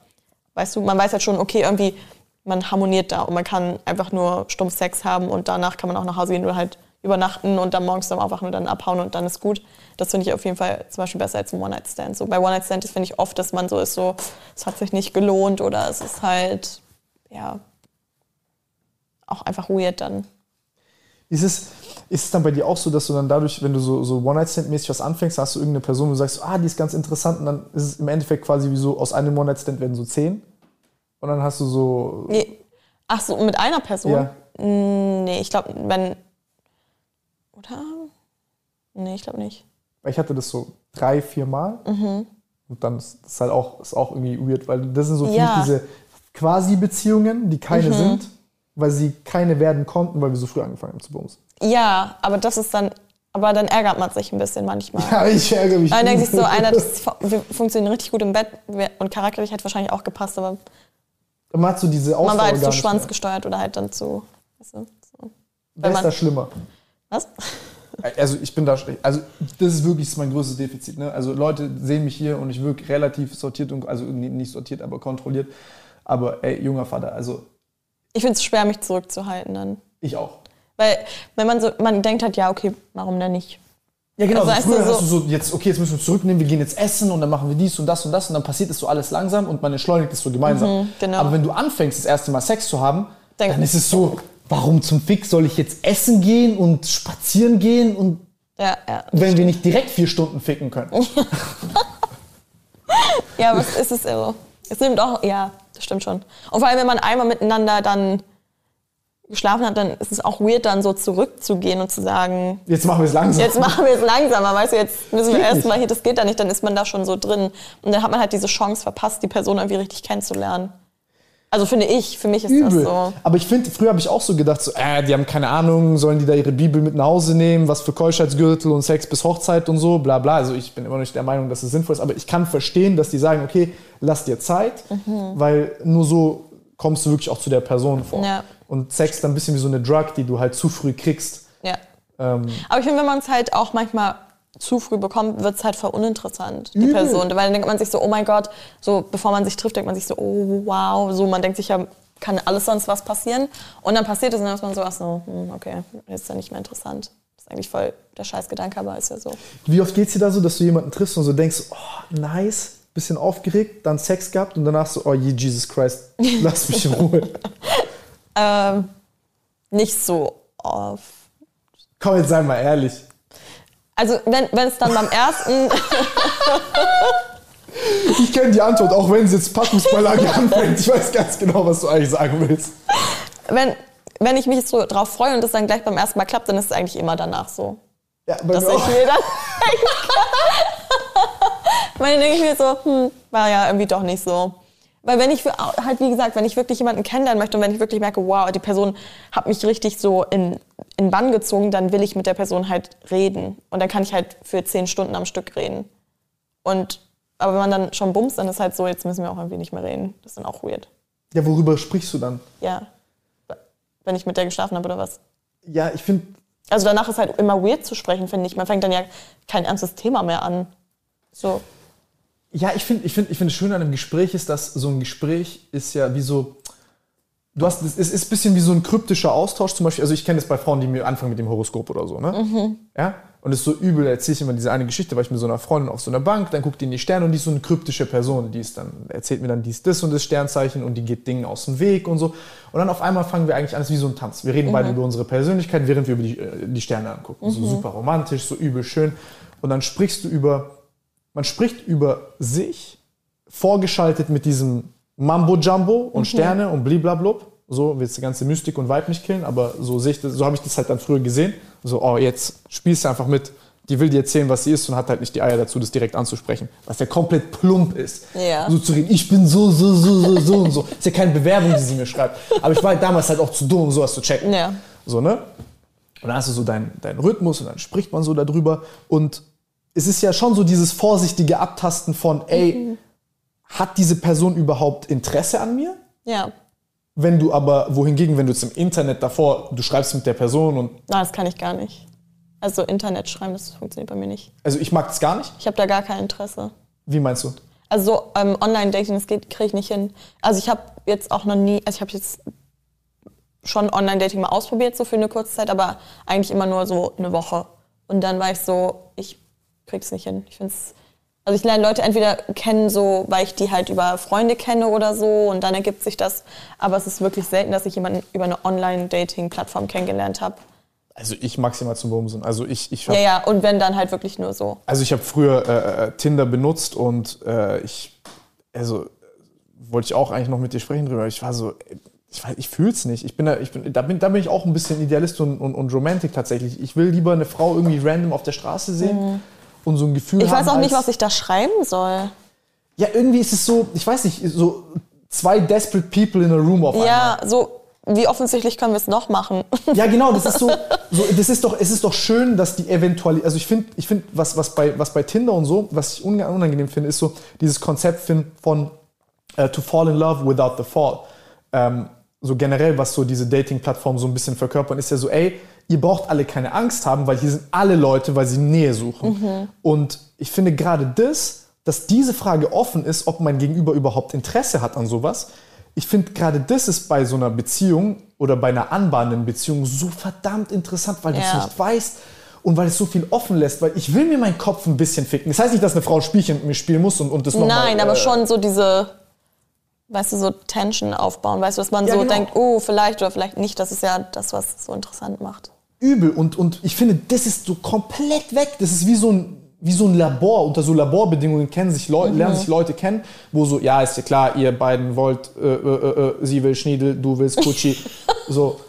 weißt du, man weiß halt schon, okay, irgendwie, man harmoniert da und man kann einfach nur stumpf Sex haben und danach kann man auch nach Hause gehen oder halt übernachten und dann morgens dann aufwachen und dann abhauen und dann ist gut. Das finde ich auf jeden Fall zum Beispiel besser als ein One-Night-Stand. So bei One-Night-Stand finde ich oft, dass man so ist, so, es hat sich nicht gelohnt oder es ist halt, ja, auch einfach weird dann. Ist es, ist es dann bei dir auch so, dass du dann dadurch, wenn du so, so One-Night-Stand-mäßig was anfängst, hast du irgendeine Person, wo du sagst, ah, die ist ganz interessant und dann ist es im Endeffekt quasi wie so, aus einem One-Night-Stand werden so zehn und dann hast du so... Nee. Ach so, mit einer Person? Ja. Mm, nee, ich glaube, wenn... Oder? Nee, ich glaube nicht. Ich hatte das so drei, vier Mal mhm. und dann ist das halt auch, ist auch irgendwie weird, weil das sind so ja. diese Quasi-Beziehungen, die keine mhm. sind weil sie keine werden konnten, weil wir so früh angefangen haben zu bumsen. Ja, aber das ist dann, aber dann ärgert man sich ein bisschen manchmal. Ja, ich ärgere mich. Dann denkt sich so, einer, das, wir funktionieren richtig gut im Bett und charakterlich hat wahrscheinlich auch gepasst, aber man hat so diese Ausdauer Man war halt zu schwanzgesteuert oder halt dann zu, weißt du, so. Wer ist da schlimmer? Was? Also ich bin da, also das ist wirklich mein größtes Defizit. Ne? Also Leute sehen mich hier und ich wirke relativ sortiert und also nicht sortiert, aber kontrolliert. Aber ey, junger Vater, also ich finde es schwer, mich zurückzuhalten dann. Ich auch. Weil, wenn man so, man denkt halt, ja, okay, warum denn nicht? Ja, genau. Also, früher so hast du so, jetzt, okay, jetzt müssen wir zurücknehmen, wir gehen jetzt essen und dann machen wir dies und das und das und dann passiert es so alles langsam und man entschleunigt es so gemeinsam. Mhm, genau. Aber wenn du anfängst, das erste Mal Sex zu haben, Denk dann ist es so, warum zum Fick soll ich jetzt essen gehen und spazieren gehen und ja, ja, wenn stimmt. wir nicht direkt vier Stunden ficken können? ja, ist es irre? Es nimmt auch, ja, das stimmt schon. Und vor allem, wenn man einmal miteinander dann geschlafen hat, dann ist es auch weird, dann so zurückzugehen und zu sagen, jetzt machen wir es langsam. Jetzt machen wir es langsamer, weißt du, jetzt müssen wir erstmal hier, das geht da nicht, dann ist man da schon so drin. Und dann hat man halt diese Chance verpasst, die Person irgendwie richtig kennenzulernen. Also finde ich, für mich ist Übel. das so. Aber ich finde, früher habe ich auch so gedacht, so, äh, die haben keine Ahnung, sollen die da ihre Bibel mit nach Hause nehmen, was für Keuschheitsgürtel und Sex bis Hochzeit und so, bla bla. Also ich bin immer noch nicht der Meinung, dass es sinnvoll ist, aber ich kann verstehen, dass die sagen, okay, lass dir Zeit, mhm. weil nur so kommst du wirklich auch zu der Person vor. Ja. Und Sex ist dann ein bisschen wie so eine Drug, die du halt zu früh kriegst. Ja. Ähm, aber ich finde, wenn man es halt auch manchmal zu früh bekommt, wird es halt voll uninteressant, die Übel. Person. Weil dann denkt man sich so, oh mein Gott, so bevor man sich trifft, denkt man sich so, oh wow, so man denkt sich ja, kann alles sonst was passieren. Und dann passiert es und dann ist man so, ach so, hm, okay, jetzt ist ja nicht mehr interessant. Das ist eigentlich voll der Scheißgedanke, aber ist ja so. Wie oft geht es dir da so, dass du jemanden triffst und so denkst, oh, nice, bisschen aufgeregt, dann Sex gehabt und danach so, oh je, Jesus Christ, lass mich in Ruhe. ähm, nicht so oft. Komm, jetzt sei mal ehrlich. Also wenn, es dann beim ersten... ich kenne die Antwort, auch wenn es jetzt Packungsbeilage anfängt. Ich weiß ganz genau, was du eigentlich sagen willst. Wenn, wenn ich mich so drauf freue und das dann gleich beim ersten Mal klappt, dann ist es eigentlich immer danach so. Ja, bei dass mir ich mir dann Weil dann denke ich mir so, hm, war ja irgendwie doch nicht so. Weil wenn ich halt, wie gesagt, wenn ich wirklich jemanden kennenlernen möchte und wenn ich wirklich merke, wow, die Person hat mich richtig so in, in Bann gezogen, dann will ich mit der Person halt reden. Und dann kann ich halt für zehn Stunden am Stück reden. Und, aber wenn man dann schon bumst, dann ist halt so, jetzt müssen wir auch irgendwie nicht mehr reden. Das ist dann auch weird. Ja, worüber sprichst du dann? Ja. Wenn ich mit der geschlafen habe oder was? Ja, ich finde. Also danach ist halt immer weird zu sprechen, finde ich. Man fängt dann ja kein ernstes Thema mehr an. So. Ja, ich finde, ich finde, ich finde, schön an einem Gespräch ist, dass so ein Gespräch ist ja wie so, du hast, es ist ein bisschen wie so ein kryptischer Austausch zum Beispiel. Also ich kenne das bei Frauen, die mir anfangen mit dem Horoskop oder so, ne? Mhm. Ja. Und es ist so übel, da erzähle ich immer diese eine Geschichte, weil ich mit so einer Freundin auf so einer Bank, dann guckt die in die Sterne und die ist so eine kryptische Person, die ist dann, erzählt mir dann dies, das und das Sternzeichen und die geht Dingen aus dem Weg und so. Und dann auf einmal fangen wir eigentlich an, es ist wie so ein Tanz. Wir reden mhm. beide über unsere Persönlichkeit, während wir über die, äh, die Sterne angucken. Mhm. So super romantisch, so übel schön. Und dann sprichst du über, man spricht über sich, vorgeschaltet mit diesem Mambo Jumbo und mhm. Sterne und bliblablub. So willst die ganze Mystik und Vibe nicht killen, aber so sehe ich das, so habe ich das halt dann früher gesehen. So, oh, jetzt spielst du einfach mit. Die will dir erzählen, was sie ist und hat halt nicht die Eier dazu, das direkt anzusprechen. Was ja komplett plump ist. Ja. So zu reden, ich bin so, so, so, so, so und so. Ist ja keine Bewerbung, die sie mir schreibt. Aber ich war halt damals halt auch zu dumm, um sowas zu checken. Ja. So, ne? Und dann hast du so deinen dein Rhythmus und dann spricht man so darüber. Und es ist ja schon so dieses vorsichtige Abtasten von, ey, mhm. hat diese Person überhaupt Interesse an mir? Ja. Wenn du aber, wohingegen, wenn du jetzt im Internet davor, du schreibst mit der Person und. Nein, das kann ich gar nicht. Also Internet schreiben, das funktioniert bei mir nicht. Also ich mag das gar nicht? Ich habe da gar kein Interesse. Wie meinst du? Also so, ähm, Online-Dating, das kriege ich nicht hin. Also ich habe jetzt auch noch nie, also ich habe jetzt schon Online-Dating mal ausprobiert, so für eine kurze Zeit, aber eigentlich immer nur so eine Woche. Und dann war ich so, ich krieg's nicht hin. Ich finde es also ich lerne Leute entweder kennen, so, weil ich die halt über Freunde kenne oder so und dann ergibt sich das. Aber es ist wirklich selten, dass ich jemanden über eine Online-Dating-Plattform kennengelernt habe. Also ich maximal zum Bumsen. Also ich, ich hab, ja, ja, und wenn dann halt wirklich nur so. Also ich habe früher äh, äh, Tinder benutzt und äh, ich, also wollte ich auch eigentlich noch mit dir sprechen drüber. Ich war so, ich, ich fühle es nicht. Ich bin da, ich bin, da, bin, da bin ich auch ein bisschen Idealist und, und, und Romantik tatsächlich. Ich will lieber eine Frau irgendwie random auf der Straße sehen. Mhm und so ein Gefühl Ich weiß auch nicht, was ich da schreiben soll. Ja, irgendwie ist es so, ich weiß nicht, so zwei desperate people in a room auf einmal. Ja, so wie offensichtlich können wir es noch machen? Ja, genau, das ist so, so das ist doch, es ist doch schön, dass die eventuell, also ich finde, ich finde, was, was, bei, was bei Tinder und so, was ich unangenehm finde, ist so dieses Konzept von uh, to fall in love without the fall. Ähm, so generell, was so diese Dating-Plattformen so ein bisschen verkörpern, ist ja so, ey, ihr braucht alle keine Angst haben, weil hier sind alle Leute, weil sie Nähe suchen. Mhm. Und ich finde gerade das, dass diese Frage offen ist, ob mein Gegenüber überhaupt Interesse hat an sowas. Ich finde gerade das ist bei so einer Beziehung oder bei einer anbahnenden Beziehung so verdammt interessant, weil ja. du es nicht weißt und weil es so viel offen lässt, weil ich will mir meinen Kopf ein bisschen ficken. Das heißt nicht, dass eine Frau Spielchen mit mir spielen muss und, und das nochmal... Nein, mal, aber äh, schon so diese weißt du, so Tension aufbauen, weißt du, dass man ja, so genau. denkt, oh, vielleicht oder vielleicht nicht, das ist ja das, was es so interessant macht. Übel und, und ich finde, das ist so komplett weg. Das ist wie so ein, wie so ein Labor. Unter so Laborbedingungen kennen sich Leute, mhm. lernen sich Leute kennen, wo so, ja, ist ja klar, ihr beiden wollt, äh, äh, äh, äh sie will Schniedel, du willst Kutschi. so.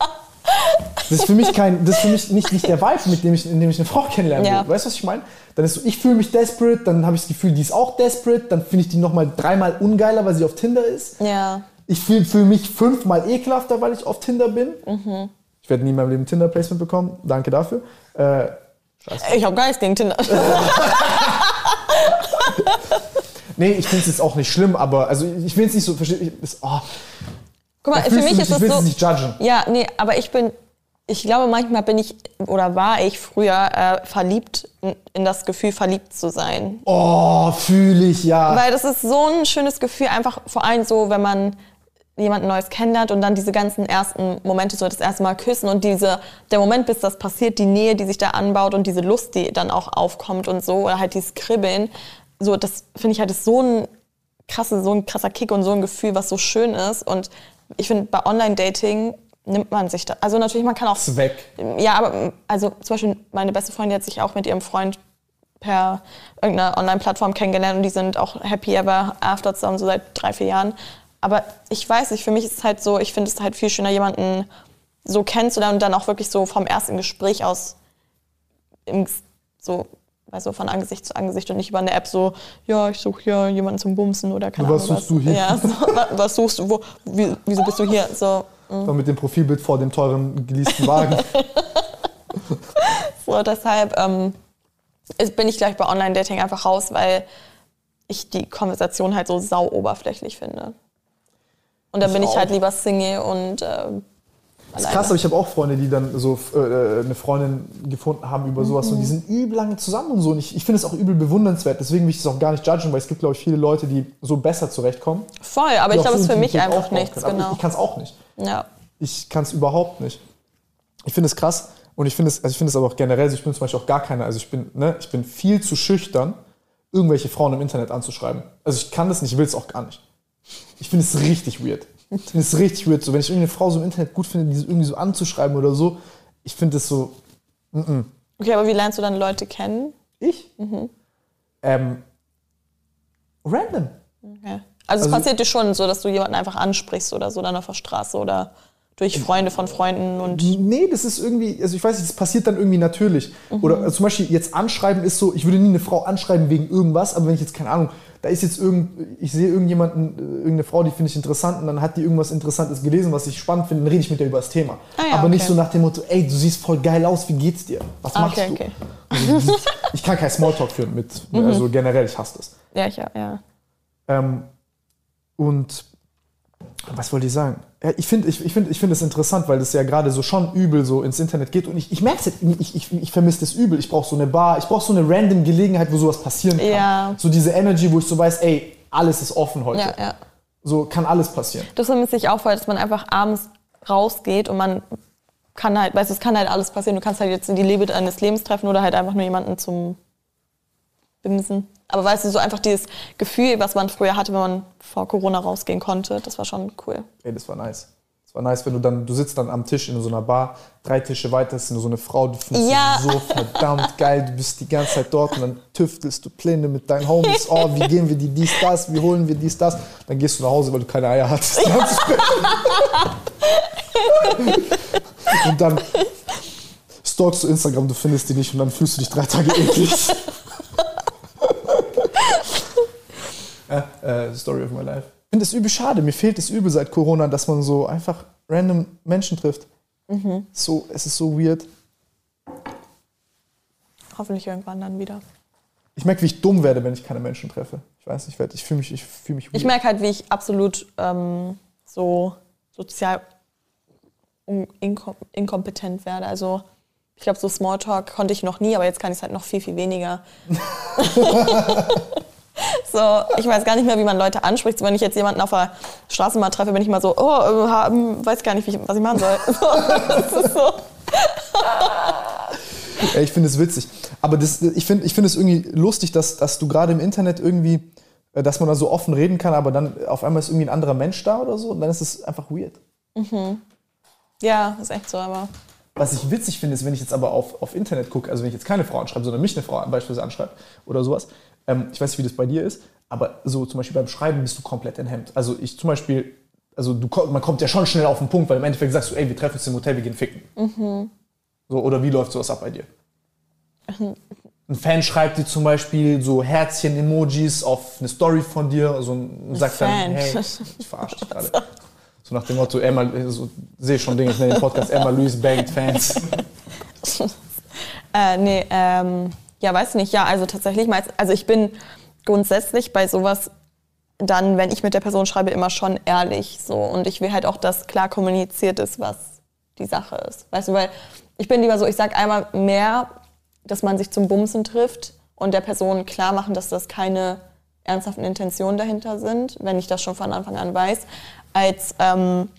Das ist für mich kein, das ist für mich nicht, nicht der Vibe, mit dem ich, in dem ich eine Frau kennenlernen will. Ja. Weißt du, was ich meine? Dann ist so, ich fühle mich desperate, dann habe ich das Gefühl, die ist auch desperate, dann finde ich die nochmal dreimal ungeiler, weil sie auf Tinder ist. Ja. Ich fühle fühl mich fünfmal ekelhafter, weil ich auf Tinder bin. Mhm. Ich werde nie in meinem Leben Tinder-Placement bekommen. Danke dafür. Äh, ich habe gar nichts gegen Tinder. nee, ich finde es jetzt auch nicht schlimm, aber also ich will es nicht so verstehen. Oh, Guck mal, für mich ist es so. nicht judgen. Ja, nee, aber ich bin ich glaube, manchmal bin ich oder war ich früher äh, verliebt in das Gefühl, verliebt zu sein. Oh, fühle ich ja. Weil das ist so ein schönes Gefühl, einfach vor allem so, wenn man jemanden Neues kennenlernt und dann diese ganzen ersten Momente, so das erste Mal küssen und diese, der Moment, bis das passiert, die Nähe, die sich da anbaut und diese Lust, die dann auch aufkommt und so, oder halt dieses Kribbeln, so, das finde ich halt ist so ein krasse, so ein krasser Kick und so ein Gefühl, was so schön ist und ich finde, bei Online-Dating nimmt man sich da. Also natürlich, man kann auch. Zweck. Ja, aber also zum Beispiel meine beste Freundin hat sich auch mit ihrem Freund per irgendeiner Online-Plattform kennengelernt und die sind auch happy ever after zusammen, so seit drei, vier Jahren. Aber ich weiß nicht, für mich ist es halt so, ich finde es halt viel schöner, jemanden so kennenzulernen und dann auch wirklich so vom ersten Gespräch aus im, so weißt du, von Angesicht zu Angesicht und nicht über eine App so, ja, ich suche hier jemanden zum Bumsen oder keine Ahnung. Was suchst du hier? Ja, so, was suchst du, wo, wie, wieso bist du hier? So, Mhm. mit dem Profilbild vor dem teuren geleasten Wagen. so, deshalb ähm, bin ich gleich bei Online-Dating einfach raus, weil ich die Konversation halt so sau oberflächlich finde. Und dann ich bin ich halt lieber Single und äh, das ist krass, aber ich habe auch Freunde, die dann so äh, eine Freundin gefunden haben über sowas mhm. und die sind übel lange zusammen und so. Und ich, ich finde es auch übel bewundernswert. Deswegen will ich es auch gar nicht judgen, weil es gibt, glaube ich, viele Leute, die so besser zurechtkommen. Voll, aber ich glaube, es ist für mich einfach nichts. Genau. Ich, ich kann es auch nicht. Ja. Ich kann es überhaupt nicht. Ich finde es krass, Und ich finde es, also ich finde es aber auch generell, ich bin zum Beispiel auch gar keiner, also ich bin, ne, ich bin viel zu schüchtern, irgendwelche Frauen im Internet anzuschreiben. Also ich kann das nicht, ich will es auch gar nicht. Ich finde es richtig weird. Ich finde es richtig weird. So, wenn ich irgendeine Frau so im Internet gut finde, die irgendwie so anzuschreiben oder so, ich finde es so. Mm -mm. Okay, aber wie lernst du dann Leute kennen? Ich? Mhm. Ähm, random. Okay. Also, also es passiert dir schon so, dass du jemanden einfach ansprichst oder so dann auf der Straße oder durch Freunde von Freunden und. Nee, das ist irgendwie, also ich weiß nicht, das passiert dann irgendwie natürlich. Mhm. Oder also zum Beispiel jetzt anschreiben ist so, ich würde nie eine Frau anschreiben wegen irgendwas, aber wenn ich jetzt, keine Ahnung, da ist jetzt irgend, ich sehe irgendjemanden, äh, irgendeine Frau, die finde ich interessant und dann hat die irgendwas Interessantes gelesen, was ich spannend finde, dann rede ich mit der über das Thema. Ah, ja, aber okay. nicht so nach dem Motto, ey, du siehst voll geil aus, wie geht's dir? Was machst okay, du? Okay. Also, ich kann kein Smalltalk führen mit, mhm. also generell, ich hasse das. Ja, ich, ja. Ähm, und was wollte ich sagen? Ich finde ich, ich find, ich find das interessant, weil das ja gerade so schon übel so ins Internet geht. Und ich, ich merke es, ich, ich, ich vermisse das übel. Ich brauche so eine Bar, ich brauche so eine random Gelegenheit, wo sowas passieren kann. Ja. So diese Energy, wo ich so weiß, ey, alles ist offen heute. Ja, ja. So kann alles passieren. Das vermisse ich auch voll, dass man einfach abends rausgeht und man kann halt, weißt du, es kann halt alles passieren. Du kannst halt jetzt in die Liebe deines Lebens treffen oder halt einfach nur jemanden zum Bimsen. Aber weißt du, so einfach dieses Gefühl, was man früher hatte, wenn man vor Corona rausgehen konnte, das war schon cool. Ey, das war nice. Das war nice, wenn du dann, du sitzt dann am Tisch in so einer Bar, drei Tische weiter ist so eine Frau, du findest ja. sie so verdammt geil, du bist die ganze Zeit dort und dann tüftelst du Pläne mit deinen Homies, oh, wie gehen wir die dies, das, wie holen wir dies, das. Dann gehst du nach Hause, weil du keine Eier hattest. und dann stalkst du Instagram, du findest die nicht und dann fühlst du dich drei Tage eklig. Äh, Story of my life. Ich finde es übel schade. Mir fehlt es übel seit Corona, dass man so einfach random Menschen trifft. Mhm. So, es ist so weird. Hoffentlich irgendwann dann wieder. Ich merke, wie ich dumm werde, wenn ich keine Menschen treffe. Ich weiß nicht, ich fühle mich, ich fühle mich. Weird. Ich merke halt, wie ich absolut ähm, so sozial inkom inkompetent werde. Also ich glaube, so Smalltalk konnte ich noch nie, aber jetzt kann ich es halt noch viel, viel weniger. So, ich weiß gar nicht mehr, wie man Leute anspricht. wenn ich jetzt jemanden auf der Straße mal treffe, bin ich mal so, oh, äh, hm, weiß gar nicht, ich, was ich machen soll. So, das ist so. ich finde es witzig. Aber das, ich finde ich find es irgendwie lustig, dass, dass du gerade im Internet irgendwie, äh, dass man da so offen reden kann, aber dann auf einmal ist irgendwie ein anderer Mensch da oder so und dann ist es einfach weird. Mhm. Ja, ist echt so, aber. Was ich witzig finde, ist, wenn ich jetzt aber auf, auf Internet gucke, also wenn ich jetzt keine Frau anschreibe, sondern mich eine Frau beispielsweise anschreibe oder sowas, ähm, ich weiß nicht, wie das bei dir ist, aber so zum Beispiel beim Schreiben bist du komplett enthemmt. Also ich zum Beispiel, also du, man kommt ja schon schnell auf den Punkt, weil im Endeffekt sagst du, ey, wir treffen uns im Hotel, wir gehen ficken. Mhm. So, oder wie läuft sowas ab bei dir? Ein Fan schreibt dir zum Beispiel so Herzchen-Emojis auf eine Story von dir also, und sagt dann, hey, ich verarsche dich gerade. So nach dem Motto, Emma, so, sehe schon Dinge, ich nenne den Podcast Emma Louise bangt Fans. äh, nee, ähm, ja, weiß nicht. Ja, also tatsächlich, also ich bin grundsätzlich bei sowas dann, wenn ich mit der Person schreibe, immer schon ehrlich so. Und ich will halt auch, dass klar kommuniziert ist, was die Sache ist. Weißt du, weil ich bin lieber so, ich sag einmal mehr, dass man sich zum Bumsen trifft und der Person klar machen, dass das keine ernsthaften Intentionen dahinter sind, wenn ich das schon von Anfang an weiß, als ähm,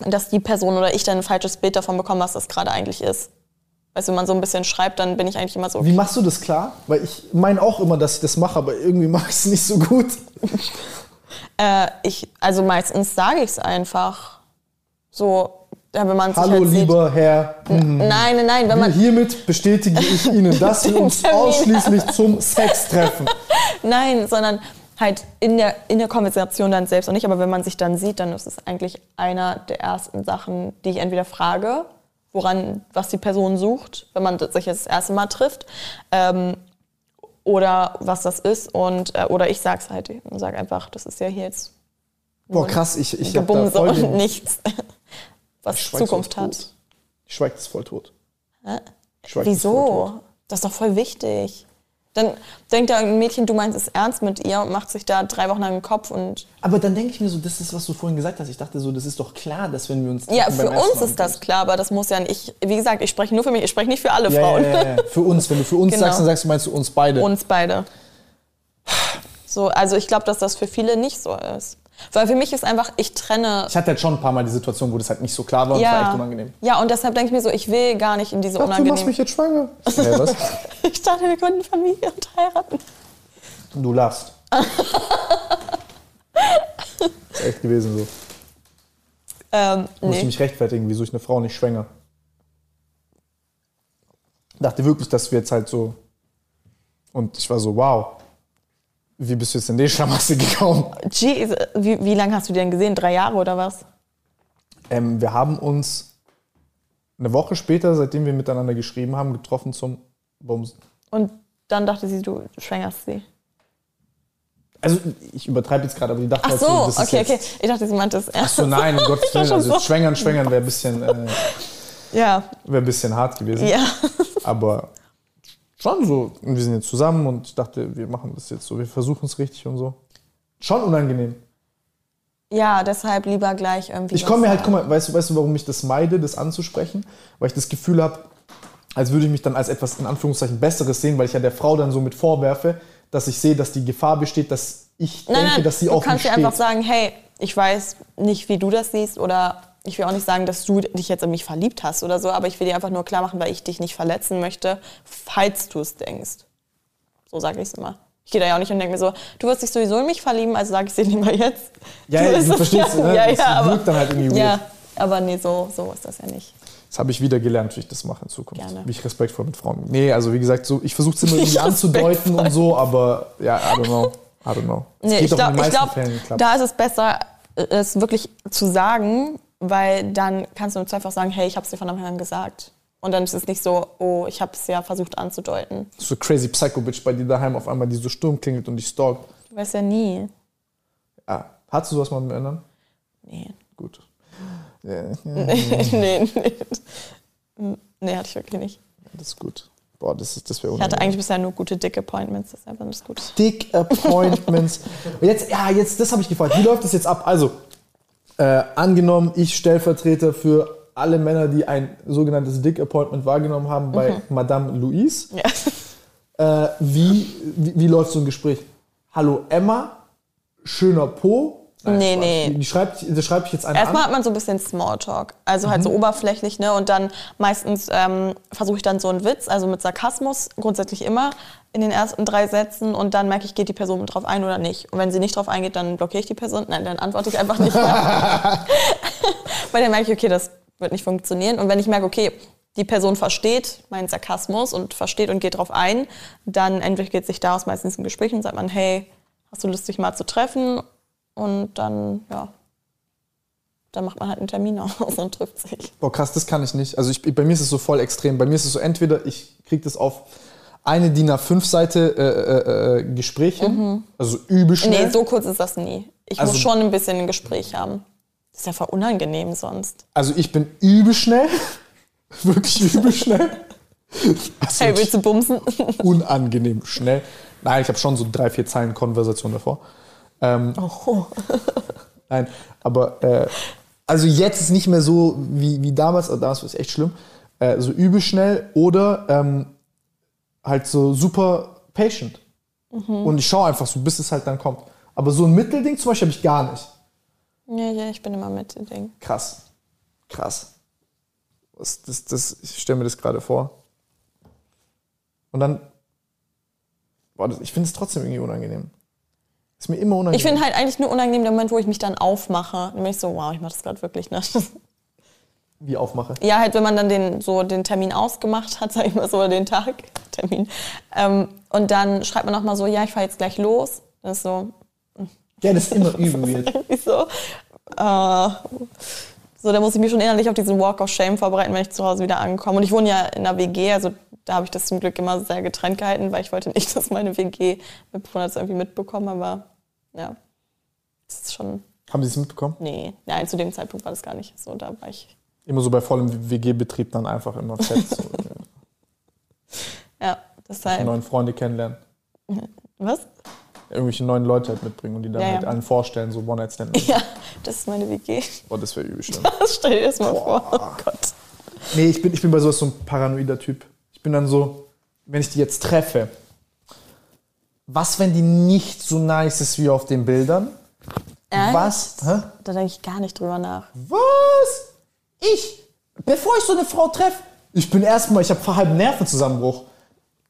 dass die Person oder ich dann ein falsches Bild davon bekomme, was das gerade eigentlich ist. Weißt du, wenn man so ein bisschen schreibt, dann bin ich eigentlich immer so. Okay. Wie machst du das klar? Weil ich meine auch immer, dass ich das mache, aber irgendwie mache ich es nicht so gut. äh, ich, also meistens sage ich es einfach. So, ja, wenn man Hallo, halt lieber sieht. Herr. Nein, nein, nein. Wenn man hiermit bestätige ich Ihnen, dass wir uns ausschließlich zum Sex treffen. Nein, sondern halt in der, in der Konversation dann selbst und nicht. Aber wenn man sich dann sieht, dann ist es eigentlich einer der ersten Sachen, die ich entweder frage woran, was die Person sucht, wenn man sich das erste Mal trifft. Ähm, oder was das ist und äh, oder ich sag's halt und sag einfach, das ist ja hier jetzt Boah, krass, ich, ich hab da voll und nichts, was Zukunft hat. Ich schweig das voll tot. Hä? Wieso? Tot. das ist doch voll wichtig. Dann denkt da ein Mädchen, du meinst es ernst mit ihr und macht sich da drei Wochen lang den Kopf und. Aber dann denke ich mir so, das ist, was du vorhin gesagt hast. Ich dachte so, das ist doch klar, dass wenn wir uns. Ja, für uns ist das klar, aber das muss ja nicht. Wie gesagt, ich spreche nur für mich, ich spreche nicht für alle ja, Frauen. Ja, ja, Für uns. Wenn du für uns genau. sagst, dann sagst du, meinst du uns beide. Uns beide. So, also ich glaube, dass das für viele nicht so ist. Weil für mich ist einfach, ich trenne. Ich hatte halt schon ein paar Mal die Situation, wo das halt nicht so klar war und ja, war echt unangenehm. Ja, und deshalb denke ich mir so, ich will gar nicht in diese Ach, unangenehmen... du machst mich jetzt schwanger. Hey, was? ich dachte, wir könnten Familie und heiraten. Du lachst. ist echt gewesen so. Ähm, Ich musste nee. mich rechtfertigen, wieso ich eine Frau nicht schwänger. Dachte wirklich, dass wir jetzt halt so. Und ich war so, wow. Wie bist du jetzt in die Schlamassel gekommen? Jeez, wie, wie lange hast du die denn gesehen? Drei Jahre oder was? Ähm, wir haben uns eine Woche später, seitdem wir miteinander geschrieben haben, getroffen zum Bumsen. Und dann dachte sie, du schwängerst sie. Also ich übertreibe jetzt gerade, aber die dachte Ach halt so, so, das ist okay, jetzt, okay. Ich dachte, sie meinte es Ach ernst. so, nein, um Gottes Willen. Also so. schwängern, schwängern wäre ein bisschen, äh, Ja, wär ein bisschen hart gewesen. ja. Aber schon so. Und wir sind jetzt zusammen und ich dachte, wir machen das jetzt so. Wir versuchen es richtig und so. Schon unangenehm. Ja, deshalb lieber gleich irgendwie. Ich komme mir halt, guck mal, weißt du, weißt du, warum ich das meide, das anzusprechen? Weil ich das Gefühl habe, als würde ich mich dann als etwas in Anführungszeichen Besseres sehen, weil ich ja der Frau dann so mit vorwerfe, dass ich sehe, dass die Gefahr besteht, dass ich Nein, denke, nein, dass sie du auf mich kannst dir steht. einfach sagen, hey, ich weiß nicht, wie du das siehst oder ich will auch nicht sagen, dass du dich jetzt in mich verliebt hast oder so, aber ich will dir einfach nur klar machen, weil ich dich nicht verletzen möchte, falls du es denkst. So sage ich es immer. Ich gehe da ja auch nicht und denke mir so, du wirst dich sowieso in mich verlieben, also sage ich es dir lieber jetzt. ja, ja, weißt du verstehst, ja. ne? Ja, das ja, aber, wirkt dann halt irgendwie ja, weird. aber nee, so, so ist das ja nicht. Das habe ich wieder gelernt, wie ich das mache in Zukunft. Gerne. Wie ich respektvoll mit Frauen. Nee, also wie gesagt, so, ich versuche es immer irgendwie anzudeuten und so, aber ja, I don't know. I don't know. Nee, ich glaube, glaub, da ist es besser, es wirklich zu sagen, weil dann kannst du im Zweifel auch sagen, hey, ich habe es dir von Anfang an gesagt. Und dann ist es nicht so, oh, ich habe es ja versucht anzudeuten. so crazy Psycho-Bitch bei dir daheim auf einmal, die so Sturm klingelt und dich stalkt. Du weißt ja nie. Ja. Hattest du sowas mal mit Männern? Nee. Gut. Ja, ja, nee, nee. Nee, hatte ich wirklich nicht. das ist gut. Boah, das, ist- das wäre Ich hatte eigentlich bisher nur gute Dick-Appointments, das ist einfach nicht gut. Dick Appointments. jetzt, ja, jetzt, das habe ich gefragt. Wie läuft das jetzt ab? Also, äh, angenommen, ich Stellvertreter für alle Männer, die ein sogenanntes Dick Appointment wahrgenommen haben bei Madame Louise. Ja. Äh, wie, wie, wie läuft so ein Gespräch? Hallo Emma, schöner Po. Nee, Spaß. nee. Die, die schreibt, die schreibe ich jetzt einen Erstmal an. hat man so ein bisschen Smalltalk, also halt so oberflächlich, ne? Und dann meistens ähm, versuche ich dann so einen Witz, also mit Sarkasmus, grundsätzlich immer in den ersten drei Sätzen und dann merke ich, geht die Person drauf ein oder nicht. Und wenn sie nicht drauf eingeht, dann blockiere ich die Person. Nein, dann antworte ich einfach nicht mehr. Weil dann merke ich, okay, das wird nicht funktionieren. Und wenn ich merke, okay, die Person versteht meinen Sarkasmus und versteht und geht drauf ein, dann entwickelt sich daraus meistens ein Gespräch und sagt man, hey, hast du Lust, dich mal zu treffen? Und dann, ja, dann macht man halt einen Termin aus und trifft sich. Boah, krass, das kann ich nicht. Also ich, bei mir ist es so voll extrem. Bei mir ist es so, entweder ich kriege das auf eine DIN A5-Seite äh, äh, äh, Gespräch hin, also übel schnell. Mhm. Nee, so kurz ist das nie. Ich Also- muss schon ein bisschen ein Gespräch haben. Das ist ja voll unangenehm sonst. Also ich bin übel schnell, wirklich übel schnell. Also Hey, willst du bumsen? unangenehm schnell. Nein, ich habe schon so drei, vier Zeilen Konversation davor. Ähm, Oh. Nein, aber äh, also jetzt ist nicht mehr so wie, wie damals, also damals war es echt schlimm, äh, so übel schnell oder ähm, halt so super patient. Und ich schaue einfach so, bis es halt dann kommt. Aber so ein Mittelding zum Beispiel habe ich gar nicht. Ja, ja, ich bin immer mit dem Ding. Krass. Krass. Das, das, das, ich stelle mir das gerade vor. Und dann. Boah, das, ich finde es trotzdem irgendwie unangenehm. Ist mir immer unangenehm. Ich finde halt eigentlich nur unangenehm der Moment, wo ich mich dann aufmache. Dann bin ich so, wow, ich mache das gerade wirklich, ne? wie aufmache. Ja, halt, wenn man dann den, so den Termin ausgemacht hat, sag ich mal so, oder den Tag, Termin. Ähm, und dann schreibt man nochmal so, ja, ich fahre jetzt gleich los. Das ist so, Ja, das ist immer weird. irgendwie so. Äh, so, da muss ich mich schon innerlich auf diesen Walk of Shame vorbereiten, wenn ich zu Hause wieder ankomme. Und ich wohne ja in einer WG, also da habe ich das zum Glück immer sehr getrennt gehalten, weil ich wollte nicht, dass meine WG-Mitbewohner das irgendwie mitbekommen. Aber ja, das ist schon, Haben Sie es mitbekommen? nee, nein, zu dem Zeitpunkt war das gar nicht so. Da war ich, Immer so bei vollem WG-Betrieb dann einfach immer fett. So, ja, ja, deshalb. neuen Freunde kennenlernen. Was? Irgendwelche neuen Leute halt mitbringen und die dann Ja, ja. halt allen vorstellen, so One-Night-Stand. Ja, das ist meine WG. Boah, das wäre übel schlimm. Stell dir das mal vor. Oh Gott. Nee, ich bin, ich bin bei sowas so ein paranoider Typ. Ich bin dann so, wenn ich die jetzt treffe, was, wenn die nicht so nice ist wie auf den Bildern? Echt? Was? Hä? Da denke ich gar nicht drüber nach. Was? Ich? Bevor ich so eine Frau treffe, ich bin erstmal, ich habe halben Nervenzusammenbruch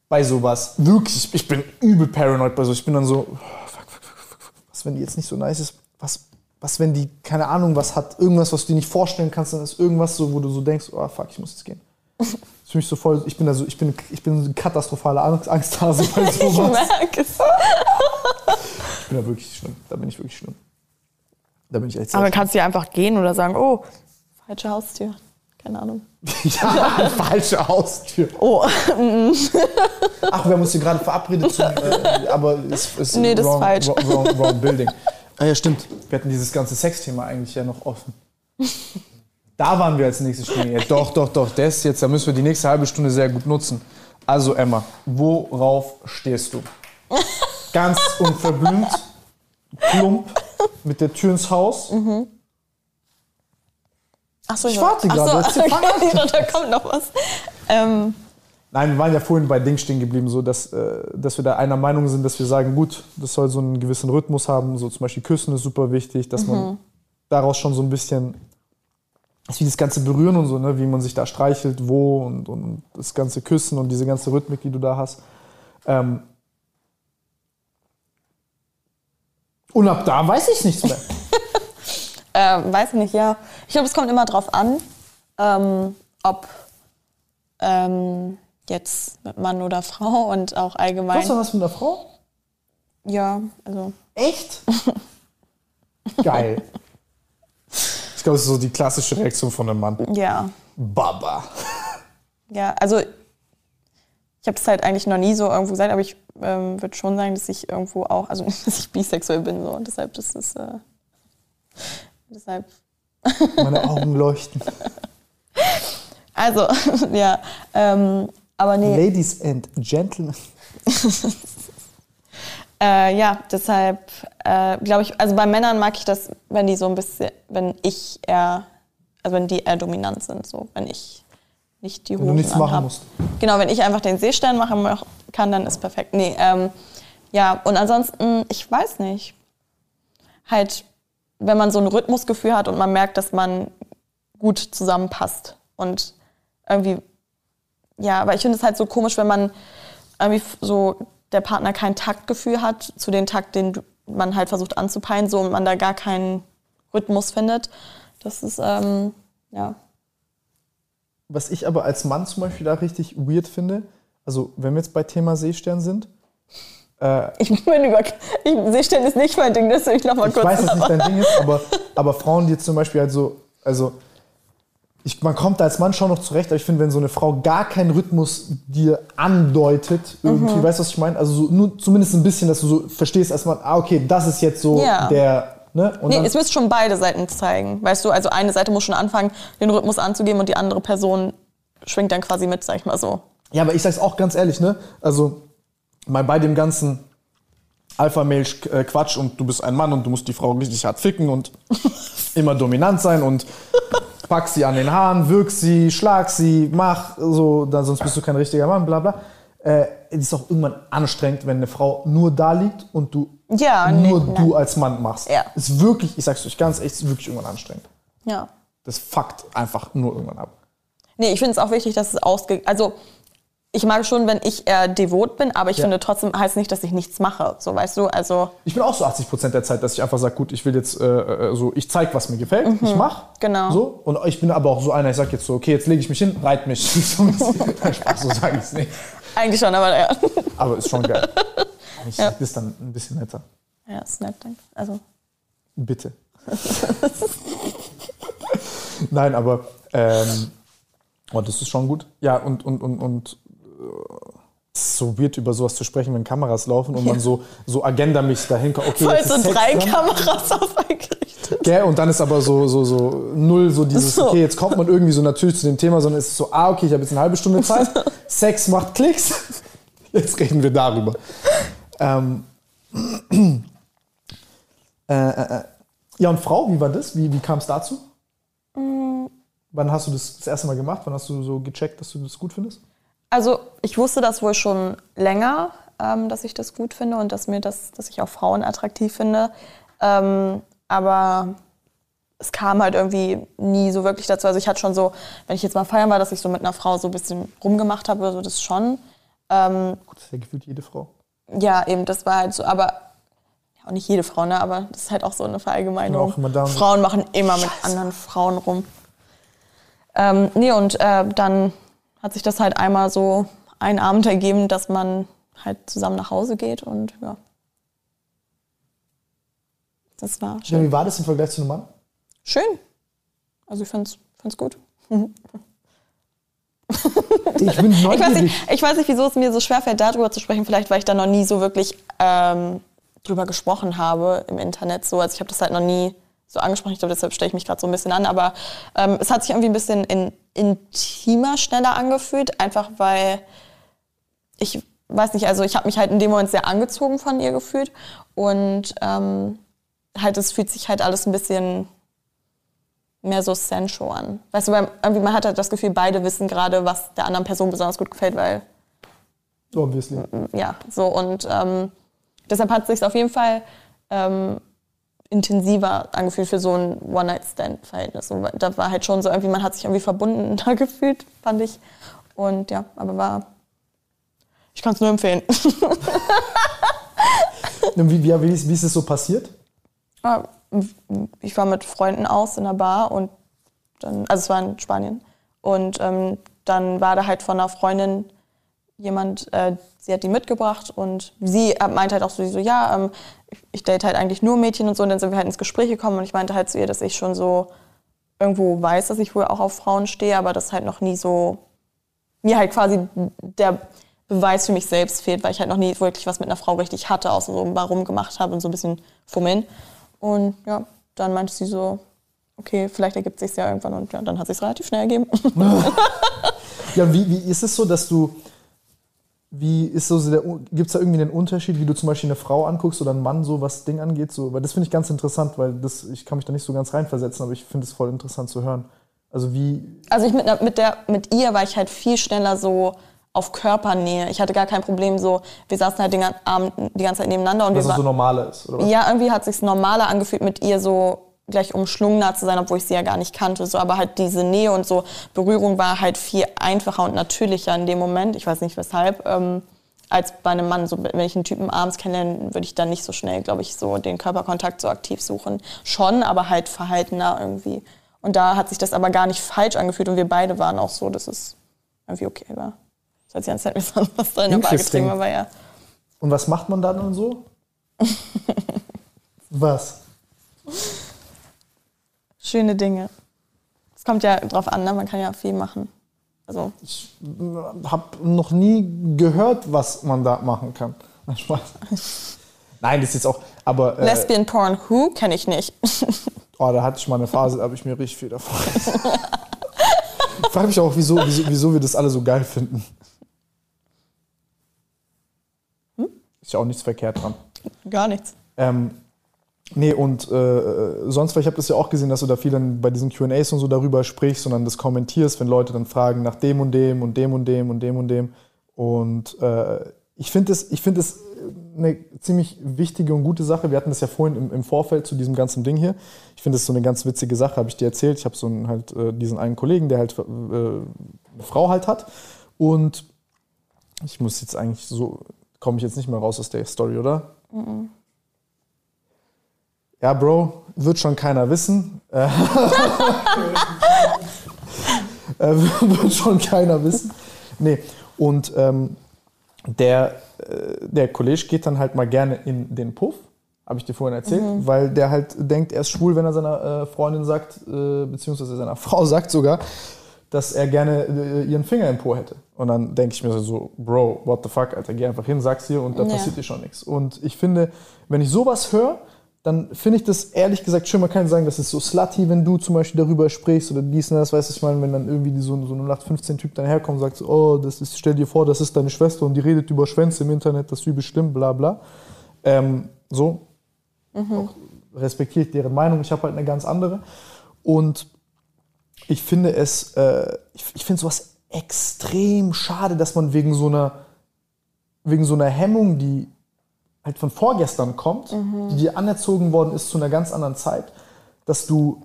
bei sowas. Wirklich, ich bin übel paranoid bei so. Ich bin dann so, fuck, fuck, fuck, fuck, was, wenn die jetzt nicht so nice ist? Was, was, wenn die, keine Ahnung, was hat, irgendwas, was du dir nicht vorstellen kannst, dann ist irgendwas so, wo du so denkst, oh fuck, ich muss jetzt gehen. Das ist für mich so voll, ich bin also, ich bin, ich bin ein katastrophaler Angst, Angsthase bei Ich sowas. merke es. Ich bin da wirklich schlimm. Da bin ich wirklich schlimm. Da bin ich echt Aber kannst du ja einfach gehen oder sagen, oh, falsche Haustür. Keine Ahnung. Ja, falsche Haustür. Oh, Ach, wir haben uns hier gerade verabredet, zum, äh, aber es ist Nee, das ist wrong, falsch. Wrong, wrong, wrong building. Ah ja, stimmt. Wir hatten dieses ganze Sexthema eigentlich ja noch offen. Da waren wir als nächstes Stunde. Ja, doch, doch, doch. Das jetzt, da müssen wir die nächste halbe Stunde sehr gut nutzen. Also Emma, worauf stehst du? Ganz unverblümt, plump, mit der Tür ins Haus. Achso, Ich warte gerade, jetzt fang an. okay, da kommt noch was. Ähm, Nein, wir waren ja vorhin bei Ding stehen geblieben, so dass, äh, dass wir da einer Meinung sind, dass wir sagen, gut, das soll so einen gewissen Rhythmus haben. So zum Beispiel Küssen ist super wichtig, dass man daraus schon so ein bisschen, wie das ganze Berühren und so, ne, wie man sich da streichelt, wo und, und das ganze Küssen und diese ganze Rhythmik, die du da hast. Ähm und ab da weiß ich nichts mehr. ähm, weiß nicht, ja. Ich glaube, es kommt immer drauf an, ähm, ob ähm, jetzt mit Mann oder Frau und auch allgemein. Hast du was mit einer Frau? Ja, also. Echt? Geil. Ich glaube, das ist so die klassische Reaktion von einem Mann. Ja. Baba. Ja, also ich habe es halt eigentlich noch nie so irgendwo gesagt, aber ich ähm, würde schon sagen, dass ich irgendwo auch, also dass ich bisexuell bin so und deshalb das ist äh, deshalb Meine Augen leuchten. also ja, ähm, aber nee, Ladies and Gentlemen. äh, ja, deshalb äh, glaube ich, also bei Männern mag ich das, wenn die so ein bisschen, wenn ich eher, also wenn die eher dominant sind, so wenn ich nicht die Wenn du Hosen nichts machen musst. Genau, wenn ich einfach den Seestern machen kann, dann ist perfekt. Nee, ähm, ja, und ansonsten, ich weiß nicht. Halt, wenn man so ein Rhythmusgefühl hat und man merkt, dass man gut zusammenpasst. Und irgendwie, ja, aber ich finde es halt so komisch, wenn man irgendwie so der Partner kein Taktgefühl hat zu dem Takt, den man halt versucht anzupeilen, so und man da gar keinen Rhythmus findet. Das ist, ähm, ja. Was ich aber als Mann zum Beispiel da richtig weird finde, also wenn wir jetzt bei Thema Seestern sind, äh, Ich bin über. Ich, Seestern ist nicht mein Ding, das will ich noch mal ich kurz weiß, dass nicht dein Ding ist, aber, aber Frauen, die jetzt zum Beispiel halt so, also ich, man kommt da als Mann schon noch zurecht, aber ich finde, wenn so eine Frau gar keinen Rhythmus dir andeutet, irgendwie, Mhm. weißt du, was ich meine? Also so, nur zumindest ein bisschen, dass du so verstehst, erstmal, ah, okay, das ist jetzt so Ja. der, ne? Und Nee, es müsste schon beide Seiten zeigen. Weißt du, also eine Seite muss schon anfangen, den Rhythmus anzugeben und die andere Person schwingt dann quasi mit, sag ich mal so. Ja, aber ich sag's auch ganz ehrlich, ne? Also, mal bei dem ganzen Alpha-Mail-Quatsch und du bist ein Mann und du musst die Frau richtig hart ficken und immer dominant sein und pack sie an den Haaren, wirk sie, schlag sie, mach so, dann, sonst bist du kein richtiger Mann, bla bla. Äh, es ist auch irgendwann anstrengend, wenn eine Frau nur da liegt und du Ja, nur nee, du als Mann machst. Ja. Ist wirklich, ich sag's euch ganz echt, ist wirklich irgendwann anstrengend. Ja. Das fuckt einfach nur irgendwann ab. Nee, ich finde es auch wichtig, dass es ausge... Also, ich mag schon, wenn ich eher devot bin, aber ich Ja. finde trotzdem heißt nicht, dass ich nichts mache. So, weißt du, also... Ich bin auch so 80 Prozent der Zeit, dass ich einfach sage, gut, ich will jetzt äh, äh, so, ich zeig, was mir gefällt, ich mach. genau. So. Und ich bin aber auch so einer, ich sag jetzt so, okay, jetzt lege ich mich hin, reit mich. so Spaß, so sage ich es nicht. Eigentlich schon, aber ja. Aber ist schon geil. Ich Ja. das dann ein bisschen netter. Ja, ist nett, danke. Also, Bitte. Nein, aber ähm, oh, das ist schon gut. Ja, und, und, und, und so weird, über sowas zu sprechen, wenn Kameras laufen und man so, so agendamäßig dahin kommt. Okay, voll so drei dran. Kameras auf eingerichtet. Gell? Und dann ist aber so, so, so null so dieses, So. okay, jetzt kommt man irgendwie so natürlich zu dem Thema, sondern es ist so, ah, okay, ich habe jetzt eine halbe Stunde Zeit, Sex macht Klicks, jetzt reden wir darüber. Ähm, äh, äh, äh. ja, und Frau, wie war das? Wie, wie kam es dazu? Wann hast du das das erste Mal gemacht? Wann hast du so gecheckt, dass du das gut findest? Also ich wusste das wohl schon länger, ähm, dass ich das gut finde und dass mir das, dass ich auch Frauen attraktiv finde. Ähm, aber es kam halt irgendwie nie so wirklich dazu. Also ich hatte schon so, wenn ich jetzt mal feiern war, dass ich so mit einer Frau so ein bisschen rumgemacht habe, so das schon. Ähm, Gut, das ist ja gefühlt jede Frau. Ja, eben, das war halt so, aber ja, auch nicht jede Frau, ne? Aber das ist halt auch so eine Verallgemeinerung. Frauen machen immer Scheiße. mit anderen Frauen rum. Ähm, nee, und äh, dann hat sich das halt einmal so einen Abend ergeben, dass man halt zusammen nach Hause geht und ja. Das war schön. Ja, wie war das im Vergleich zu einem Mann? Schön. Also ich fand's, fand's gut. ich bin ich weiß, nicht, ich weiß nicht, wieso es mir so schwer fällt, darüber zu sprechen. Vielleicht, weil ich da noch nie so wirklich ähm, drüber gesprochen habe im Internet. So. Also ich habe das halt noch nie so angesprochen. Ich glaube, deshalb stelle ich mich gerade so ein bisschen an. Aber ähm, es hat sich irgendwie ein bisschen in, intimer, schneller angefühlt. Einfach weil ich weiß nicht, also ich habe mich halt in dem Moment sehr angezogen von ihr gefühlt. Und ähm, halt, es fühlt sich halt alles ein bisschen mehr so sensual an. Weißt du, weil irgendwie man hat halt das Gefühl, beide wissen gerade, was der anderen Person besonders gut gefällt, weil. Obviously. Ja, so und ähm, deshalb hat es sich auf jeden Fall ähm, intensiver angefühlt für so ein One-Night-Stand-Verhältnis. Und da war halt schon so irgendwie, man hat sich irgendwie verbunden da gefühlt, fand ich. Und ja, aber war. Ich kann es nur empfehlen. wie, wie, wie, ist, wie ist es so passiert? Ah, ich war mit Freunden aus in der Bar und dann, also es war in Spanien. Und ähm, dann war da halt von einer Freundin jemand, äh, sie hat die mitgebracht und sie meinte halt auch so, so ja, ähm, ich, date halt eigentlich nur Mädchen und so. Und dann sind wir halt ins Gespräch gekommen und ich meinte halt zu ihr, dass ich schon so irgendwo weiß, dass ich wohl auch auf Frauen stehe, aber das halt noch nie so, mir halt quasi der Beweis für mich selbst fehlt, weil ich halt noch nie wirklich was mit einer Frau richtig hatte, außer so warum gemacht habe und so ein bisschen fummeln. Und ja, dann meinte sie so, okay, vielleicht ergibt sich ja irgendwann und ja, dann hat sich relativ schnell ergeben. ja, wie, wie ist es so, dass du, wie ist so gibt es da irgendwie einen Unterschied, wie du zum Beispiel eine Frau anguckst oder einen Mann, so was Ding angeht? So, weil das finde ich ganz interessant, weil das, ich kann mich da nicht so ganz reinversetzen, aber ich finde es voll interessant zu hören. Also wie. Also ich mit, mit, der, mit ihr war ich halt viel schneller so, auf Körpernähe. Ich hatte gar kein Problem so, wir saßen halt den Abend die ganze Zeit nebeneinander. Und Was wir so normaler ist, oder was? Ja, irgendwie hat es sich normaler angefühlt, mit ihr so gleich umschlungener zu sein, obwohl ich sie ja gar nicht kannte. So, aber halt diese Nähe und so Berührung war halt viel einfacher und natürlicher in dem Moment. Ich weiß nicht weshalb. Ähm, als bei einem Mann. So, wenn ich einen Typen abends kennenlerne, würde ich dann nicht so schnell, glaube ich, so den Körperkontakt so aktiv suchen. Schon, aber halt verhaltener irgendwie. Und da hat sich das aber gar nicht falsch angefühlt und wir beide waren auch so, dass es irgendwie okay war. Das hat die ganze Zeit mit was da in der Bar getrieben, aber ja. Und was macht man dann und so? was? Schöne Dinge. Es kommt ja drauf an, ne? man kann ja viel machen. Also. Ich habe noch nie gehört, was man da machen kann. Spaß. Nein, das ist jetzt auch. Aber, äh, Lesbian Porn Who kenne ich nicht. oh, da hatte ich mal eine Phase, da habe ich mir richtig viel davon. ich frage mich auch, wieso, wieso, wieso wir das alle so geil finden. Ist ja auch nichts verkehrt dran. Gar nichts. Ähm, nee, und äh, sonst, weil ich habe das ja auch gesehen, dass du da viel dann bei diesen QAs und so darüber sprichst, sondern das kommentierst, wenn Leute dann fragen nach dem und dem und dem und dem und dem und dem. Und äh, ich finde es find eine ziemlich wichtige und gute Sache. Wir hatten das ja vorhin im, im Vorfeld zu diesem ganzen Ding hier. Ich finde es so eine ganz witzige Sache, habe ich dir erzählt. Ich habe so einen, halt äh, diesen einen Kollegen, der halt äh, eine Frau halt hat. Und ich muss jetzt eigentlich so komme ich jetzt nicht mehr raus aus der Story, oder? Mhm. Ja, Bro, wird schon keiner wissen. Äh, äh, wird schon keiner wissen. Nee, und ähm, der, äh, der Kollege geht dann halt mal gerne in den Puff, habe ich dir vorhin erzählt, mhm. weil der halt denkt, er ist schwul, wenn er seiner äh, Freundin sagt, äh, beziehungsweise seiner Frau sagt sogar, dass er gerne äh, ihren Finger im Po hätte. Und dann denke ich mir so, Bro, what the fuck, Alter, geh einfach hin, sag's ihr und da ja. passiert dir schon nichts. Und ich finde, wenn ich sowas höre, dann finde ich das ehrlich gesagt schön. Man kann sagen, das ist so slutty, wenn du zum Beispiel darüber sprichst oder dies und das, weißt du, ich meine, wenn dann irgendwie so, so ein 0815-Typ dann herkommt und sagt, oh, das ist, stell dir vor, das ist deine Schwester und die redet über Schwänze im Internet, das ist übel schlimm, bla bla. Ähm, so, mhm. respektiere ich deren Meinung, ich habe halt eine ganz andere. Und ich finde es, äh, ich, ich finde sowas extrem schade, dass man wegen so einer, wegen so einer Hemmung, die halt von vorgestern kommt, mhm. die dir anerzogen worden ist zu einer ganz anderen Zeit, dass du,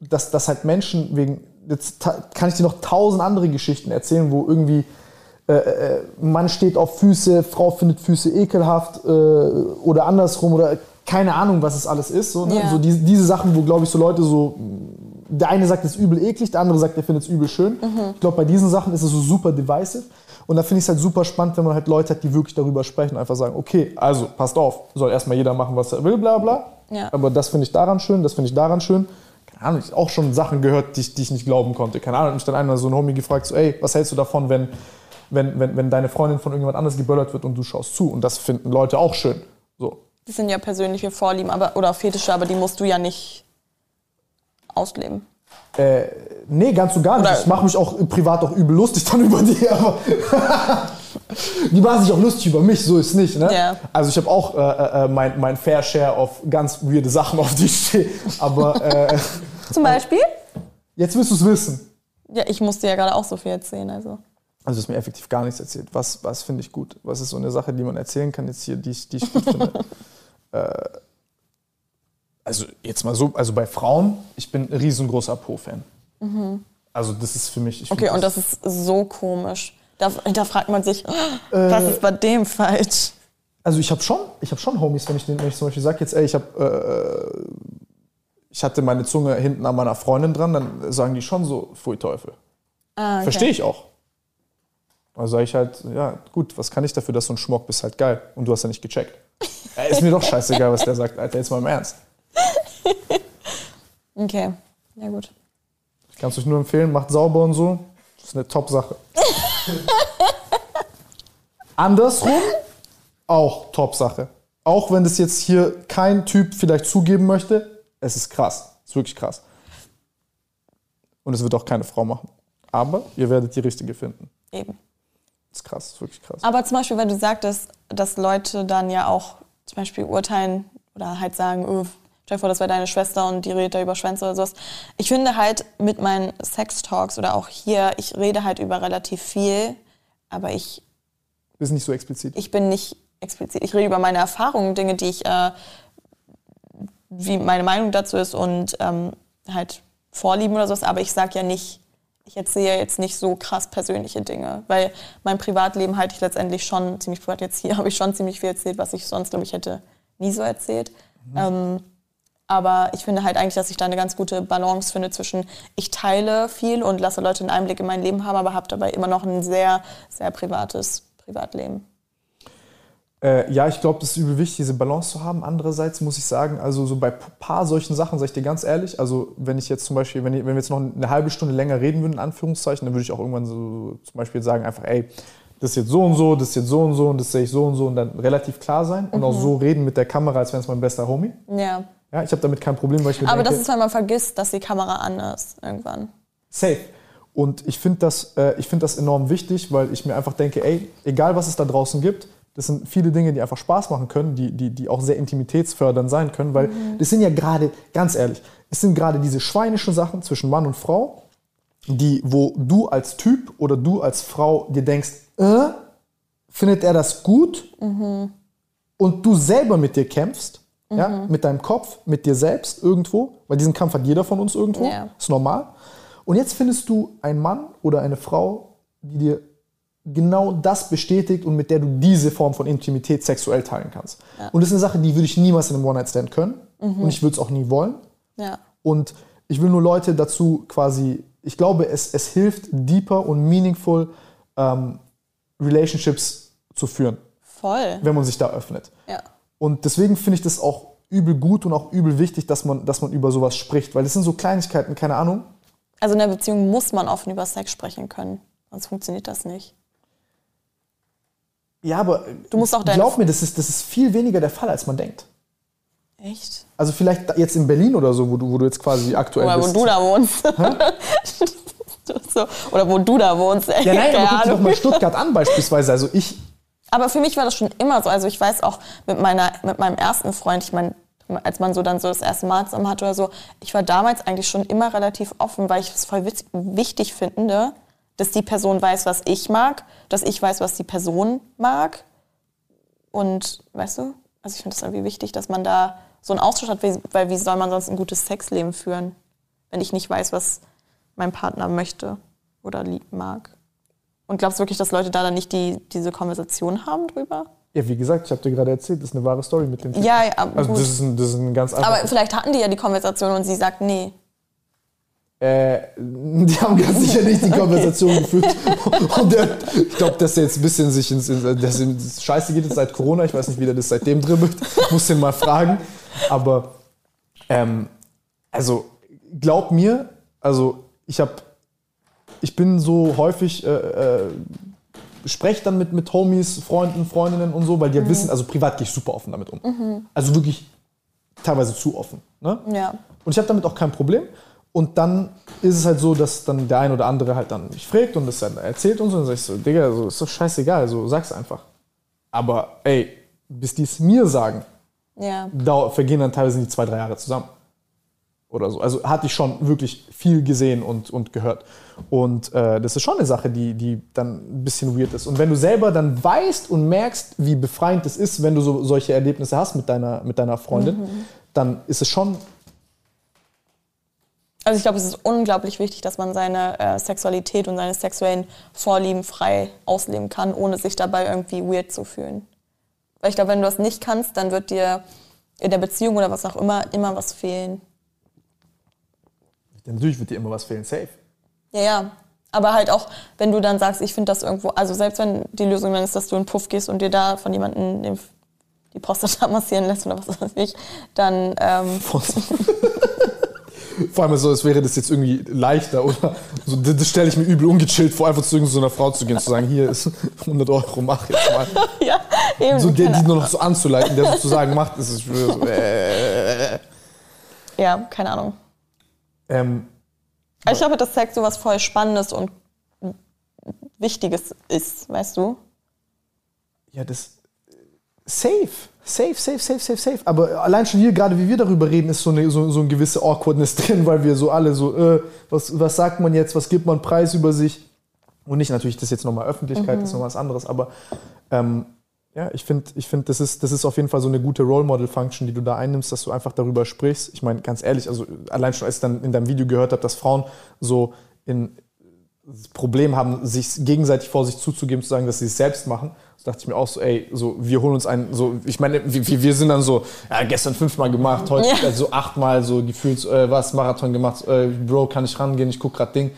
dass, dass halt Menschen wegen, jetzt kann ich dir noch tausend andere Geschichten erzählen, wo irgendwie äh, äh, Mann steht auf Füße, Frau findet Füße ekelhaft äh, oder andersrum oder keine Ahnung, was es alles ist. So, ne? ja. so die, diese Sachen, wo, glaube ich, so Leute so, der eine sagt, es ist übel eklig, der andere sagt, er findet es übel schön. Mhm. Ich glaube, bei diesen Sachen ist es so super divisive. Und da finde ich es halt super spannend, wenn man halt Leute hat, die wirklich darüber sprechen und einfach sagen, okay, also passt auf, soll erstmal jeder machen, was er will, bla bla. Ja. Aber das finde ich daran schön, das finde ich daran schön. Keine Ahnung, ich habe auch schon Sachen gehört, die ich, die ich nicht glauben konnte. Keine Ahnung, hat mich dann einmal so ein Homie gefragt, so, ey, was hältst du davon, wenn, wenn, wenn, wenn deine Freundin von irgendjemand anders geböllert wird und du schaust zu? Und das finden Leute auch schön. So. Das sind ja persönliche Vorlieben aber, oder Fetische, aber die musst du ja nicht ausleben. Äh, nee, ganz und gar nicht. Oder ich mache mich auch privat auch übel lustig dann über die, aber die machen sich auch lustig über mich, so ist nicht. Ne? Yeah. Also ich habe auch äh, äh, mein, mein Fair Share auf ganz weirde Sachen, auf die ich stehe. Aber äh, zum Beispiel? Jetzt willst du es wissen. Ja, ich musste ja gerade auch so viel erzählen, also. Also ist mir effektiv gar nichts erzählt. Was, was finde ich gut? Was ist so eine Sache, die man erzählen kann jetzt hier, die ich, die ich gut finde? Also jetzt mal so, also bei Frauen, ich bin ein riesengroßer Po-Fan. Mhm. Also das ist für mich. okay, und das ist so komisch. Da, da fragt man sich, äh, was ist bei dem falsch? Also ich habe schon, ich habe schon Homies, wenn ich, wenn ich zum Beispiel sage jetzt, ey, ich habe, äh, ich hatte meine Zunge hinten an meiner Freundin dran, dann sagen die schon so, pfui Teufel. Ah, okay. Verstehe ich auch. Also sage ich halt, ja gut, was kann ich dafür, dass du ein Schmock bist, halt geil. Und du hast ja nicht gecheckt. äh, ist mir doch scheißegal, was der sagt, Alter, jetzt mal im Ernst. okay, ja gut. Kannst du euch nur empfehlen, macht sauber und so. Das ist eine Top-Sache. Andersrum auch Top-Sache. Auch wenn das jetzt hier kein Typ vielleicht zugeben möchte, es ist krass. Es ist wirklich krass. Und es wird auch keine Frau machen. Aber ihr werdet die richtige finden. Eben. Das ist krass, das ist wirklich krass. Aber zum Beispiel, wenn du sagtest, dass Leute dann ja auch zum Beispiel urteilen oder halt sagen, oh, Stell dir vor, das wäre deine Schwester und die redet da über Schwänze oder sowas. Ich finde halt mit meinen Sex-Talks oder auch hier, ich rede halt über relativ viel, aber ich. Du bist nicht so explizit. Ich bin nicht explizit. Ich rede über meine Erfahrungen, Dinge, die ich, äh, wie meine Meinung dazu ist und ähm, halt Vorlieben oder sowas, aber ich sage ja nicht, ich erzähle jetzt nicht so krass persönliche Dinge, weil mein Privatleben halte ich letztendlich schon ziemlich privat. Jetzt hier habe ich schon ziemlich viel erzählt, was ich sonst, glaube ich, hätte nie so erzählt. Mhm. Ähm, aber ich finde halt eigentlich, dass ich da eine ganz gute Balance finde zwischen, ich teile viel und lasse Leute einen Einblick in mein Leben haben, aber habe dabei immer noch ein sehr, sehr privates Privatleben. Äh, ja, ich glaube, das ist übel wichtig, diese Balance zu haben. Andererseits muss ich sagen, also so bei ein paar solchen Sachen, sage ich dir ganz ehrlich, also wenn ich jetzt zum Beispiel, wenn, ich, wenn wir jetzt noch eine halbe Stunde länger reden würden, in Anführungszeichen, dann würde ich auch irgendwann so zum Beispiel sagen, einfach, ey, das ist jetzt so und so, das ist jetzt so und so und das sehe ich so und so und dann relativ klar sein und mhm. auch so reden mit der Kamera, als wäre es mein bester Homie. Ja. Ja, ich habe damit kein Problem, weil ich mir Aber denke, das ist, wenn man vergisst, dass die Kamera an ist irgendwann. Safe. Und ich finde das, äh, find das enorm wichtig, weil ich mir einfach denke, ey, egal was es da draußen gibt, das sind viele Dinge, die einfach Spaß machen können, die, die, die auch sehr intimitätsfördernd sein können, weil mhm. das sind ja gerade, ganz ehrlich, es sind gerade diese schweinischen Sachen zwischen Mann und Frau, die, wo du als Typ oder du als Frau dir denkst, äh, findet er das gut? Mhm. Und du selber mit dir kämpfst Mhm. Ja, mit deinem Kopf, mit dir selbst irgendwo, weil diesen Kampf hat jeder von uns irgendwo, ja. ist normal. Und jetzt findest du einen Mann oder eine Frau, die dir genau das bestätigt und mit der du diese Form von Intimität sexuell teilen kannst. Ja. Und das ist eine Sache, die würde ich niemals in einem One-Night-Stand können mhm. und ich würde es auch nie wollen. Ja. Und ich will nur Leute dazu quasi, ich glaube, es, es hilft, deeper und meaningful ähm, Relationships zu führen. Voll. Wenn man sich da öffnet. Ja. Und deswegen finde ich das auch übel gut und auch übel wichtig, dass man, dass man über sowas spricht, weil das sind so Kleinigkeiten, keine Ahnung. Also in der Beziehung muss man offen über Sex sprechen können, sonst funktioniert das nicht. Ja, aber du musst auch glaub mir, das ist, das ist viel weniger der Fall, als man denkt. Echt? Also vielleicht jetzt in Berlin oder so, wo du, wo du jetzt quasi aktuell oder bist. Oder wo du da wohnst. so. Oder wo du da wohnst. Ey. Ja, nein, aber guck dir doch mal Stuttgart an beispielsweise. Also ich, aber für mich war das schon immer so. Also ich weiß auch mit, meiner, mit meinem ersten Freund, ich meine, als man so dann so das erste Mal zusammen hatte oder so, ich war damals eigentlich schon immer relativ offen, weil ich es voll wichtig finde, dass die Person weiß, was ich mag, dass ich weiß, was die Person mag. Und weißt du, also ich finde das irgendwie wichtig, dass man da so einen Austausch hat, weil wie soll man sonst ein gutes Sexleben führen, wenn ich nicht weiß, was mein Partner möchte oder mag. Und glaubst du wirklich, dass Leute da dann nicht die, diese Konversation haben drüber? Ja, wie gesagt, ich habe dir gerade erzählt, das ist eine wahre Story mit dem Typen. Ja, ja, also gut. Das ist, ein, das ist ein ganz Aber vielleicht hatten die ja die Konversation und sie sagt nee. Äh, die haben ganz sicher nicht die Konversation okay. geführt. Und der, ich glaube, dass er jetzt ein bisschen sich ins, das, das Scheiße geht jetzt seit Corona. Ich weiß nicht, wie der das seitdem dribbelt. Muss den mal fragen. Aber ähm, also glaub mir, also ich habe, ich bin so häufig, äh, äh, spreche dann mit, mit Homies, Freunden, Freundinnen und so, weil die mhm. wissen, also privat gehe ich super offen damit um. Mhm. Also wirklich teilweise zu offen. Ne? Ja. Und ich habe damit auch kein Problem. Und dann ist es halt so, dass dann der ein oder andere halt dann mich fragt und das dann erzählt und so. Und dann sag ich so, Digga, so, ist doch scheißegal, so sag's einfach. Aber ey, bis die es mir sagen, ja. da vergehen dann teilweise die zwei, drei Jahre zusammen. Oder so. Also hatte ich schon wirklich viel gesehen und, und gehört. Und äh, das ist schon eine Sache, die, die dann ein bisschen weird ist. Und wenn du selber dann weißt und merkst, wie befreiend es ist, wenn du so, solche Erlebnisse hast mit deiner, mit deiner Freundin, mhm. dann ist es schon also ich glaube, es ist unglaublich wichtig, dass man seine äh, Sexualität und seine sexuellen Vorlieben frei ausleben kann, ohne sich dabei irgendwie weird zu fühlen. Weil ich glaube, wenn du das nicht kannst, dann wird dir in der Beziehung oder was auch immer immer was fehlen. Natürlich wird dir immer was fehlen, safe. Ja, ja. Aber halt auch, wenn du dann sagst, ich finde das irgendwo, also selbst wenn die Lösung dann ist, dass du in den Puff gehst und dir da von jemandem die Prostata massieren lässt oder was weiß ich, dann... Ähm, Vor allem so, als wäre das jetzt irgendwie leichter oder so, das stelle ich mir übel ungechillt vor, einfach zu irgendeiner Frau zu gehen, zu sagen, hier ist 100 Euro, mach jetzt mal. ja, eben. So, der, die nur noch so anzuleiten, der sozusagen macht, ist es so, äh, Ja, keine Ahnung. Ähm, ich glaube, dass Sex so was voll Spannendes und Wichtiges ist, weißt du? Ja, das. Safe. Safe, safe, safe, safe, safe. Aber allein schon hier, gerade wie wir darüber reden, ist so eine, so, so eine gewisse Awkwardness drin, weil wir so alle so, äh, was, was sagt man jetzt, was gibt man preis über sich? Und nicht natürlich, das ist jetzt nochmal Öffentlichkeit, mhm. das ist nochmal was anderes, aber ähm, ja, ich finde, ich find, das, ist, das ist auf jeden Fall so eine gute Role Model Function, die du da einnimmst, dass du einfach darüber sprichst. Ich meine, ganz ehrlich, also allein schon, als ich dann in deinem Video gehört habe, dass Frauen so in, das Problem haben, sich gegenseitig vor sich zuzugeben, zu sagen, dass sie es selbst machen. So dachte ich mir auch so, ey, so, wir holen uns einen, so, ich meine, wir, wir sind dann so, ja, gestern fünfmal gemacht, heute ja. also achtmal so gefühlt, äh, was, Marathon gemacht, äh, Bro, kann ich rangehen, ich guck grad Ding.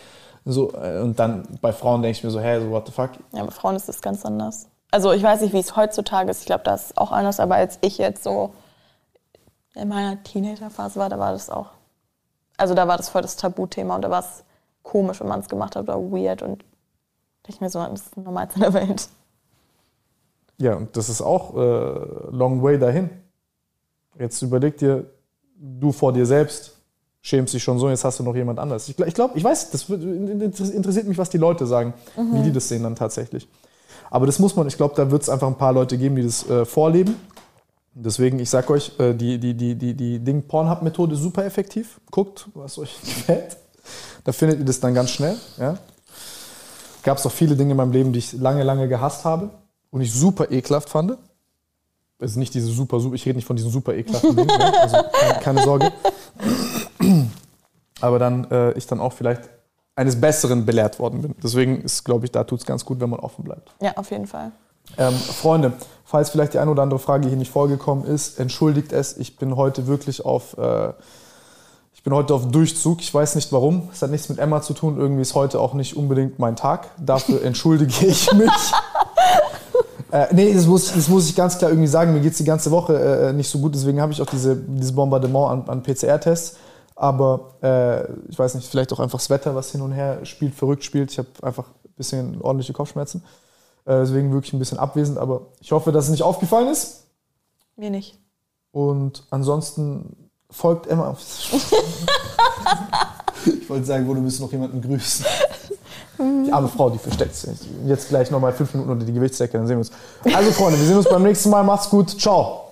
So, äh, und dann bei Frauen denke ich mir so, hey, so, what the fuck? Ja, bei Frauen ist das ganz anders. Also ich weiß nicht, wie es heutzutage ist, ich glaube, das ist auch anders, aber als ich jetzt so in meiner Teenagerphase war, da war das auch, also da war das voll das Tabuthema und da war es komisch, wenn man es gemacht hat oder weird. Und ich mir so, das ist das Normalste der Welt. Ja, und das ist auch äh, long way dahin. Jetzt überleg dir, du vor dir selbst schämst dich schon so, jetzt hast du noch jemand anders. Ich, ich glaube, ich weiß, das interessiert mich, was die Leute sagen, mhm. wie die das sehen dann tatsächlich. Aber das muss man, ich glaube, da wird es einfach ein paar Leute geben, die das äh, vorleben. Deswegen, ich sag euch, äh, die, die, die, die, die Ding Pornhub-Methode ist super effektiv. Guckt, was euch gefällt. Da findet ihr das dann ganz schnell. Ja? Gab es auch viele Dinge in meinem Leben, die ich lange, lange gehasst habe und ich super ekelhaft fand. Also nicht diese super, super, ich rede nicht von diesen super ekelhaften Dingen, ne? also keine, keine, Sorge. Aber dann äh, ich dann auch vielleicht eines Besseren belehrt worden bin. Deswegen ist, glaube ich, da tut es ganz gut, wenn man offen bleibt. Ja, auf jeden Fall. Ähm, Freunde, falls vielleicht die eine oder andere Frage hier nicht vorgekommen ist, entschuldigt es. Ich bin heute wirklich auf äh, ich bin heute auf Durchzug. Ich weiß nicht warum. Es hat nichts mit Emma zu tun. Irgendwie ist heute auch nicht unbedingt mein Tag. Dafür entschuldige ich mich. äh, nee, das muss, das muss ich ganz klar irgendwie sagen. Mir geht es die ganze Woche äh, nicht so gut. Deswegen habe ich auch diese, dieses Bombardement an, an PCR-Tests. Aber äh, ich weiß nicht, vielleicht auch einfach das Wetter, was hin und her spielt, verrückt spielt. Ich habe einfach ein bisschen ordentliche Kopfschmerzen. Äh, deswegen wirklich ein bisschen abwesend. Aber ich hoffe, dass es nicht aufgefallen ist. Mir nicht. Und ansonsten folgt Emma. ich wollte sagen, wo du müsst noch jemanden grüßen. Die arme Frau, die versteckt sich. Jetzt gleich nochmal fünf Minuten unter die Gewichtsdecke, dann sehen wir uns. Also Freunde, wir sehen uns beim nächsten Mal. Macht's gut. Ciao.